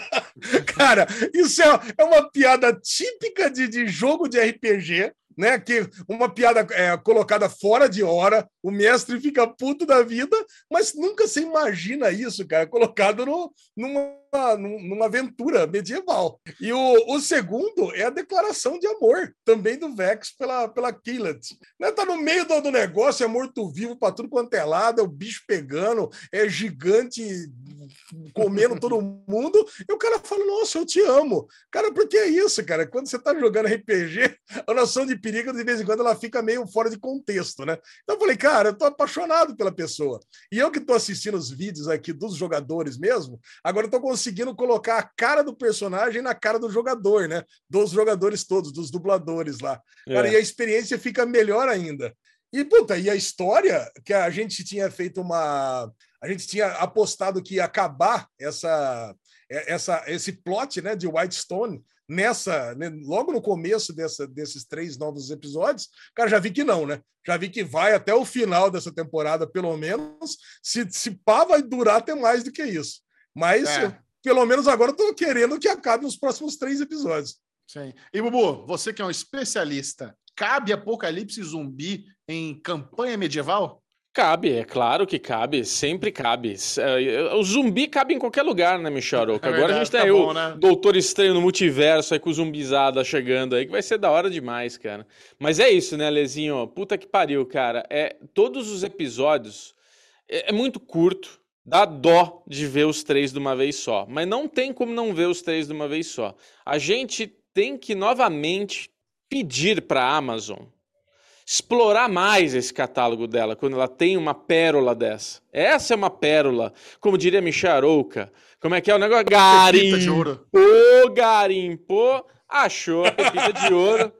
Cara, isso é, é uma piada típica de, de jogo de RPG, né? Que uma piada é, colocada fora de hora, o mestre fica puto da vida, mas nunca se imagina isso, cara, colocado no, numa, num- numa aventura medieval. E o, o segundo é a declaração de amor, também do Vex pela, pela Killet. Né? Tá no meio do, do negócio, é morto-vivo pra tudo quanto é lado, é o bicho pegando, é gigante comendo todo mundo, e o cara fala, nossa, eu te amo. Cara, por que é isso, cara? Quando você tá jogando RPG, a noção de perigo, de vez em quando, ela fica meio fora de contexto, né? Então eu falei, cara, eu tô apaixonado pela pessoa. E eu que tô assistindo os vídeos aqui dos jogadores mesmo, agora eu tô conseguindo colocar a cara do personagem na cara do jogador, né? Dos jogadores todos, dos dubladores lá. Cara, É. e a experiência fica melhor ainda. E, puta, e a história que a gente tinha feito uma. A gente tinha apostado que ia acabar essa, é- essa, esse plot né, de Whitestone nessa, né, logo no começo dessa, desses três novos episódios, cara, já vi que não, né? Já vi que vai até o final dessa temporada, pelo menos. Se, se pá, vai durar até mais do que isso. Mas, É. pelo menos agora eu tô querendo que acabe os próximos três episódios. Sim. E, Bubu, você que é um especialista, cabe apocalipse zumbi em campanha medieval? Cabe, é claro que cabe, sempre cabe. É, O zumbi cabe em qualquer lugar, né, Michel? É Agora a gente tem tá aí bom, o né? Doutor Estranho no multiverso aí com o zumbizada chegando aí, que vai ser da hora demais, cara. Mas é isso, né, Lezinho? Puta que pariu, cara. É, todos os episódios é, é muito curto, dá dó de ver os três de uma vez só. Mas não tem como não ver os três de uma vez só. A gente tem que novamente pedir para a Amazon explorar mais esse catálogo dela quando ela tem uma pérola dessa. Essa é uma pérola, como diria Michel Arouca. Como é que é o negócio? De Garimpo, achou a pepita de ouro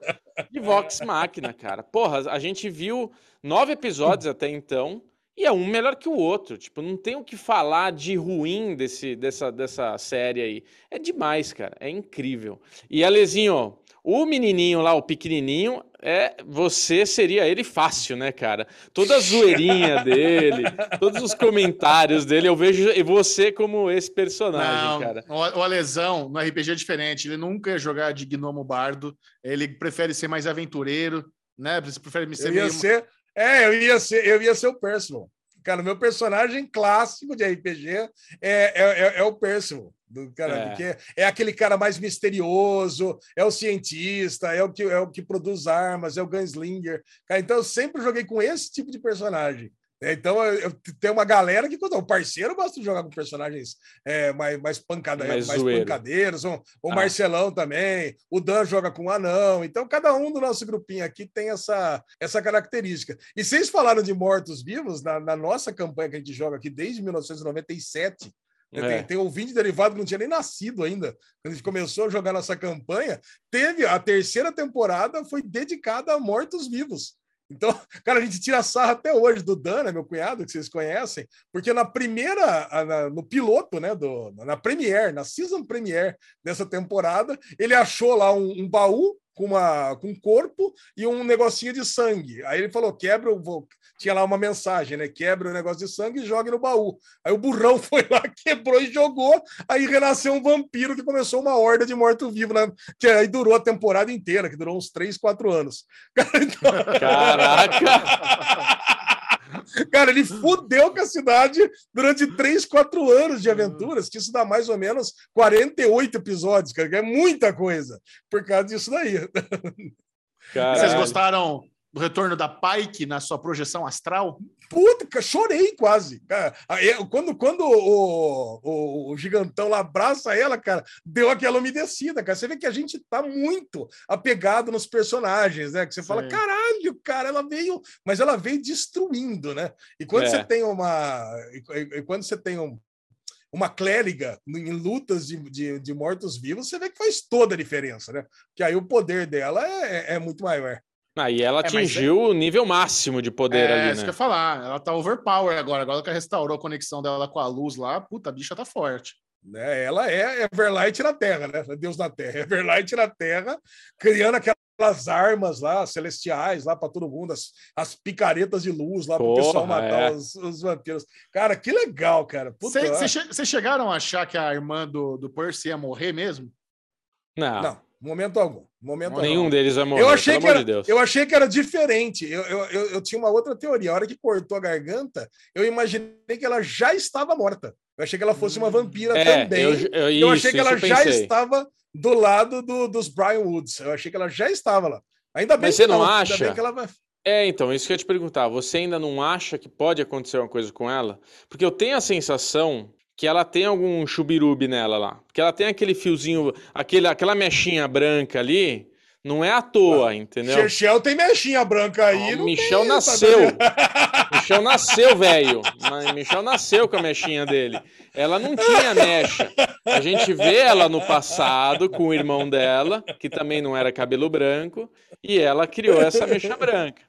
de Vox Machina, cara. Porra, a gente viu nove episódios até então e é um melhor que o outro. Tipo, não tem o que falar de ruim desse, dessa, dessa série aí. É demais, cara. É incrível. E Alezinho, o menininho lá, o pequenininho, é você seria ele fácil, né, cara? Toda a zoeirinha dele, todos os comentários dele, eu vejo você como esse personagem, Não, cara. o Alesão no RPG é diferente. Ele nunca ia jogar de gnomo bardo. Ele prefere ser mais aventureiro, né? Ele prefere ser Eu ia meio... ser. É, eu ia ser, eu ia ser o Percival. Cara, meu personagem clássico de RPG é, é, é, é o Percival. Do, cara, É. porque é aquele cara mais misterioso, é o cientista, é o que, é o que produz armas, é o gunslinger. Cara, então eu sempre joguei com esse tipo de personagem. Então, eu, tem uma galera que, o parceiro gosta de jogar com personagens é, mais, mais, pancada, mais, mais pancadeiros, o, o ah. Marcelão também, o Dan joga com o Anão. Então, cada um do nosso grupinho aqui tem essa, essa característica. E vocês falaram de mortos-vivos, na, na nossa campanha que a gente joga aqui desde 1997, é. Tem, tem ouvinte derivado que não tinha nem nascido ainda. Quando a gente começou a jogar nossa campanha, teve a terceira temporada foi dedicada a mortos-vivos. Então, cara, a gente tira sarra até hoje do Dana, meu cunhado, que vocês conhecem, porque na primeira, no piloto, né, do, na Premiere, na Season Premiere dessa temporada, ele achou lá um, um baú com, uma, com um corpo e um negocinho de sangue. Aí ele falou: quebra, vou... tinha lá uma mensagem, né? Quebra o negócio de sangue e joga no baú. Aí o burrão foi lá, quebrou e jogou. Aí renasceu um vampiro que começou uma horda de morto-vivo, né? que aí durou a temporada inteira, que durou uns 3, 4 anos. Caraca! Cara, ele fudeu com a cidade durante 3, 4 anos de aventuras, que isso dá mais ou menos 48 episódios, cara, que é muita coisa por causa disso daí. Caralho. Vocês gostaram do retorno da Pike na sua projeção astral? Puta, chorei quase. Cara, quando quando o, o, o, gigantão lá abraça ela, cara, deu aquela umedecida, cara. Você vê que a gente tá muito apegado nos personagens, né? Que você Sim. fala, caralho, cara, ela veio, mas ela veio destruindo, né? E quando é. você tem uma. E, e, quando você tem um, uma clériga em lutas de, de, de mortos-vivos, você vê que faz toda a diferença, né? Que aí o poder dela é, é, é muito maior. Ah, e ela é, atingiu é... o nível máximo de poder é, ali, né? É, isso que eu ia falar. Ela tá overpower agora. Agora que ela restaurou a conexão dela com a luz lá, puta, a bicha tá forte. Né? Ela é Everlight na Terra, né? Deus na Terra. Everlight na Terra, criando aquelas armas lá, celestiais lá para todo mundo, as, as picaretas de luz lá para o pessoal matar é. os, os, vampiros. Cara, que legal, cara. Vocês chegaram a achar que a irmã do, do Percy ia morrer mesmo? Não. Não. Momento algum. Momento Nenhum algum. deles vai morrer. Eu achei, que era, de eu achei que era diferente. Eu, eu, eu, eu, tinha uma outra teoria. A hora que cortou a garganta, eu imaginei que ela já estava morta. Eu achei que ela fosse uma vampira é, também. Eu, eu, eu achei que ela já estava do lado do, dos Brian Woods. Eu achei que ela já estava lá. Ainda bem Mas você não, não acha? Vai... É, então, isso que eu ia te perguntar. Você ainda não acha que pode acontecer uma coisa com ela? Porque eu tenho a sensação que ela tem algum chubirubi nela lá. Porque ela tem aquele fiozinho, aquele, aquela mechinha branca ali, não é à toa, ah, entendeu? Michel tem mechinha branca aí. Oh, Michel nasceu. Michel nasceu, velho. Michel nasceu com a mechinha dele. Ela não tinha mecha. A gente vê ela no passado com o irmão dela, que também não era cabelo branco, e ela criou essa mecha branca.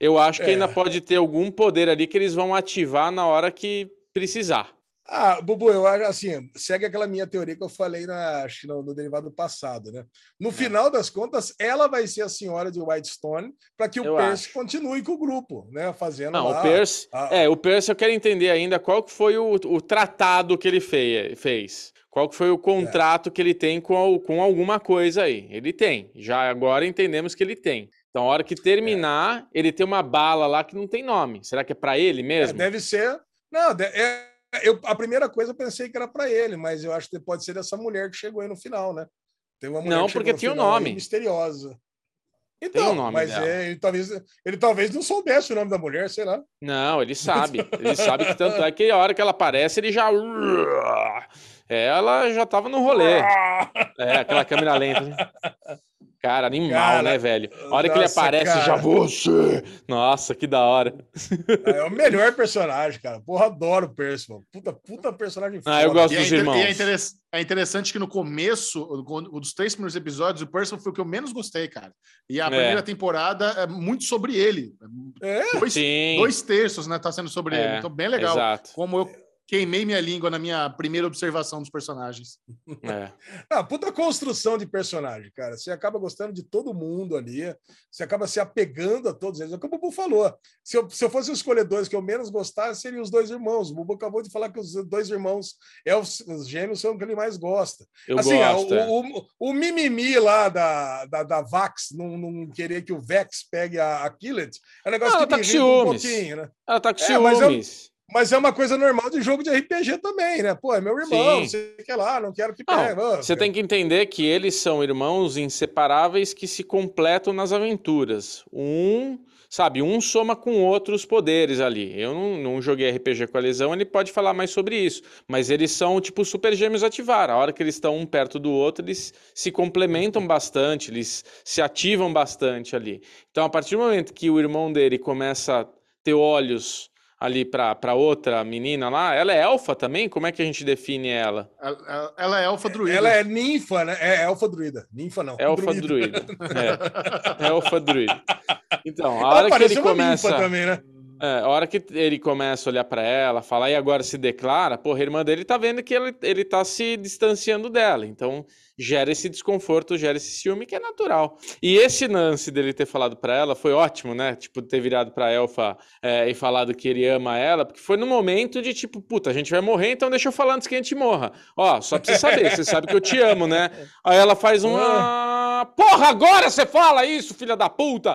Eu acho que é. ainda pode ter algum poder ali que eles vão ativar na hora que precisar. Ah, Bubu, eu acho assim, segue aquela minha teoria que eu falei na, no, no derivado passado, né? No é. final das contas, ela vai ser a senhora de Whitestone para que o eu Percy acho. continue com o grupo, né? Fazendo Não, lá, o Percy, a... é, o Percy eu quero entender ainda qual que foi o, o tratado que ele fez. Qual que foi o contrato é. que ele tem com, com alguma coisa aí? Ele tem. Já agora entendemos que ele tem. Então, a hora que terminar, é. ele tem uma bala lá que não tem nome. Será que é para ele é, mesmo? deve ser. Não, é, eu, a primeira coisa eu pensei que era para ele, mas eu acho que pode ser dessa mulher que chegou aí no final, né? Tem uma mulher não, porque tinha o um nome. Misteriosa. Então, um nome mas é, ele, talvez, ele talvez não soubesse o nome da mulher, sei lá. Não, ele sabe. Ele sabe que tanto é que a hora que ela aparece, ele já. Ela já tava no rolê. É, aquela câmera lenta. Cara, animal, cara, né, velho? A hora nossa, que ele aparece, cara. já você. Nossa, que da hora. É o melhor personagem, cara. Porra, adoro o Percy, mano. Puta, puta personagem foda. Ah, eu gosto e dos é irmãos. É, interess é, interessante que no começo, dos três primeiros episódios, o Percy foi o que eu menos gostei, cara. E a é. primeira temporada é muito sobre ele. É? Dois, Sim. dois terços, né? Tá sendo sobre é. ele. Então, bem legal. Exato. Como eu queimei minha língua na minha primeira observação dos personagens. É. ah, puta construção de personagem, cara. Você acaba gostando de todo mundo ali, você acaba se apegando a todos eles. É o que o Bubu falou. Se eu, se eu fosse escolher dois que eu menos gostasse, seriam os dois irmãos. O Bubu acabou de falar que os dois irmãos, é os, os gêmeos, são o que ele mais gosta. Eu assim, gosto, o, é. o, o, mimimi lá da, da, da Vax, não, não querer que o Vex pegue a, a Killet, é um negócio ah, que tá me irrita um pouquinho, né? Ela tá com é, ciúmes. Mas é uma coisa normal de jogo de RPG também, né? Pô, é meu irmão, Sim. você quer lá, não quero que pegue. Você tem que entender que eles são irmãos inseparáveis que se completam nas aventuras. Um sabe, um soma com o outro os poderes ali. Eu não, não joguei RPG com a lesão, ele pode falar mais sobre isso. Mas eles são tipo super gêmeos ativar. A hora que eles estão um perto do outro, eles se complementam bastante, eles se ativam bastante ali. Então, a partir do momento que o irmão dele começa a ter olhos ali para outra menina lá, ela é elfa também? Como é que a gente define ela? Ela, ela é elfa druida. Ela é ninfa, né? É elfa druida. Ninfa não. Elfa druida. druida. É. Elfa druida. Então, a hora que ele começa. Também, né? É, a hora que ele começa a olhar para ela, falar e agora se declara, porra, a irmã dele tá vendo que ele, ele tá se distanciando dela. Então, gera esse desconforto, gera esse ciúme que é natural. E esse lance dele ter falado para ela foi ótimo, né? Tipo, ter virado pra Elfa é, e falado que ele ama ela, porque foi no momento de tipo, puta, a gente vai morrer, então deixa eu falar antes que a gente morra. Ó, só pra você saber, você sabe que eu te amo, né? Aí ela faz um. Ah, porra, agora você fala isso, filha da puta!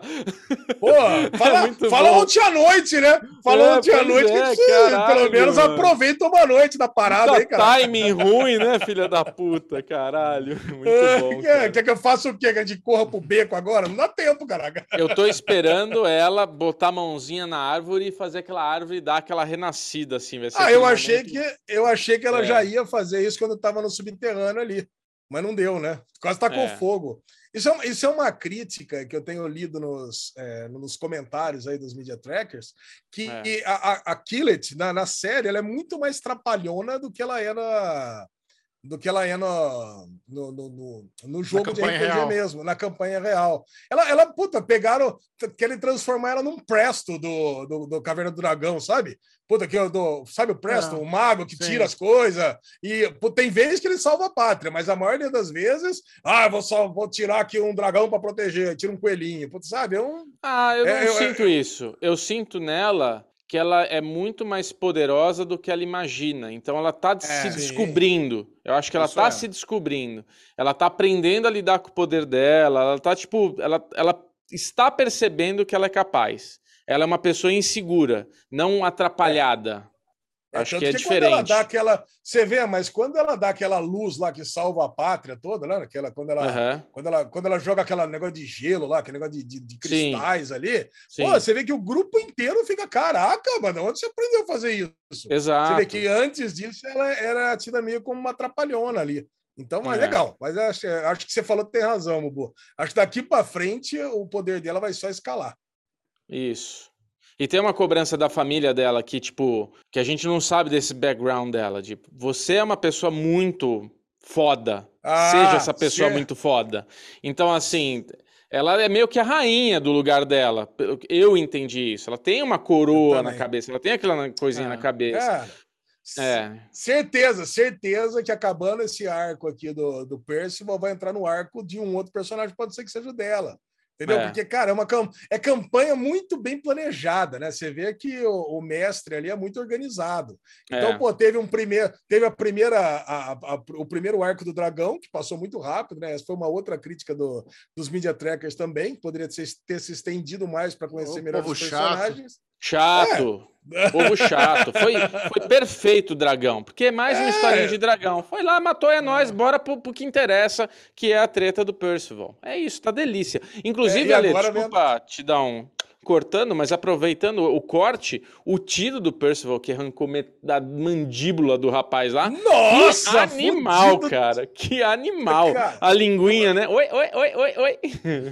Porra, fala, é fala ontem à noite, né? Fala é, ontem à noite é, que caralho, pelo menos mano. aproveita uma noite da parada aí, cara. Timing ruim, né, filha da puta, caralho. Muito bom. Quer, quer, que eu faça o quê? Que a gente corra pro beco agora? Não dá tempo, caraca. Eu tô esperando ela botar a mãozinha na árvore e fazer aquela árvore dar aquela renascida, assim. ah, eu achei, momento... que, eu achei que ela é. já ia fazer isso quando eu tava no subterrâneo ali. Mas não deu, né? Quase tá com é. fogo. Isso é, isso é uma crítica que eu tenho lido nos, é, nos comentários aí dos media trackers, que é. a, a, a Killet, na, na série, ela é muito mais trapalhona do que ela era do que ela é no, no, no, no jogo de RPG real. mesmo, na campanha real. Ela, ela, puta, pegaram, querem transformar ela num Presto do, do, do Caverna do Dragão, sabe? Puta, que do, sabe o Presto, é, o mago que sim. tira as coisas, e puta, tem vezes que ele salva a pátria, mas a maioria das vezes, ah, vou só vou tirar aqui um dragão para proteger, tira um coelhinho, puta, sabe? É um, ah, eu é, não é, sinto isso. Eu sinto nela que ela é muito mais poderosa do que ela imagina. Então ela está é, se descobrindo. Eu acho que ela está é. se descobrindo. Ela está aprendendo a lidar com o poder dela. Ela está tipo, ela, ela está percebendo que ela é capaz. Ela é uma pessoa insegura, não atrapalhada. É, Acho que é que diferente. Quando ela dá aquela, você vê, mas quando ela dá aquela luz lá que salva a pátria toda, né? Aquela, quando, ela, uhum. quando, ela, quando ela joga aquele negócio de gelo lá, aquele negócio de, de, de cristais Sim. ali, Sim. Pô, você vê que o grupo inteiro fica, caraca, mano, onde você aprendeu a fazer isso? Exato. Você vê que antes disso ela era tida meio como uma atrapalhona ali. Então, mas é. legal. Mas acho, acho que você falou que tem razão, Mubu. Acho que daqui para frente o poder dela vai só escalar. Isso. E tem uma cobrança da família dela que, tipo, que a gente não sabe desse background dela. Tipo, você é uma pessoa muito foda. Ah, seja essa pessoa sim. muito foda. Então, assim, ela é meio que a rainha do lugar dela. Eu entendi isso. Ela tem uma coroa na cabeça, ela tem aquela coisinha é. na cabeça. É. é. Certeza, certeza que acabando esse arco aqui do, do Percival, vai entrar no arco de um outro personagem, pode ser que seja dela. Entendeu? É. Porque, cara, é uma é campanha muito bem planejada, né? Você vê que o, o mestre ali é muito organizado. Então, é. pô, teve um primeiro, teve a primeira, a, a, a, o primeiro arco do dragão, que passou muito rápido, né? Essa foi uma outra crítica do, dos media trackers também. Poderia ter, ter se estendido mais para conhecer melhor os personagens. Chato. Chato. É. Povo chato. Foi, foi perfeito o dragão, porque é mais uma é. historinha de dragão. Foi lá, matou, é nós, bora pro, pro que interessa, que é a treta do Percival. É isso, tá delícia. Inclusive, é, Ale, desculpa te dar um, cortando, mas aproveitando o corte, o tiro do Percival que arrancou da mandíbula do rapaz lá. Nossa! Que animal, fudido. cara. Que animal. Cara, a linguinha, né? Oi, oi, oi, oi, oi.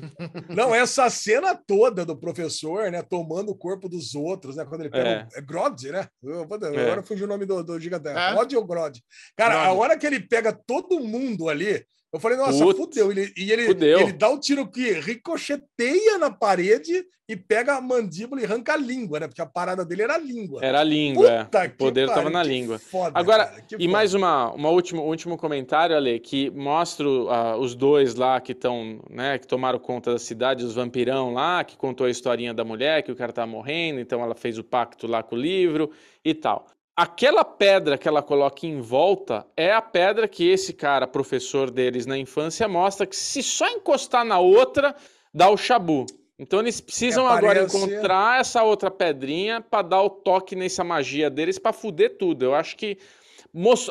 Não, essa cena toda do professor, né? Tomando o corpo dos outros, né? Quando ele pega. É, é Grod, né? Eu, agora é. fugiu o nome do, do gigante. É? Grod ou Grod? Cara, Grod. a hora que ele pega todo mundo ali. Eu falei, nossa, Putz, fudeu. Ele, e ele, fudeu. ele dá o um tiro que ricocheteia na parede e pega a mandíbula e arranca a língua, né? Porque a parada dele era a língua. Era a língua, é. Puta é. O poder estava na língua. Foda, Agora, cara, e foda. mais uma, uma última, último comentário, Ale, que mostra uh, os dois lá que estão, né, que tomaram conta da cidade, os vampirão lá, que contou a historinha da mulher, que o cara tá morrendo, então ela fez o pacto lá com o livro e tal aquela pedra que ela coloca em volta é a pedra que esse cara, professor deles na infância, mostra que se só encostar na outra, dá o chabu. Então eles precisam é, agora encontrar essa outra pedrinha para dar o toque nessa magia deles para fuder tudo. Eu acho que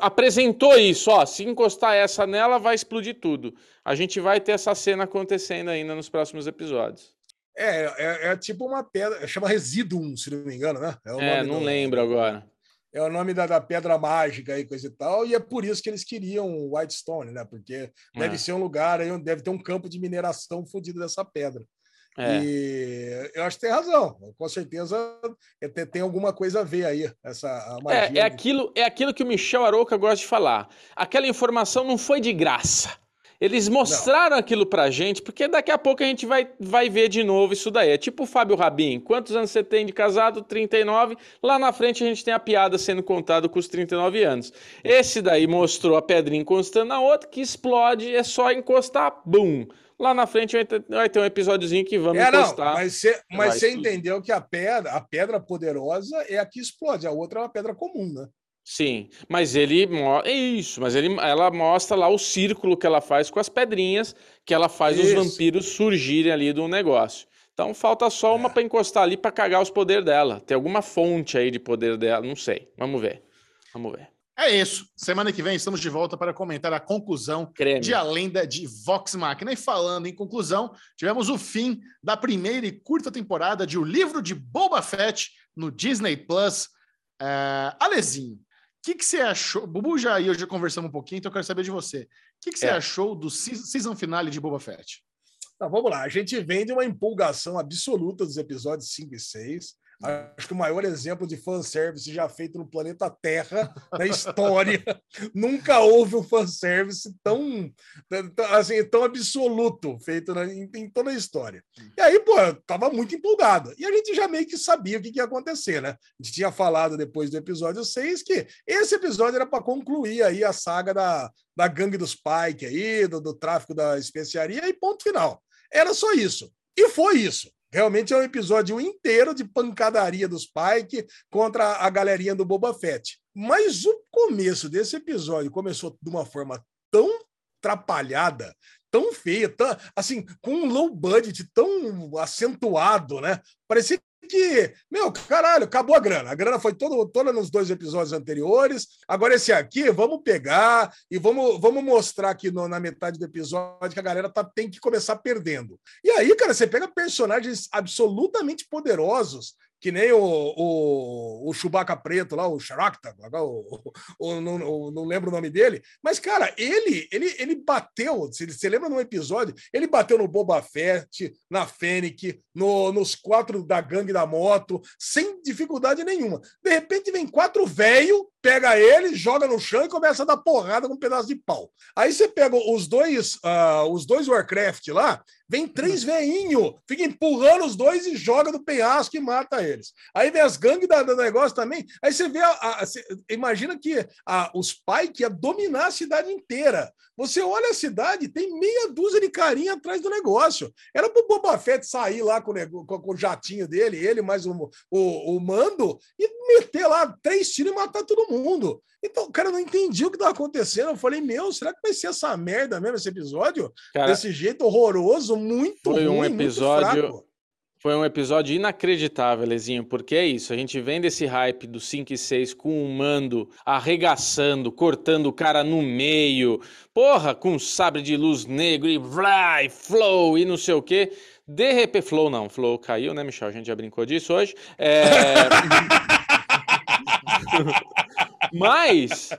apresentou isso, ó, se encostar essa nela vai explodir tudo. A gente vai ter essa cena acontecendo ainda nos próximos episódios. É, é, é tipo uma pedra, chama Residuum, se não me engano, né? É, é não do, lembro agora. É o nome da, da, pedra mágica e coisa e tal, e é por isso que eles queriam Whitestone, né? Porque deve é. ser um lugar aí onde deve ter um campo de mineração fodido dessa pedra. É. E eu acho que tem razão. Com certeza é, tem alguma coisa a ver aí. Essa é, é, aquilo, é aquilo que o Michel Aroca gosta de falar. Aquela informação não foi de graça. Eles mostraram não. aquilo pra gente, porque daqui a pouco a gente vai, vai ver de novo isso daí. É tipo o Fábio Rabin. Quantos anos você tem de casado? 39. Lá na frente a gente tem a piada sendo contada com os 39 anos. Esse daí mostrou a pedrinha encostando na outra, que explode, é só encostar, bum. Lá na frente vai ter um episódiozinho que vamos é, encostar. Não, mas você, mas você entendeu que a pedra, a pedra poderosa é a que explode, a outra é uma pedra comum, né? Sim, mas ele é isso, mas ele, ela mostra lá o círculo que ela faz com as pedrinhas, que ela faz isso. os vampiros surgirem ali do negócio. Então falta só uma é. para encostar ali para cagar os poderes dela. Tem alguma fonte aí de poder dela, não sei. Vamos ver. Vamos ver. É isso. Semana que vem estamos de volta para comentar a conclusão Creme. de A Lenda de Vox Machina. E falando em conclusão, tivemos o fim da primeira e curta temporada de O Livro de Boba Fett no Disney Plus. Uh, Alezinho, que, que você achou? Bubu já e eu já conversamos um pouquinho, então eu quero saber de você. O que, que você é. achou do season finale de Boba Fett? Então, vamos lá. A gente vem de uma empolgação absoluta dos episódios 5 e 6. Acho que o maior exemplo de fanservice já feito no planeta Terra na história. Nunca houve um fanservice tão, assim, tão absoluto feito na, em, em, toda a história. E aí, pô, eu tava muito empolgado. E a gente já meio que sabia o que, que ia acontecer, né? A gente tinha falado depois do episódio 6 que esse episódio era para concluir aí a saga da, da gangue dos Pike aí, do, do tráfico da especiaria e ponto final. Era só isso. E foi isso. Realmente é um episódio inteiro de pancadaria dos Pike contra a galerinha do Boba Fett. Mas o começo desse episódio começou de uma forma tão atrapalhada, tão feia, tão, assim, com um low budget tão acentuado, né? Parecia que, meu, caralho, acabou a grana. A grana foi todo, toda nos dois episódios anteriores. Agora, esse aqui, vamos pegar e vamos, vamos mostrar aqui no, na metade do episódio que a galera tá, tem que começar perdendo. E aí, cara, você pega personagens absolutamente poderosos que nem o, o, o Chewbacca preto lá, o Sharakta, o, não, não lembro o nome dele, mas, cara, ele ele, ele bateu, você, você lembra num episódio, ele bateu no Boba Fett, na Fennec, no, nos quatro da gangue da moto, sem dificuldade nenhuma. De repente vem quatro velho, pega ele, joga no chão e começa a dar porrada com um pedaço de pau. Aí você pega os dois, uh, os dois Warcraft lá, vem três veinho, fica empurrando os dois e joga no penhasco e mata eles. Aí vem as gangues da, do negócio também. Aí você vê, a, a, imagina que a, os Pike ia dominar a cidade inteira. Você olha a cidade, tem meia dúzia de carinha atrás do negócio. Era pro Boba Fett sair lá com o, com o jatinho dele, ele mais o, o, o mando, e meter lá três tiros e matar todo mundo. Então, cara, eu não entendi o que estava acontecendo. Eu falei, meu, será que vai ser essa merda mesmo esse episódio? Cara, Desse jeito horroroso, muito foi ruim, um episódio Foi um episódio inacreditável, Lezinho, porque é isso. A gente vem desse hype do 5 e 6 com o mando arregaçando, cortando o cara no meio, porra, com sabre de luz negro e vai, flow e não sei o quê. De repente, flow não, flow caiu, né, Michel? A gente já brincou disso hoje. É... Mas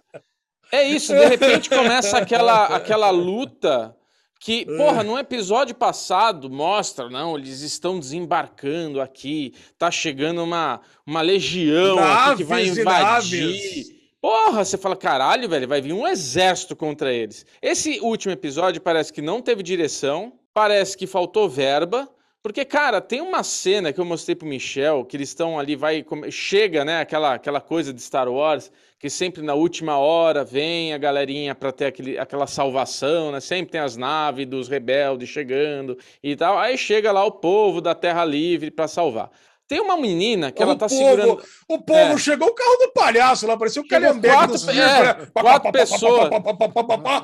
é isso, de repente começa aquela, aquela luta que, porra, no episódio passado mostra, não, eles estão desembarcando aqui, tá chegando uma, uma legião naves que vai invadir. Porra, você fala, caralho, velho, vai vir um exército contra eles. Esse último episódio parece que não teve direção, parece que faltou verba, porque, cara, tem uma cena que eu mostrei pro Michel, que eles estão ali, vai. Chega, né, aquela, aquela coisa de Star Wars, que sempre na última hora vem a galerinha para ter aquele, aquela salvação, né? Sempre tem as naves dos rebeldes chegando e tal. Aí chega lá o povo da Terra Livre para salvar. Tem uma menina que o ela tá povo, segurando. O povo é. chegou o carro do palhaço lá, parecia o Calhambeque quatro, dos é, quatro pessoas.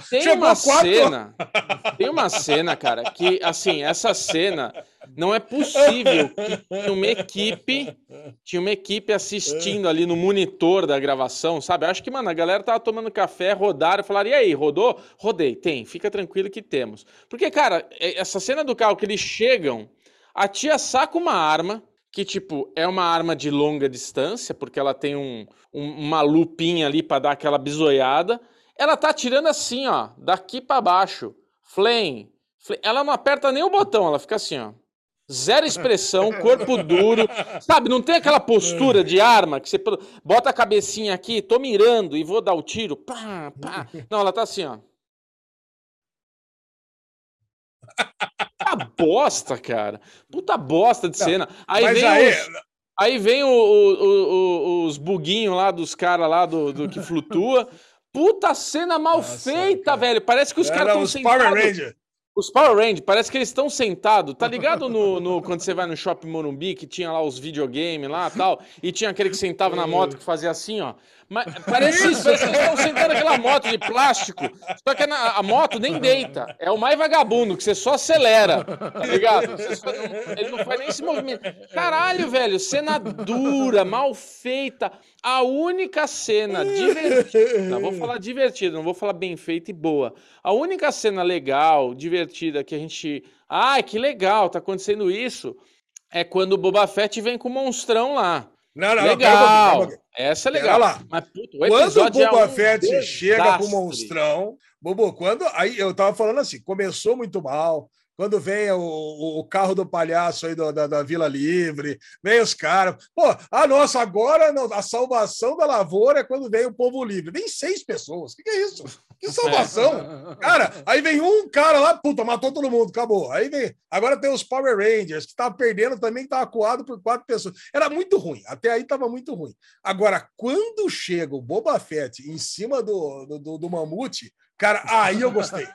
Tem uma cena. Tem uma cena, cara, que assim, essa cena não é possível que tinha uma equipe, tinha uma equipe assistindo ali no monitor da gravação, sabe? Acho que, mano, a galera tava tomando café, rodaram, falaram, e aí, rodou? Rodei, tem, fica tranquilo que temos. Porque, cara, essa cena do carro que eles chegam, A tia saca uma arma, que, tipo, é uma arma de longa distância, porque ela tem um, um- uma lupinha ali pra dar aquela bisoiada. Ela tá atirando assim, ó, daqui pra baixo. Flame. Flame. Ela não aperta nem o botão, ela fica assim, ó. Zero expressão, corpo duro. Sabe, não tem aquela postura de arma que você bota a cabecinha aqui, tô mirando e vou dar o tiro. Pá, pá. Não, ela tá assim, ó. Bosta, cara. Puta bosta de cena. Aí vem aí, os, aí vem o- o- o- os buguinhos lá dos caras lá do, do que flutua. Puta cena mal Nossa, feita, cara. velho. Parece que os caras estão os Power sentados. Rangers. Os Power Rangers, parece que eles estão sentados. Tá ligado no, no- quando você vai no Shopping Morumbi, que tinha lá os videogames lá e tal, e tinha aquele que sentava na moto que fazia assim, ó. Mas parece isso, parece que estão sentando naquela moto de plástico. Só que a, a moto nem deita. É o mais vagabundo, que você só acelera. Tá ligado? Só- ele não faz nem esse movimento. Caralho, velho, cena dura, mal feita. A única cena divertida. Vou falar divertida, não vou falar bem feita e boa. A única cena legal, divertida, que a gente. Ai, que legal, tá acontecendo isso. É quando o Boba Fett vem com o monstrão lá. Não, não, não, legal. pouquinho. Essa é legal. lá. Mas, puto, o Quando o episódio é Boba um Fett chega com o desastre. monstrão, Bobo, quando. Aí eu tava falando assim, começou muito mal. Quando vem o, o- carro do palhaço aí do- da, da Vila Livre, vem os caras. Pô, ah, nossa, agora não, a salvação da lavoura é quando vem o povo livre. Vem seis pessoas. O que, que é isso? Que salvação? Cara, aí vem um cara lá, puta, matou todo mundo, acabou. Aí vem. Agora tem os Power Rangers, que tava perdendo também, que tava acuado por quatro pessoas. Era muito ruim. Até aí tava muito ruim. Agora, quando chega o Boba Fett em cima do, do, do- do mamute, cara, aí eu gostei.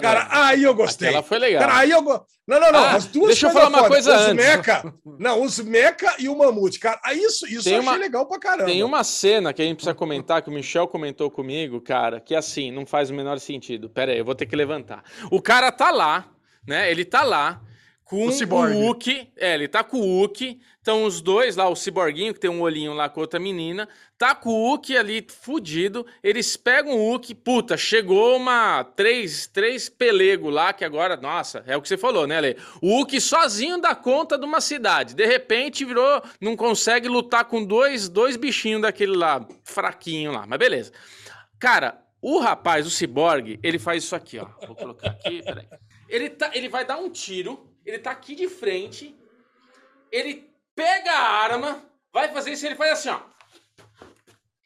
Cara, aí eu gostei. Aquela foi legal. Cara, aí eu go... Não, não, não. Ah, as duas deixa eu falar uma coisa os antes. Meca. Não, os Meca e o mamute. Cara, isso, isso Tem eu achei uma- legal pra caramba. Tem uma cena que a gente precisa comentar, que o Michel comentou comigo, cara, que assim, não faz o menor sentido. Pera aí, eu vou ter que levantar. O cara tá lá, né? Ele tá lá com O o. Wookie. É, ele tá com o Wookie. Estão os dois lá, o ciborguinho, que tem um olhinho lá com outra menina. Tá com o Wookie ali fudido. Eles pegam o Wookie. Puta, chegou uma. Três, três pelego lá, que agora. Nossa, é o que você falou, né, Lê? O Wookie sozinho dá conta de uma cidade. De repente virou. Não consegue lutar com dois, dois bichinhos daquele lá, fraquinho lá. Mas beleza. Cara, o rapaz, o ciborgue, ele faz isso aqui, ó. Vou colocar aqui, peraí. Ele, tá, ele vai dar um tiro, ele tá aqui de frente, ele pega a arma, vai fazer isso, ele faz assim, ó.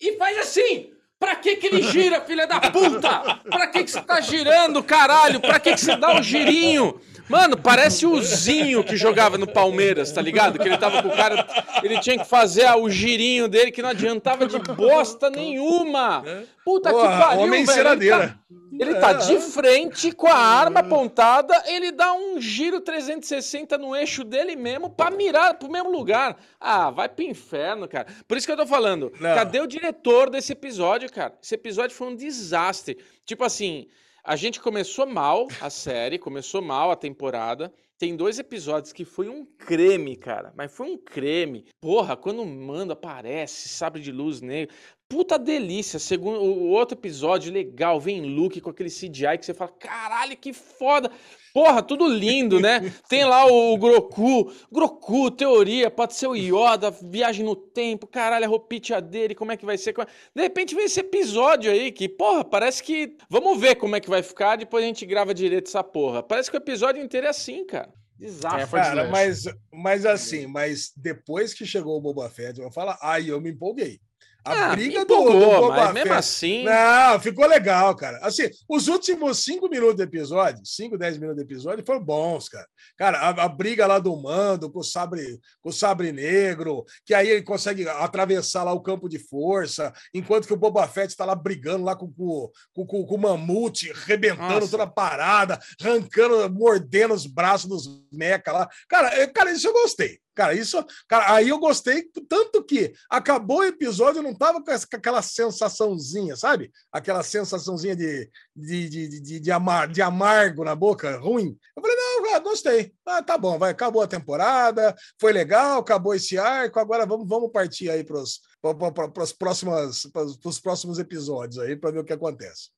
E faz assim! Pra que que ele gira, filha da puta? Pra que que você tá girando, caralho? Pra que que você dá o girinho? Mano, parece o Zinho que jogava no Palmeiras, tá ligado? Que ele tava com o cara. Ele tinha que fazer ah, o girinho dele que não adiantava de bosta nenhuma. Puta que pariu, homem velho. Ele tá, ele tá de frente com a arma apontada, ele dá um giro 360 no eixo dele mesmo pra mirar pro mesmo lugar. Ah, vai pro inferno, cara. Por isso que eu tô falando. Não. Cadê o diretor desse episódio, cara? Esse episódio foi um desastre. Tipo assim, a gente começou mal a série, começou mal a temporada. Tem dois episódios que foi um creme, cara. Mas foi um creme. Porra, quando o mando aparece, sabre de luz negro. Puta delícia. Segundo o outro episódio, legal. Vem Luke com aquele CGI que você fala: caralho, que foda. Porra, tudo lindo, né? Tem lá o Groku. Groku, teoria, pode ser o Yoda, viagem no tempo, caralho, a roupinha dele, como é que vai ser? é- De repente vem esse episódio aí que, porra, parece que. Vamos ver como é que vai ficar, depois a gente grava direito essa porra. Parece que o episódio inteiro é assim, cara. Desastre. É, Cara, mas, mas assim, mas depois que chegou o Boba Fett, eu vou falar, aí eu me empolguei. A Ah, briga do, do Boba mas mesmo Fett. assim. Não, ficou legal, cara. Assim, os últimos cinco minutos do episódio, cinco, dez minutos do episódio, foram bons, cara. Cara, a, a briga lá do Mando com o sabre, com o sabre negro, que aí ele consegue atravessar lá o campo de força, enquanto que o Boba Fett está lá brigando lá com, com, com, com- o mamute, rebentando Nossa. toda a parada, arrancando, mordendo os braços dos meca lá. Cara, cara, isso eu gostei. Cara, isso. Cara, aí eu gostei, tanto que acabou o episódio, eu não tava com, essa- com aquela sensaçãozinha, sabe? Aquela sensaçãozinha de, de, de, de, de, amar, de amargo na boca, ruim. Eu falei, não, ah, gostei. Ah, tá bom, vai, acabou a temporada, foi legal, acabou esse arco, agora vamos, vamos partir aí para os próximos, episódios aí para ver o que acontece.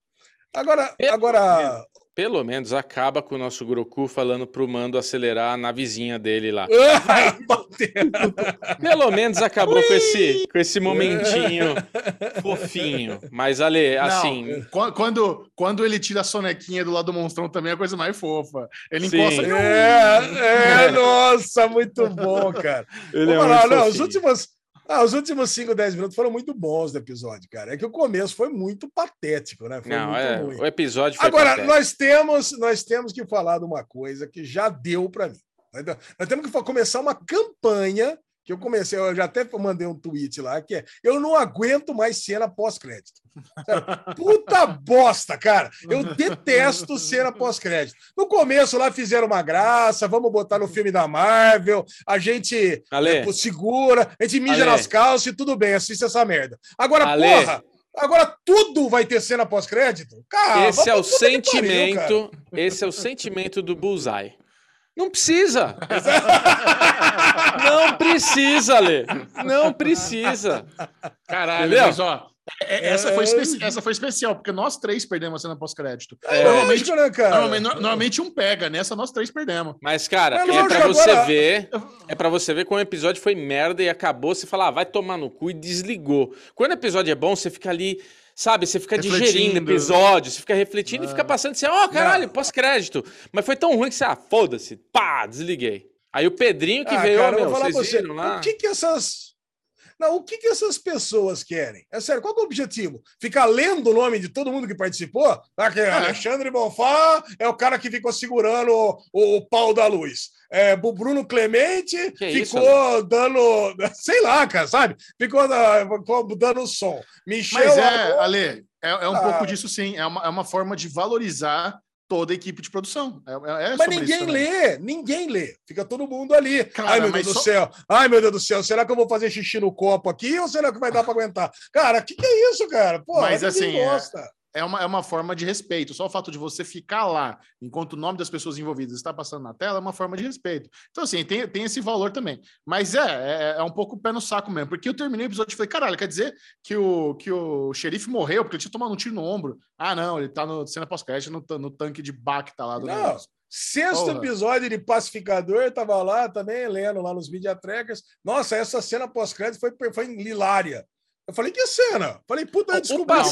Agora, agora Pelo menos acaba com o nosso Groku falando pro Mando acelerar a navezinha dele lá. Pelo menos acabou com esse, com esse momentinho fofinho. Mas, Ale, assim. Não, quan- quando, quando ele tira a sonequinha do lado do monstrão também é a coisa mais fofa. Ele Sim. encosta. É, é, nossa, muito bom, cara. Ele é Vamos lá, muito não, os últimos, ah, os últimos 5, 10 minutos foram muito bons do episódio, cara. É que o começo foi muito patético, né? Foi Não, é, ruim. o episódio foi Agora, patético. nós temos, nós temos que falar de uma coisa que já deu para mim. Nós temos que começar uma campanha que eu comecei, eu já até mandei um tweet lá, que é eu não aguento mais cena pós-crédito. Puta bosta, cara. Eu detesto cena pós-crédito. No começo lá fizeram uma graça, vamos botar no filme da Marvel, a gente é, segura, a gente mija Ale. nas calças e tudo bem, assiste essa merda. Agora, Ale. porra, agora tudo vai ter cena pós-crédito? Cara, esse é o que pariu, sentimento. esse é o sentimento do Bullseye. Não precisa. Não precisa, Ale. Não precisa. Caralho, Entendeu? mas ó. é- Essa foi, especi- essa foi especial, porque nós três perdemos a cena pós-crédito. É, Normalmente, né, normalmente, no- normalmente um pega, nessa nós três perdemos. Mas, cara, É é, pra você agora- ver. É pra você ver como o episódio foi merda e acabou, você fala, ah, vai tomar no cu e desligou. Quando o episódio é bom, você fica ali, sabe, você fica digerindo Refletindo. episódio, você fica refletindo e fica passando assim, ó, caralho, Não. pós-crédito. Mas foi tão ruim que você, ah, foda-se, pá, desliguei. Aí o Pedrinho que Ah, veio, cara, meu, vocês você, viram lá? o que que essas... Não, o que que essas pessoas querem? É sério, qual é o objetivo? Ficar lendo o nome de todo mundo que participou? Ah, que é Alexandre Bonfá é o cara que ficou segurando o, o- o pau da luz. É, o Bruno Clemente Que isso, ficou dando... Sei lá, cara, sabe? Ficou, da- ficou dando som. Michel... Mas é, Ale, é, é um Ah. pouco disso sim. É uma, é uma forma de valorizar toda a equipe de produção. É, é- é Mas ninguém lê, ninguém lê. Fica todo mundo ali. Cara, Ai, meu Deus do só- céu. Ai, meu Deus do céu. Será que eu vou fazer xixi no copo aqui ou será que vai dar para aguentar? Cara, o que, que é isso, cara? Pô, Mas, assim, é- gosta. É uma, é uma forma de respeito. Só o fato de você ficar lá enquanto o nome das pessoas envolvidas está passando na tela é uma forma de respeito. Então, assim, tem, tem esse valor também. Mas é, é, é um pouco pé no saco mesmo. Porque eu terminei o episódio e falei, caralho, quer dizer que o, que o xerife morreu porque ele tinha tomado um tiro no ombro. Ah, não, ele tá no cena pós-crédito no, no tanque de Bacta lá do Não. negócio. Sexto Porra. episódio de Pacificador, tava lá também, lendo lá nos Media Trackers. Nossa, essa cena pós-crédito foi, foi hilária. Eu falei, que cena? Falei, puta, O desculpa,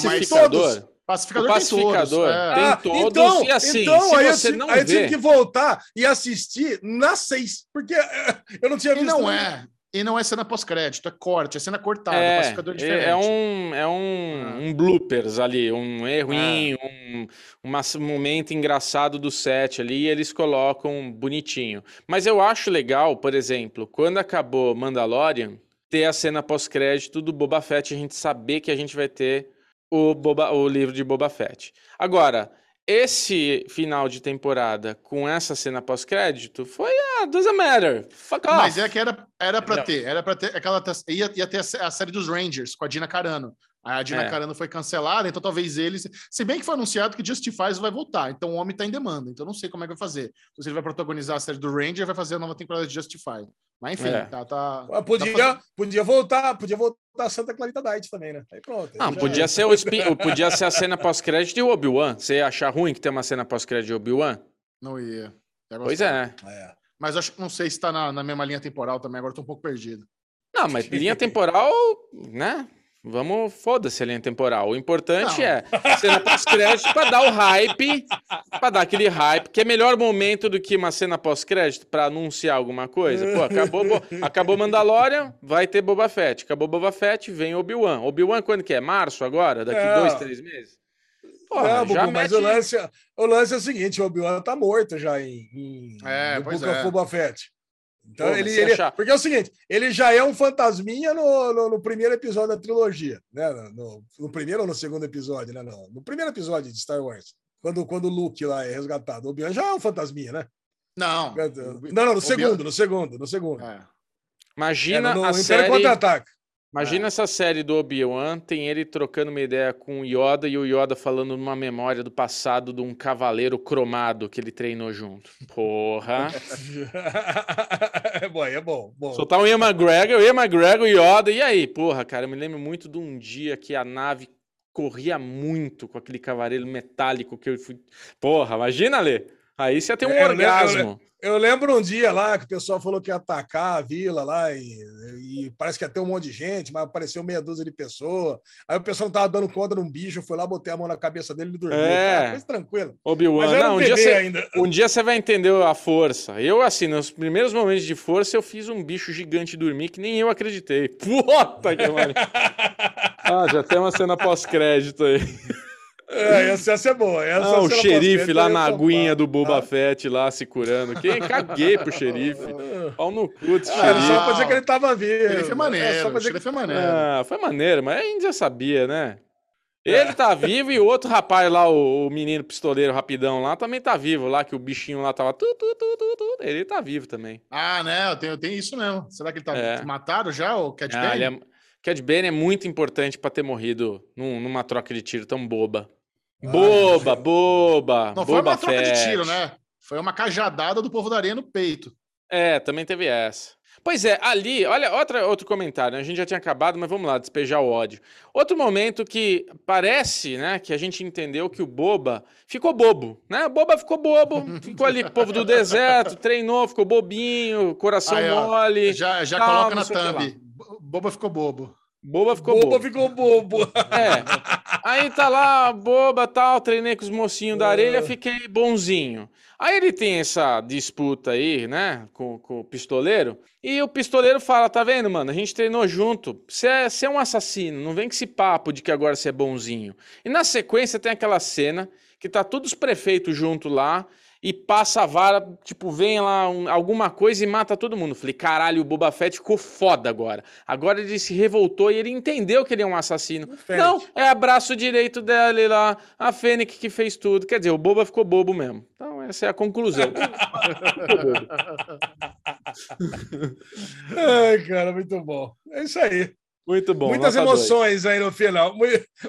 pacificador, o Pacificador, tem todos. tem É. Ah, todos então, e assim, então, se aí você eu, não aí eu tive que voltar e assistir nas seis, porque eh, eu não tinha E visto. não nenhum. é. E não é cena pós-crédito, é corte, é cena cortada, É, pacificador é, diferente. é um, é um, um bloopers ali, um errinho, um, uma- um momento engraçado do set ali, e eles colocam bonitinho. Mas eu acho legal, por exemplo, quando acabou Mandalorian, ter a cena pós-crédito do Boba Fett, a gente saber que a gente vai ter o, Boba, o livro de Boba Fett. Agora, esse final de temporada com essa cena pós-crédito foi, ah, doesn't matter. Fuck off. Mas é que era, era pra Não. ter, era pra ter aquela. Ia, ia ter a a série dos Rangers com a Dina Carano. A Dina É. Carano foi cancelada, então talvez eles. Se bem que foi anunciado que Justifies vai voltar, então o homem tá em demanda, então eu não sei como é que vai fazer. Se ele vai protagonizar a série do Ranger, vai fazer a nova temporada de Justify. Mas enfim, É. tá. tá Ah, Podia, tá fazendo- podia voltar, podia voltar Santa Clarita Diet também, né? Aí pronto. aí Não, podia era. ser, o spin- podia ser a cena pós-crédito de Obi-Wan. Você ia achar ruim que tem uma cena pós-crédito de Obi-Wan? Não ia. Ia Pois é. É. Mas acho que não sei se tá na, na mesma linha temporal também, agora tô um pouco perdido. Não, mas linha temporal, né? Vamos, foda-se a linha temporal. O importante Não. é cena pós-crédito pra dar o hype, pra dar aquele hype, que é melhor momento do que uma cena pós-crédito pra anunciar alguma coisa. Pô, acabou, Bo- acabou Mandalorian, vai ter Boba Fett. Acabou Boba Fett, vem Obi-Wan. Obi-Wan quando que é? Março agora? Daqui É. dois, três meses? Porra, já Bubu, mas mete... o lance, o lance é o seguinte: o Obi-Wan tá morto já em, em É, no é. Boba Fett. Então, Pô, ele, ele- Porque é o seguinte: ele já é um fantasminha no, no, no primeiro episódio da trilogia. Né? No, no- primeiro ou no segundo episódio, né? No, no primeiro episódio de Star Wars. Quando, quando o Luke lá é resgatado. O Obi-Wan já é um fantasminha, né? Não. Não, não, no segundo, no segundo, no segundo. É. Imagina É, no, no a Império série... Contra-Ataque. Imagina essa série do Obi-Wan, tem ele trocando uma ideia com o Yoda e o Yoda falando numa memória do passado de um cavaleiro cromado que ele treinou junto. Porra. é bom, é bom. bom. Soltar o Ian McGregor, o Ian McGregor, o Yoda, e aí? Porra, cara, eu me lembro muito de um dia que a nave corria muito com aquele cavaleiro metálico que eu fui. Porra, imagina, Lê. Aí você ter um É, orgasmo. Eu lembro um dia lá que o pessoal falou que ia atacar a vila lá e, e parece que ia ter um monte de gente, mas apareceu meia dúzia de pessoas. Aí o pessoal não tava dando conta de um bicho, eu fui lá, botei a mão na cabeça dele e dormiu. É. Cara, coisa tranquila. Obi-Wan, um um dia, você, ainda. um dia você vai entender a força. Eu, assim, nos primeiros momentos de força, eu fiz um bicho gigante dormir que nem eu acreditei. Puta que pariu. Ah, já tem uma cena pós-crédito aí. É, essa, essa é boa. Essa Ah, o xerife lá na aguinha do Boba Ah. Fett lá se curando. Quem caguei pro xerife. Pau no cu desse Ah, era só xerife. pra dizer que ele tava vivo. Ele foi maneiro, É, só pra o dizer que xerife é maneiro. Ah, foi maneiro, mas a gente já sabia, né? Ele tá vivo e o outro rapaz lá, o, o menino pistoleiro rapidão lá, também tá vivo lá, que o bichinho lá tava. Tu, tu, tu, tu, tu. Ele tá vivo também. Ah, né? Tem, tem isso mesmo. Será que ele tá É. mataram já, o Cat Ah, Bane? é... Cad Bane é muito importante pra ter morrido num- numa troca de tiro tão boba. Boba, boba. Não foi boba uma troca de Fett. tiro, né? Foi uma cajadada do povo da areia no peito. É, também teve essa. Pois é, ali, olha, outra, outro comentário, né? a gente já tinha acabado, mas vamos lá, despejar o ódio. Outro momento que parece, né, que a gente entendeu que o Boba ficou bobo, né? O Boba ficou bobo, ficou ali com o povo do deserto, treinou, ficou bobinho, coração Aí, ó, mole. Já, já Calma, coloca na thumb. Bo- Boba ficou bobo. Boba ficou Boba bobo. ficou bobo. É. Aí tá lá, boba, tal, treinei com os mocinhos da areia, fiquei bonzinho. Aí ele tem essa disputa aí, né, com, com o pistoleiro, e o pistoleiro fala, tá vendo, mano, a gente treinou junto, você é, é um assassino, não vem com esse papo de que agora você é bonzinho. E na sequência tem aquela cena que tá todos os prefeitos junto lá, e passa a vara, tipo, vem lá um- alguma coisa e mata todo mundo. Falei, caralho, o Boba Fett ficou foda agora. Agora ele se revoltou e ele entendeu que ele é um assassino. Não, é abraço direito dele lá, a Fênix que fez tudo. Quer dizer, o Boba ficou bobo mesmo. Então, essa é a conclusão. Ai, cara, muito bom. É isso aí. Muito bom. Muitas nota dois. emoções aí no final. Mu-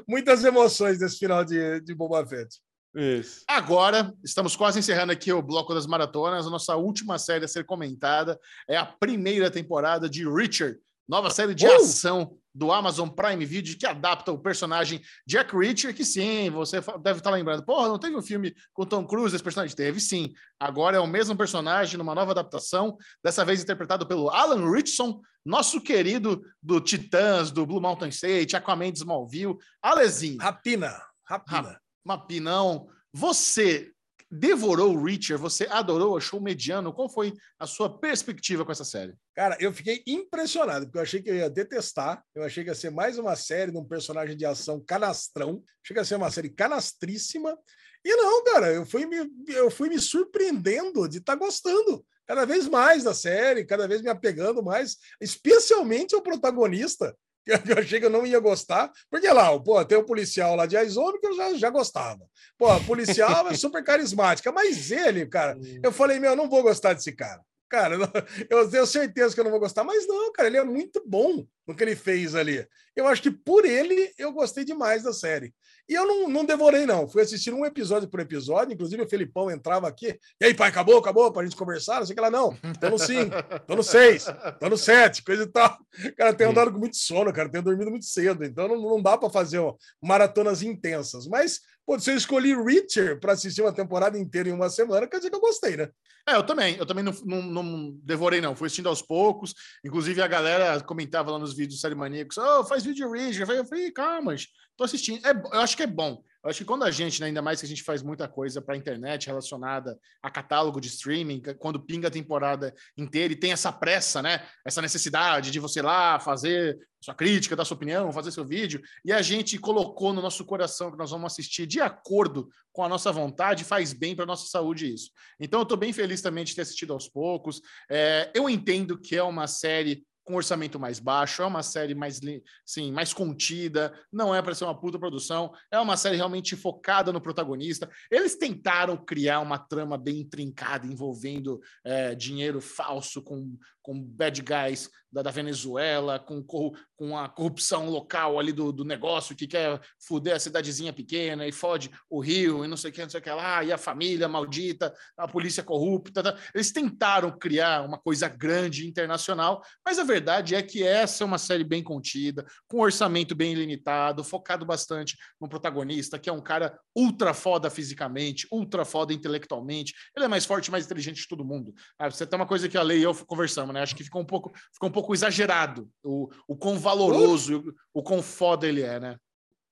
Muitas emoções nesse final de, de Boba Fett. Isso. Agora, estamos quase encerrando aqui o bloco das maratonas. A nossa última série a ser comentada é a primeira temporada de Richard, nova série de Uh! ação do Amazon Prime Video que adapta o personagem Jack Reacher, que sim, você deve estar lembrando. Porra, não teve um filme com Tom Cruise esse personagem? Teve sim. Agora é o mesmo personagem numa nova adaptação, dessa vez interpretado pelo Alan Richson, nosso querido do Titãs, do Blue Mountain State, Aquaman de Smallville. Alezinho, Rapina. Rapina. Mapinão, você devorou o Reacher, você adorou, achou mediano? Qual foi a sua perspectiva com essa série? Cara, eu fiquei impressionado, porque eu achei que eu ia detestar. Eu achei que ia ser mais uma série de um personagem de ação canastrão. Achei que ia ser uma série canastríssima. E não, cara, eu fui me, eu fui me surpreendendo de estar gostando cada vez mais da série, cada vez me apegando mais, especialmente ao protagonista, que eu achei que eu não ia gostar, porque lá, pô, tem o policial lá de Aizome que eu já, já gostava. Pô, policial é super carismática, mas ele, cara, eu falei, meu, eu não vou gostar desse cara. Cara, eu tenho certeza que eu não vou gostar, mas não, cara, ele é muito bom no que ele fez ali. Eu acho que por ele eu gostei demais da série. E eu não, não devorei, não. Fui assistir um episódio por episódio, inclusive o Felipão entrava aqui. E aí, pai, acabou, acabou, pra gente conversar? Não sei o que lá, não. Tô no 5, tô no 6, tô no 7, coisa e tal. Cara, tenho andado com muito sono, cara, tenho dormido muito cedo, então não, não dá para fazer ó, maratonas intensas. Mas, pô, se eu escolhi Reacher para assistir uma temporada inteira em uma semana, quer dizer que eu gostei, né? É, eu também. Eu também não, não, não devorei, não. Fui assistindo aos poucos. Inclusive, a galera comentava lá nos vídeos do Série Maníacos: oh, faz vídeo Reacher. Eu falei, calma, mas tô assistindo. É, eu acho que é bom. Eu acho que quando a gente, né, ainda mais que a gente faz muita coisa para internet relacionada a catálogo de streaming, que- quando pinga a temporada inteira e tem essa pressa, né? Essa necessidade de você lá fazer sua crítica, dar sua opinião, fazer seu vídeo, e a gente colocou no nosso coração que nós vamos assistir de acordo com a nossa vontade, faz bem para nossa saúde isso. Então eu estou bem feliz também de ter assistido aos poucos. É, eu entendo que é uma série com orçamento mais baixo, é uma série mais, sim, mais contida, não é para ser uma puta produção, é uma série realmente focada no protagonista. Eles tentaram criar uma trama bem intrincada envolvendo é, dinheiro falso com, com bad guys da, da Venezuela, com, com a corrupção local ali do, do negócio que quer fuder a cidadezinha pequena e fode o Rio e não sei o que, não sei o que lá, e a família maldita, a polícia corrupta. Tá? Eles tentaram criar uma coisa grande internacional, mas a verdade é que essa é uma série bem contida, com um orçamento bem limitado, focado bastante no protagonista, que é um cara ultra foda fisicamente, ultra foda intelectualmente. Ele é mais forte, mais inteligente de todo mundo. Ah, você tem uma coisa que a Lei e eu conversamos, né? Acho que ficou um pouco, ficou um pouco exagerado o, o quão valoroso, o, o quão foda ele é, né?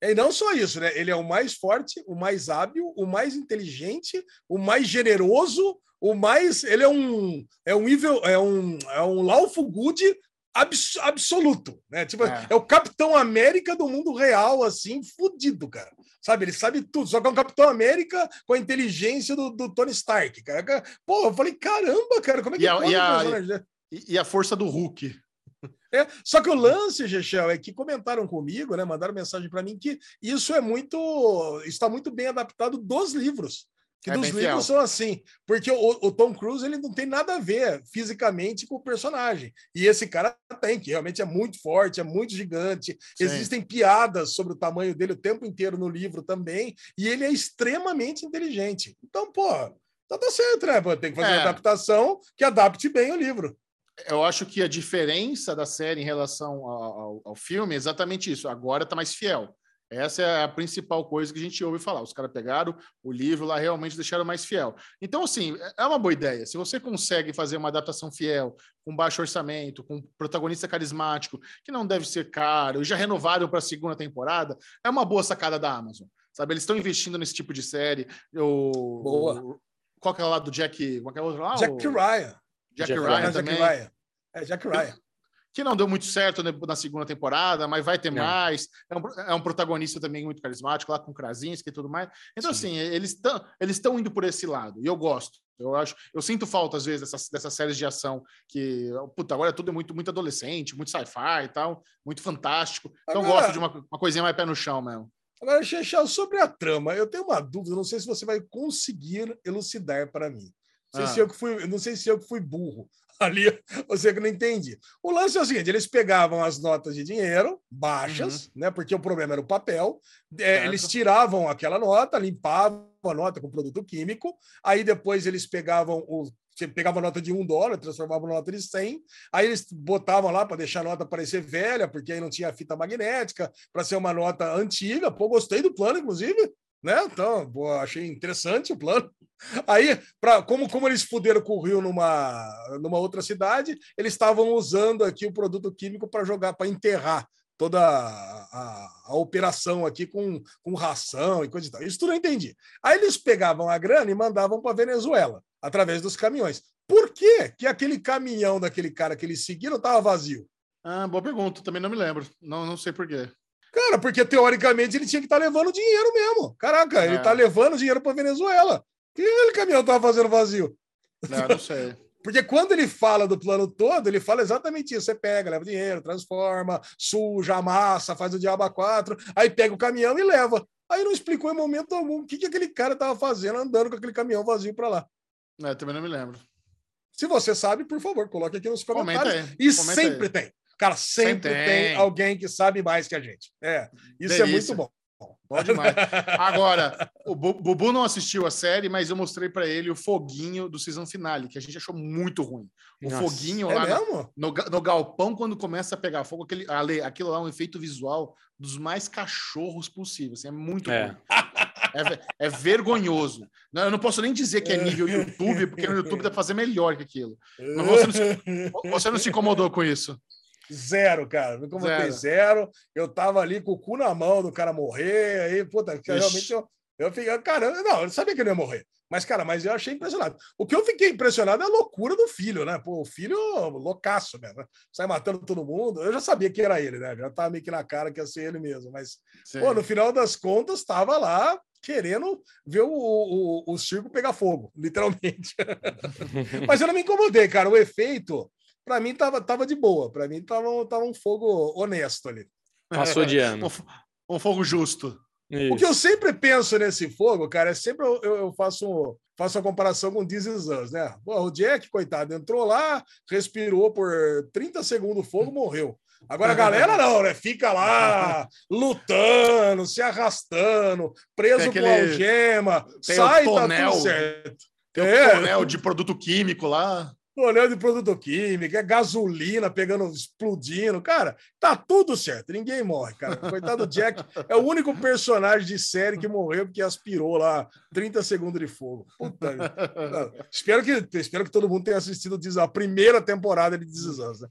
E não só isso, né? Ele é o mais forte, o mais hábil, o mais inteligente, o mais generoso, o mais. Ele é um. É um evil, é um, é um lawful good abs, absoluto, né? Tipo, é. é. o Capitão América do mundo real, assim, fudido, cara. Sabe? Ele sabe tudo, só que é um Capitão América com a inteligência do, do Tony Stark, cara. Pô, eu falei, caramba, cara, como é que e a, e a, e a força do Hulk. É, só que o lance, Gechel, é que comentaram comigo, né? Mandaram mensagem para mim que isso é muito. está muito bem adaptado dos livros. Que é dos livros fiel. são assim, porque o, o, Tom Cruise ele não tem nada a ver fisicamente com o personagem. E esse cara tem, que realmente é muito forte, é muito gigante. Sim. Existem piadas sobre o tamanho dele o tempo inteiro no livro também, e ele é extremamente inteligente. Então, pô, tá, tá certo, né? Tem que fazer é. uma adaptação que adapte bem o livro eu acho que a diferença da série em relação ao, ao, filme é exatamente isso. Agora está mais fiel. Essa é a principal coisa que a gente ouve falar. Os caras pegaram o livro lá, realmente deixaram mais fiel. Então, assim, é uma boa ideia. Se você consegue fazer uma adaptação fiel, com baixo orçamento, com protagonista carismático, que não deve ser caro, e já renovaram para a segunda temporada, é uma boa sacada da Amazon. Sabe, eles estão investindo nesse tipo de série. O, boa. O, qual que é o lado do Jack? Qual é o outro lá? Jack o... Ryan. Jack, Jack Ryan, Ryan também. Jack Ryan. É, Jack Ryan. Que não deu muito certo na segunda temporada, mas vai ter não. mais. É um, é um, protagonista também muito carismático, lá com Krasinski e tudo mais. Então, Sim. assim, eles estão eles indo por esse lado, e eu gosto. Eu acho, eu sinto falta, às vezes, dessas, dessas séries de ação que, puta, agora tudo é muito, muito adolescente, muito sci-fi e tal, muito fantástico. Então, agora, eu gosto de uma, uma coisinha mais pé no chão mesmo. Agora, Chechel, sobre a trama, eu tenho uma dúvida, não sei se você vai conseguir elucidar para mim. Não sei, ah. se eu que fui, não sei se eu que fui burro ali, você que não entende. O lance é o seguinte: eles pegavam as notas de dinheiro baixas, uhum. né? Porque o problema era o papel. É, eles tiravam aquela nota, limpavam a nota com produto químico, aí depois eles pegavam o. Você pegava a nota de um dólar, transformava na nota de 100, aí eles botavam lá para deixar a nota parecer velha, porque aí não tinha fita magnética, para ser uma nota antiga. Pô, gostei do plano, inclusive né? Então, pô, achei interessante o plano. Aí, pra, como, como eles fuderam com o Rio numa, numa outra cidade, eles estavam usando aqui o produto químico para jogar, para enterrar toda a, a, a, operação aqui com, com ração e coisa e tal. Isso tudo eu entendi. Aí eles pegavam a grana e mandavam para Venezuela, através dos caminhões. Por que, que aquele caminhão daquele cara que eles seguiram estava vazio? Ah, boa pergunta, também não me lembro. Não, não sei por quê. Cara, porque teoricamente ele tinha que estar tá levando dinheiro mesmo. Caraca, é. ele está levando dinheiro para Venezuela. O que aquele caminhão estava fazendo vazio? Não, não sei. Porque quando ele fala do plano todo, ele fala exatamente isso. Você pega, leva dinheiro, transforma, suja, amassa, faz o diabo a quatro, aí pega o caminhão e leva. Aí não explicou em momento algum o que, que aquele cara estava fazendo andando com aquele caminhão vazio para lá. É, também não me lembro. Se você sabe, por favor, coloque aqui nos comentários. Comenta aí. E Comenta sempre aí. tem. Cara, sempre, sempre tem. tem. alguém que sabe mais que a gente. É, isso Delícia. é muito bom. Bom demais. Agora, o Bubu não assistiu a série, mas eu mostrei para ele o foguinho do season finale, que a gente achou muito ruim. O Nossa, foguinho é lá no, no, galpão, quando começa a pegar fogo, aquele, ale, aquilo lá é um efeito visual dos mais cachorros possíveis. Assim, é muito é. ruim. É, é, vergonhoso. Eu não posso nem dizer que é nível YouTube, porque no YouTube dá pra fazer melhor que aquilo. Mas você não se, você não se incomodou com isso? Zero, cara. Me incomodei zero. zero. Eu tava ali com o cu na mão do cara morrer. Aí, puta, realmente eu, eu fiquei, cara, não, eu sabia que ele ia morrer. Mas, cara, mas eu achei impressionado. O que eu fiquei impressionado é a loucura do filho, né? Pô, o filho loucaço mesmo, né? Sai matando todo mundo. Eu já sabia que era ele, né? Já tava meio que na cara que ia ser ele mesmo. Mas, Sim. pô, no final das contas, tava lá querendo ver o, o, o circo pegar fogo, literalmente. mas eu não me incomodei, cara. O efeito para mim tava, tava de boa. Para mim tava, tava um fogo honesto ali. Passou de ano. um, um fogo justo. O que eu sempre penso nesse fogo, cara, é sempre eu, eu faço, faço a comparação com This Is Us, né? O Jack, coitado, entrou lá, respirou por 30 segundos o fogo, morreu. Agora a galera não, né? Fica lá lutando, se arrastando, preso Tem com aquele- algema, tem o sai, tá tudo certo. Tem É. o tonel de produto químico lá. Olhando de produto químico, é gasolina pegando, explodindo. Cara, tá tudo certo. Ninguém morre, cara. Coitado do Jack é o único personagem de série que morreu porque aspirou lá 30 segundos de fogo. Puta. Espero, que, espero que todo mundo tenha assistido a primeira temporada de Us, né?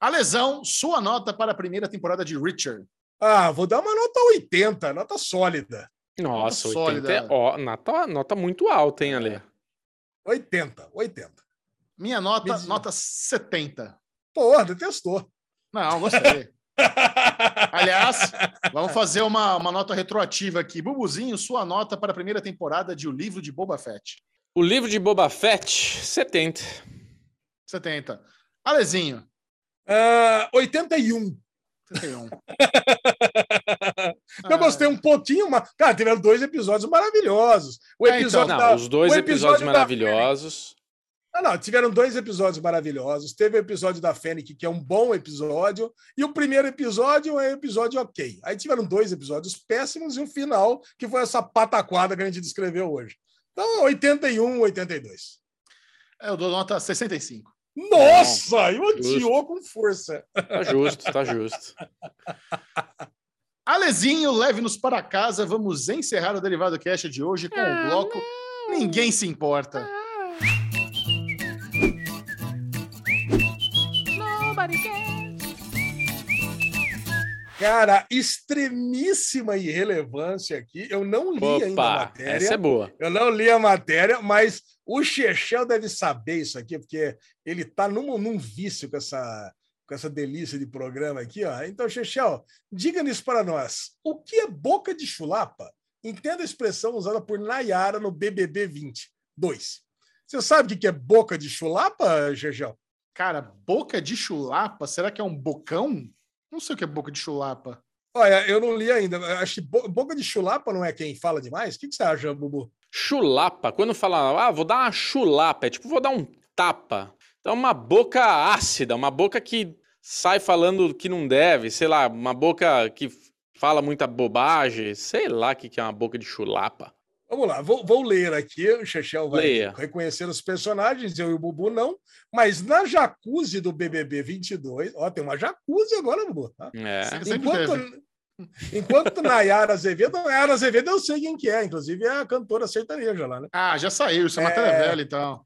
A lesão, sua nota para a primeira temporada de Richard. Ah, vou dar uma nota 80, nota sólida. Nossa, Sólida. 80 é, ó, nota, nota muito alta, hein, Ale? 80, 80. Minha nota, nota 70. Porra, detestou. Não, gostei. Aliás, vamos fazer uma, uma nota retroativa aqui. Bubuzinho, sua nota para a primeira temporada de O Livro de Boba Fett. O livro de Boba Fett, 70. 70. Alezinho, Ah, 81. 71. Eu gostei um pouquinho, mas. Cara, tiveram dois episódios maravilhosos. O É, então. episódio Não, da- os dois o episódios episódio da maravilhosos. Ah, não, tiveram dois episódios maravilhosos. Teve o episódio da Fênix, que é um bom episódio, e o primeiro episódio é um episódio ok. Aí tiveram dois episódios péssimos e um final, que foi essa pataquada que a gente descreveu hoje. Então, 81, 82. Eu dou nota 65. Nossa, e justo. odiou com força. Tá justo, tá justo. Alezinho, leve-nos para casa. Vamos encerrar o Derivado Cash de hoje com o bloco Ninguém se importa. Cara, extremíssima irrelevância aqui. Eu não li ainda a Opa, matéria. essa é boa. Eu não li a matéria, mas o Chechel deve saber isso aqui, porque ele tá num, num vício com essa, com essa delícia de programa aqui, ó. Então, Chechel, diga-nos para nós, o que é boca de chulapa? Entenda a expressão usada por Nayara no BBB 22. Você sabe o que que é boca de chulapa, Chechel? Cara, boca de chulapa? Será que é um bocão? Não sei o que é boca de chulapa. Olha, eu não li ainda. Acho que bo- boca de chulapa não é quem fala demais? O que, que você acha, Bubu? Chulapa, quando fala, ah, vou dar uma chulapa, é tipo, vou dar um tapa. Então, uma boca ácida, uma boca que sai falando que não deve, sei lá, uma boca que fala muita bobagem, sei lá o que que é uma boca de chulapa. Vamos lá, vou, vou ler aqui, o Chechel vai Leia. reconhecer os personagens, eu e o Bubu não, mas na jacuzzi do BBB 22, ó, tem uma jacuzzi agora, Bubu. tá? É. Enquanto, enquanto Nayara Azevedo, Nayara Azevedo eu sei quem que é, inclusive é a cantora sertaneja lá, né? Ah, já saiu. Isso é matéria É. velha, então.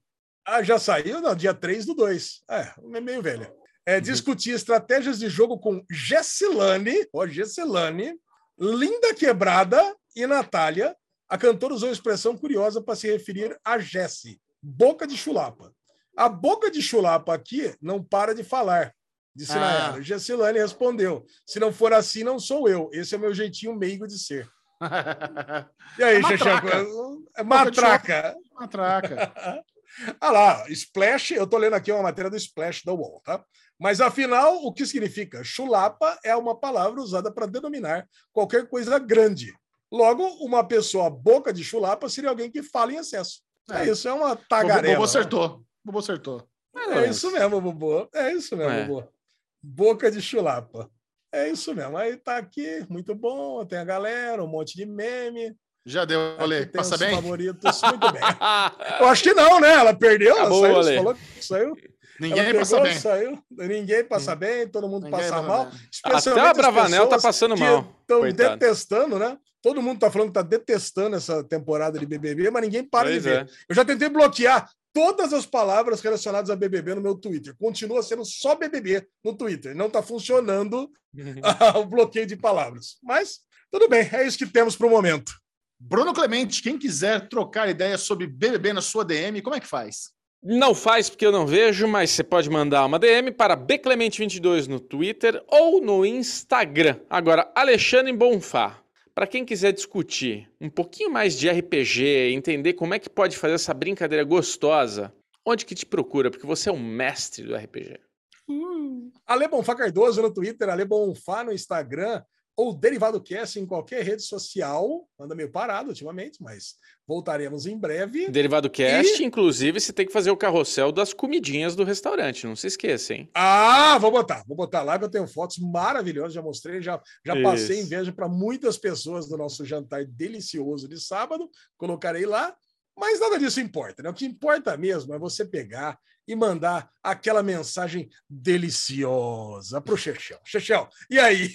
Ah, já saiu? Não, dia 3 do 2. É, é meio velha. É, discutir estratégias de jogo com Gessilane, ó, Gessilane, Linda Quebrada e Natália. A cantora usou a expressão curiosa para se referir a Jessi, boca de chulapa. A boca de chulapa aqui não para de falar, disse Ah. Nayara. Gessilane respondeu: se não for assim, não sou eu. Esse é o meu jeitinho meigo de ser. E aí, É matraca. É matraca. Matraca. Ah lá, Splash, eu tô lendo aqui uma matéria do Splash da UOL, tá? Mas afinal, o que significa? Chulapa é uma palavra usada para denominar qualquer coisa grande. Logo, uma pessoa boca de chulapa seria alguém que fala em excesso. É, É. isso, é uma tagarela. Bobo acertou. Bobo acertou. É isso mesmo, Bobo. É isso mesmo, É. Bobo. Boca de chulapa. É isso mesmo. Aí tá aqui, muito bom. Tem a galera, um monte de meme. Já deu, Ale. Passa os bem? favoritos. Muito bem. Eu acho que não, né? Ela perdeu, ela Acabou, saiu, Ale. você falou que saiu. Ninguém Ela passa pegou, bem. Saiu, ninguém passa bem, todo mundo Ninguém passa mal. Até a Bravanel tá passando mal. Estão detestando, né? Todo mundo tá falando que tá detestando essa temporada de BBB, mas ninguém para Pois de ver. é. Eu já tentei bloquear todas as palavras relacionadas a BBB no meu Twitter. Continua sendo só BBB no Twitter. Não tá funcionando o bloqueio de palavras. Mas tudo bem, é isso que temos para o momento. Bruno Clemente, quem quiser trocar ideias sobre BBB na sua DM, como é que faz? Não faz porque eu não vejo, mas você pode mandar uma DM para bclemente22 no Twitter ou no Instagram. Agora, Alexandre Bonfá. Para quem quiser discutir um pouquinho mais de RPG, entender como é que pode fazer essa brincadeira gostosa, onde que te procura? Porque você é um mestre do RPG. Ale Bonfá Cardoso no Twitter, Ale Bonfá no Instagram, ou Derivado Cast em qualquer rede social. Anda meio parado ultimamente, mas voltaremos em breve. Derivado Cast, e... inclusive, você tem que fazer o carrossel das comidinhas do restaurante, não se esqueça, hein? Ah, vou botar, vou botar lá que eu tenho fotos maravilhosas, já mostrei, já, já passei inveja para muitas pessoas do nosso jantar delicioso de sábado, colocarei lá. Mas nada disso importa, né? O que importa mesmo é você pegar e mandar aquela mensagem deliciosa pro Chechel. Chechel, e aí?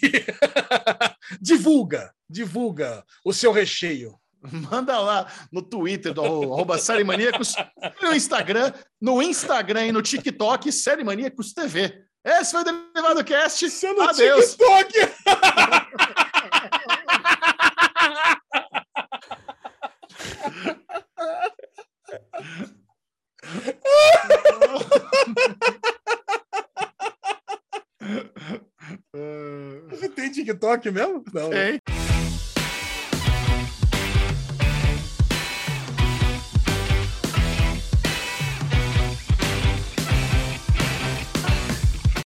divulga, divulga o seu recheio. Manda lá no Twitter do arroba Série Maníacos, no Instagram, no Instagram e no TikTok, Série Maníacos TV. Esse foi o Derivado Cast. no Adeus. TikTok! Você tem TikTok mesmo? Não. Tem.